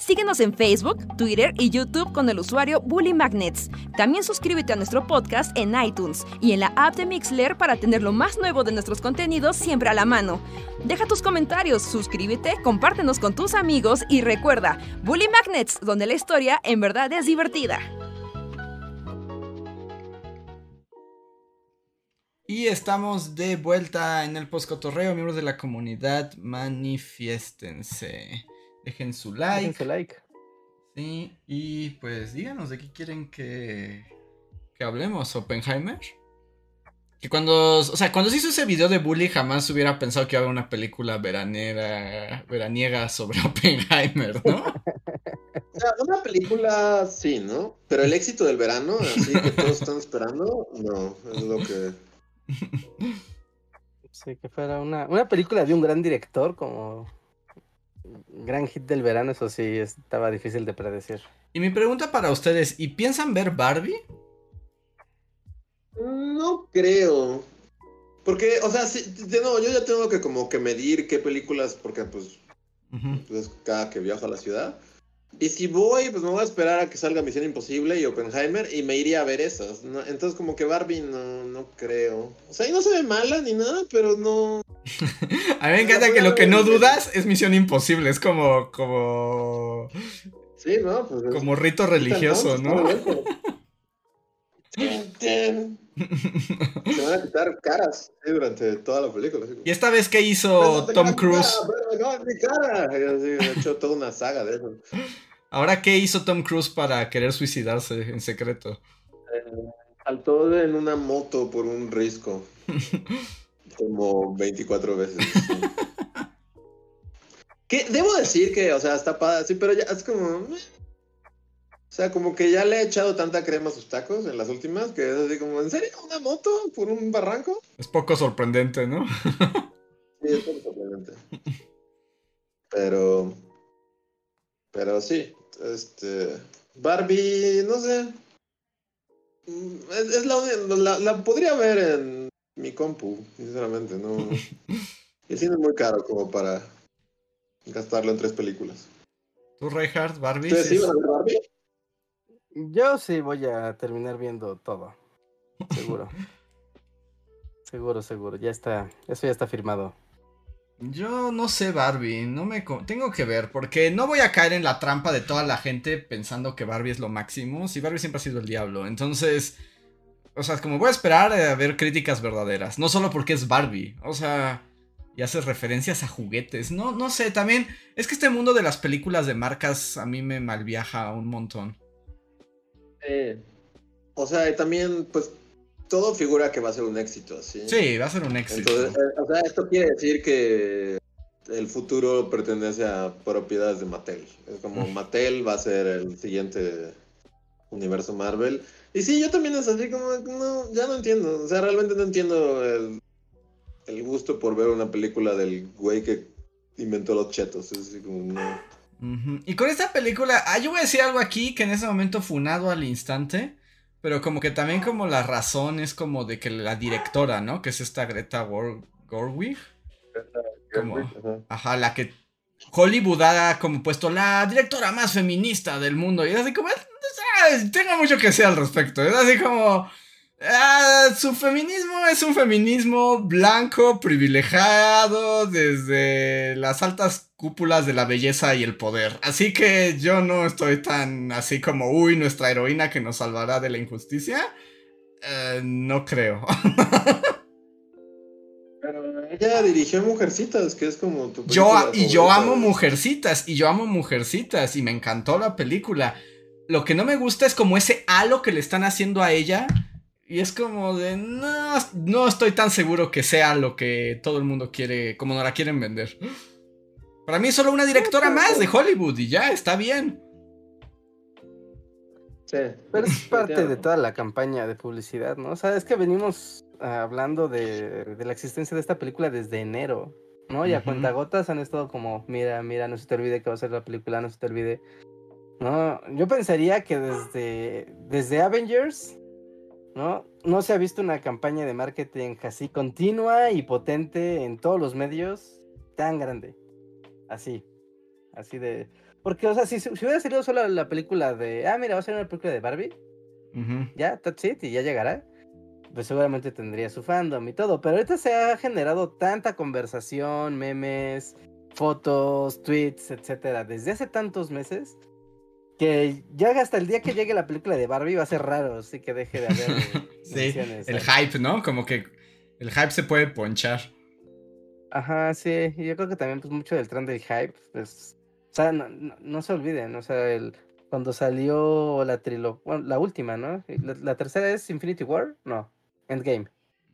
S4: Síguenos en Facebook, Twitter y YouTube con el usuario Bully Magnets. También suscríbete a nuestro podcast en iTunes y en la app de Mixler para tener lo más nuevo de nuestros contenidos siempre a la mano. Deja tus comentarios, suscríbete, compártenos con tus amigos y recuerda, Bully Magnets, donde la historia en verdad es divertida.
S1: Y estamos de vuelta en el poscotorreo. Miembros de la comunidad, manifiéstense. Dejen su
S2: Dejen
S1: like.
S2: su like.
S1: Sí, y pues díganos de qué quieren que, que hablemos, Oppenheimer. Que cuando, o sea, cuando se hizo ese video de Bully jamás hubiera pensado que iba a haber una película veranera, veraniega sobre Oppenheimer, ¿no?
S3: O sea, una película sí, ¿no? Pero el éxito del verano, así que todos están esperando, no, es lo que.
S2: Sí, que fuera una, una película de un gran director como gran hit del verano, eso sí, estaba difícil de predecir.
S1: Y mi pregunta para ustedes, ¿y piensan ver Barbie?
S3: No creo. Porque, o sea, sí, de nuevo, yo ya tengo que como que medir qué películas, porque pues, pues cada que viajo a la ciudad. Y si voy, pues me voy a esperar a que salga Misión Imposible y Oppenheimer y me iría a ver esas. ¿no? Entonces como que Barbie no, no creo. O sea, y no se ve mala ni nada, pero no...
S1: A mí me encanta que lo que no dudas es Misión Imposible, es como, como,
S3: Sí, ¿no? Pues es-
S1: como rito religioso, ¿no?
S3: Se van a quitar caras sí, durante toda la película.
S1: Y esta vez
S3: "Pero
S1: hizo Tom Cruise,
S3: mi cara". He hecho toda una saga de eso.
S1: ahora qué hizo Tom Cruise para querer suicidarse en secreto.
S3: Eh, saltó en una moto por un risco. Como 24 veces. Que debo decir que, o sea, está padre, sí, pero ya es como. O sea, como que ya le he echado tanta crema a sus tacos en las últimas que es así como, ¿en serio? ¿Una moto por un barranco?
S1: Es poco sorprendente, ¿no?
S3: Sí, es poco sorprendente. Pero. Pero sí. Este. Barbie, no sé. Es, es la, la, la podría ver en mi compu, sinceramente. No. El cine es muy caro como para gastarlo en tres películas.
S1: ¿Tú, Reinhardt, Barbie?
S3: ¿Ustedes
S1: sí
S3: iban a ver Barbie?
S2: Yo sí voy a terminar viendo todo. Seguro. seguro, seguro. Ya está. Eso ya está firmado.
S1: Yo no sé Barbie, no me tengo que ver porque no voy a caer en la trampa de toda la gente pensando que Barbie es lo máximo, si Barbie siempre ha sido el diablo. Entonces, o sea, como voy a esperar a ver críticas verdaderas, no solo porque es Barbie, o sea, y haces referencias a juguetes. No no sé, también es que este mundo de las películas de marcas a mí me malviaja un montón.
S3: O sea, y también, pues, todo figura que va a ser un éxito, ¿sí?
S1: Sí, va a ser un éxito.
S3: Entonces, eh, o sea, esto quiere decir que el futuro pertenece a propiedades de Mattel. Es como
S1: Mm.
S3: Mattel va a ser el siguiente universo Marvel. Y sí, yo también es así como, no, ya no entiendo. O sea, realmente no entiendo el, el gusto por ver una película del güey que inventó los chetos. Es así como, no.
S1: Y con esta película, ah, yo voy a decir algo aquí que en ese momento funado al instante, pero como que también como la razón es como de que la directora, ¿no? Que es esta Greta Gor- Gerwig, Como-
S3: Ajá.
S1: ajá, la que Hollywood ha como puesto la directora más feminista del mundo y es así como, ah, tengo mucho que decir al respecto, es así como, ah, su feminismo es un feminismo blanco, privilegiado, desde las altas cúpulas de la belleza y el poder. Así que yo no estoy tan así como, uy, nuestra heroína que nos salvará de la injusticia. Eh, no creo.
S3: Pero ella dirigió Mujercitas, que es como tu
S1: Yo, y yo amo. Mujercitas, y yo amo Mujercitas, y me encantó la película. Lo que no me gusta es como ese halo que le están haciendo a ella. Y es como de, no, no estoy tan seguro que sea lo que todo el mundo quiere, como no la quieren vender. Para mí es solo una directora más de Hollywood y ya, está bien.
S3: Sí.
S2: Pero es parte de toda la campaña de publicidad, ¿no? O sea, es que venimos ah, hablando de, de la existencia de esta película desde enero, ¿no? Y a
S1: Ujú.
S2: cuentagotas han estado como, mira, mira, no se te olvide que va a ser la película, no se te olvide. No, yo pensaría que desde, desde Avengers, ¿no? No se ha visto una campaña de marketing así continua y potente en todos los medios tan grande. Así. Así de... Porque, o sea, si, si hubiera salido solo la película de, ah, mira, va a ser una película de Barbie, ya, that's it, y ya llegará, pues seguramente tendría su fandom y todo. Pero ahorita se ha generado tanta conversación, memes, fotos, tweets, etcétera, desde hace tantos meses que ya hasta el día que llegue la película de Barbie va a ser raro, así que deje de haber
S1: Sí, el
S2: ahí.
S1: hype, ¿no? Como que el hype se puede ponchar.
S2: Ajá, sí, y yo creo que también pues mucho del tren del hype, pues, o sea, no, no- no se olviden, o sea, el, cuando salió la trilogía, bueno, la última, ¿no? La, la tercera es Infinity War, no, Endgame.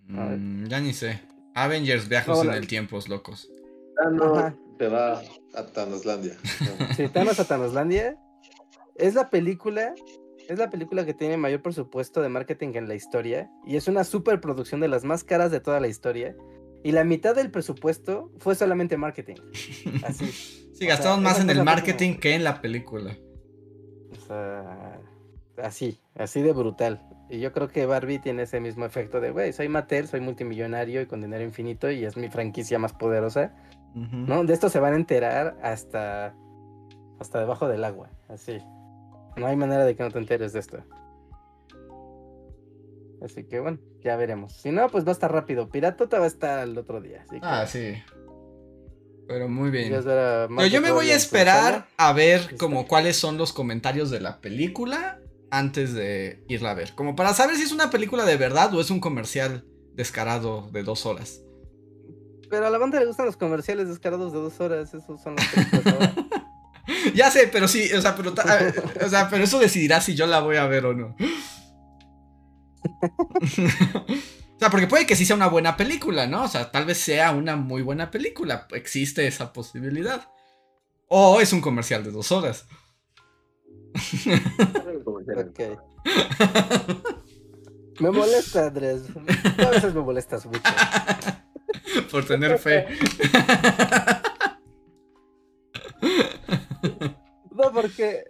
S1: Mm, ya ni sé. Avengers, viajes
S2: No,
S1: en
S2: la-
S1: el tiempo, locos.
S2: Ajá.
S3: te va a Thanoslandia. ¿no?
S2: Sí, Thanos a Thanoslandia es la película, es la película que tiene mayor presupuesto de marketing en la historia y es una superproducción de las más caras de toda la historia. Y la mitad del presupuesto fue solamente marketing. Así.
S1: Sí,
S2: O
S1: gastamos
S2: sea,
S1: más en el marketing
S2: como-
S1: que en la película.
S2: O sea, así, así de brutal. Y yo creo que Barbie tiene ese mismo efecto de, güey, soy Mattel, soy multimillonario y con dinero infinito y es mi franquicia más poderosa. ¿No? De esto se van a enterar hasta, hasta debajo del agua, así. No hay manera de que no te enteres de esto. Así que bueno, ya veremos. Si no, pues va a estar rápido. Piratota va a estar el otro día. Así que
S1: Ah, sí. Pero muy bien. Pero yo me voy a esperar a ver como cuáles son los comentarios de la película antes de irla a ver. Como para saber si es una película de verdad o es un comercial descarado de dos horas.
S2: Pero a la banda le gustan los comerciales descarados de dos horas. Esos son los.
S1: Ya sé, pero sí, o sea, pero, ver, o sea, pero eso decidirá si yo la voy a ver o no. O sea, porque puede que sí sea una buena película, ¿no? O sea, tal vez sea una muy buena película. Existe esa posibilidad. O es un comercial de dos horas.
S2: Ok. Me molesta, Andrés. A veces me molestas mucho.
S1: Por tener fe.
S2: No, porque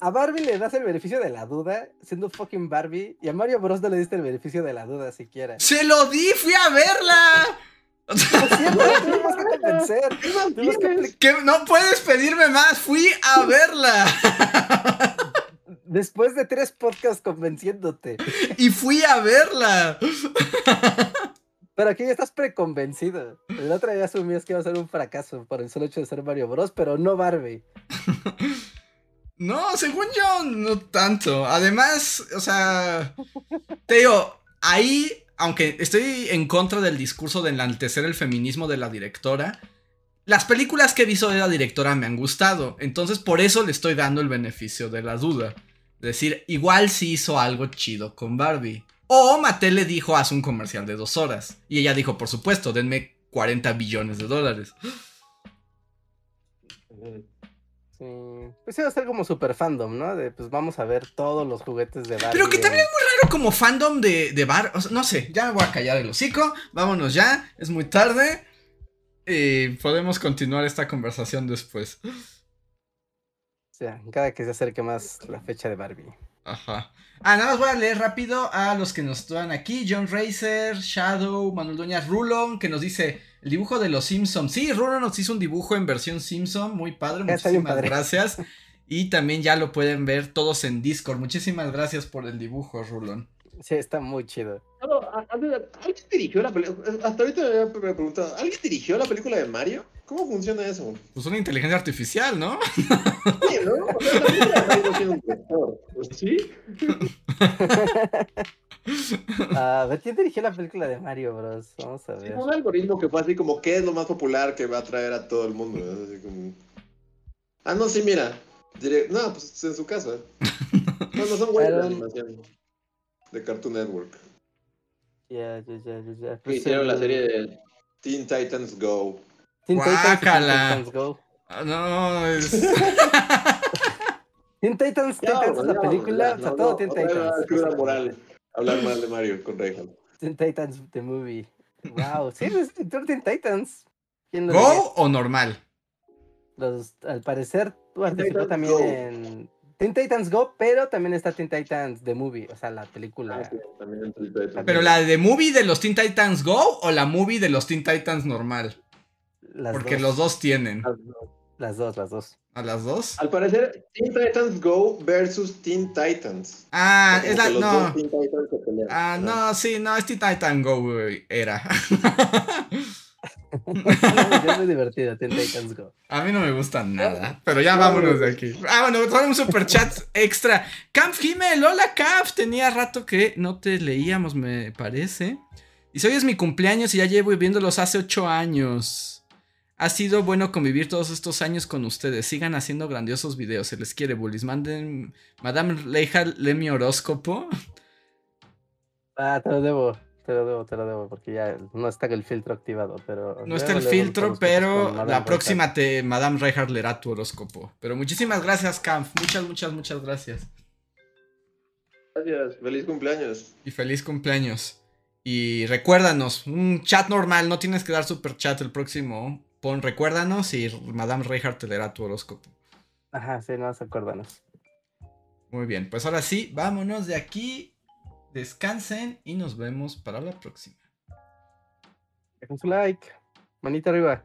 S2: A Barbie le das el beneficio de la duda, siendo fucking Barbie, y a Mario Bros no le diste el beneficio de la duda siquiera.
S1: ¡Se lo di! ¡Fui a verla!
S2: Tuvimos que convencer. tuvimos que apli-
S1: ¿Qué? No puedes pedirme más. Fui a verla.
S2: Después de tres podcasts convenciéndote.
S1: Y fui a verla.
S2: Pero aquí ya estás preconvencido. El otro día asumías que iba a ser un fracaso por el solo hecho de ser Mario Bros, pero no Barbie.
S1: No, según yo, no tanto. Además, o sea, te digo, ahí, aunque estoy en contra del discurso de enaltecer el feminismo de la directora, las películas que he visto de la directora me han gustado. Entonces, por eso le estoy dando el beneficio de la duda. Es decir, igual sí hizo algo chido con Barbie. O Mattel le dijo, haz un comercial de dos horas. Y ella dijo, por supuesto, denme 40 billones de dólares.
S2: Sí. Pues iba a ser como super fandom, ¿no? De pues vamos a ver todos los juguetes de Barbie.
S1: Pero que también es muy raro como fandom de, de bar. o sea, no sé, ya me voy a callar el hocico. Vámonos ya, es muy tarde. Y podemos continuar esta conversación después.
S2: O sea, cada que se acerque más la fecha de Barbie.
S1: Ajá. Ah, nada más voy a leer rápido a los que nos están aquí. John Racer, Shadow, Manuel Doñas, Rulon, que nos dice el dibujo de los Simpsons. Sí, Rulon nos hizo un dibujo en versión Simpson, muy padre, muchísimas
S2: padre.
S1: gracias. Y también ya lo pueden ver todos en Discord. Muchísimas gracias por el dibujo, Rulon.
S2: Sí, está muy chido.
S3: ¿Alguien dirigió la película? Hasta ahorita me había preguntado, ¿alguien dirigió la película de Mario? ¿Cómo funciona eso?
S1: Pues una inteligencia artificial, ¿no?
S3: Sí, ¿no? O sea, ¿pues ¿sí?
S2: A ver, ¿quién dirigió la película de Mario Bros? Vamos a
S3: Sí,
S2: ver.
S3: un algoritmo que fue así como, ¿qué es lo más popular que va a atraer a todo el mundo? ¿no? Así como... Ah, no, sí, mira. Dire- No, pues en su casa. No, no son güeyes de
S2: Pero-
S3: animación. De Cartoon Network.
S2: Ya, ya, ya, ya, Pues
S3: hicieron la serie de Teen Titans Go.
S2: Teen Titans
S1: Guácala.
S2: Go.
S1: Ah, No, es.
S2: Teen Titans, Teen Titans, la película, o sea, todo Teen Titans.
S3: cruda moral. Hablar mal de Mario con Rejan.
S2: Teen Titans, the movie. Wow, sí, es director Teen Titans. ¿Quién lo diría?
S1: ¿Go o normal?
S2: Los, al parecer, tú participó también
S3: Go.
S2: en Teen Titans Go, pero también está Teen Titans The Movie, o sea, la película.
S3: Ah, sí, también.
S1: ¿Pero la de movie de los Teen Titans Go o la movie de los Teen Titans normal?
S2: Las
S1: Porque
S2: dos,
S1: los dos tienen.
S2: Las dos, las dos.
S1: ¿A las dos?
S3: Al parecer, Teen Titans Go versus Teen Titans.
S1: Ah, es la. No.
S3: dos Teen Titans se pelean.
S1: Ah, no, sí, no, es Teen Titan Go, güey, era.
S2: es muy divertido, Teen Titans Go.
S1: A mí no me gusta nada, pero ya vámonos de aquí. Ah, bueno, trae un super chat extra. Camp Himmel, hola Camp, tenía rato que no te leíamos, me parece. Y hoy es mi cumpleaños y ya llevo viéndolos hace ocho años. Ha sido bueno convivir todos estos años con ustedes. Sigan haciendo grandiosos videos. Se les quiere, bullies. Manden. Madame Leija, lee mi horóscopo.
S2: Ah, te lo debo, te lo debo, te lo debo, porque ya no está el filtro activado, pero...
S1: No está el filtro, pero la próxima te Madame Reinhardt leerá tu horóscopo. Pero muchísimas gracias, Camp. Muchas, muchas, muchas gracias.
S3: Gracias, feliz cumpleaños.
S1: Y feliz cumpleaños. Y recuérdanos, un chat normal, no tienes que dar super chat el próximo. Pon recuérdanos y Madame Reinhardt te leerá tu horóscopo.
S2: Ajá, sí, no se acuérdanos.
S1: Muy bien, pues ahora sí, vámonos de aquí. Descansen y nos vemos para la próxima.
S2: Dejen su like, manita arriba.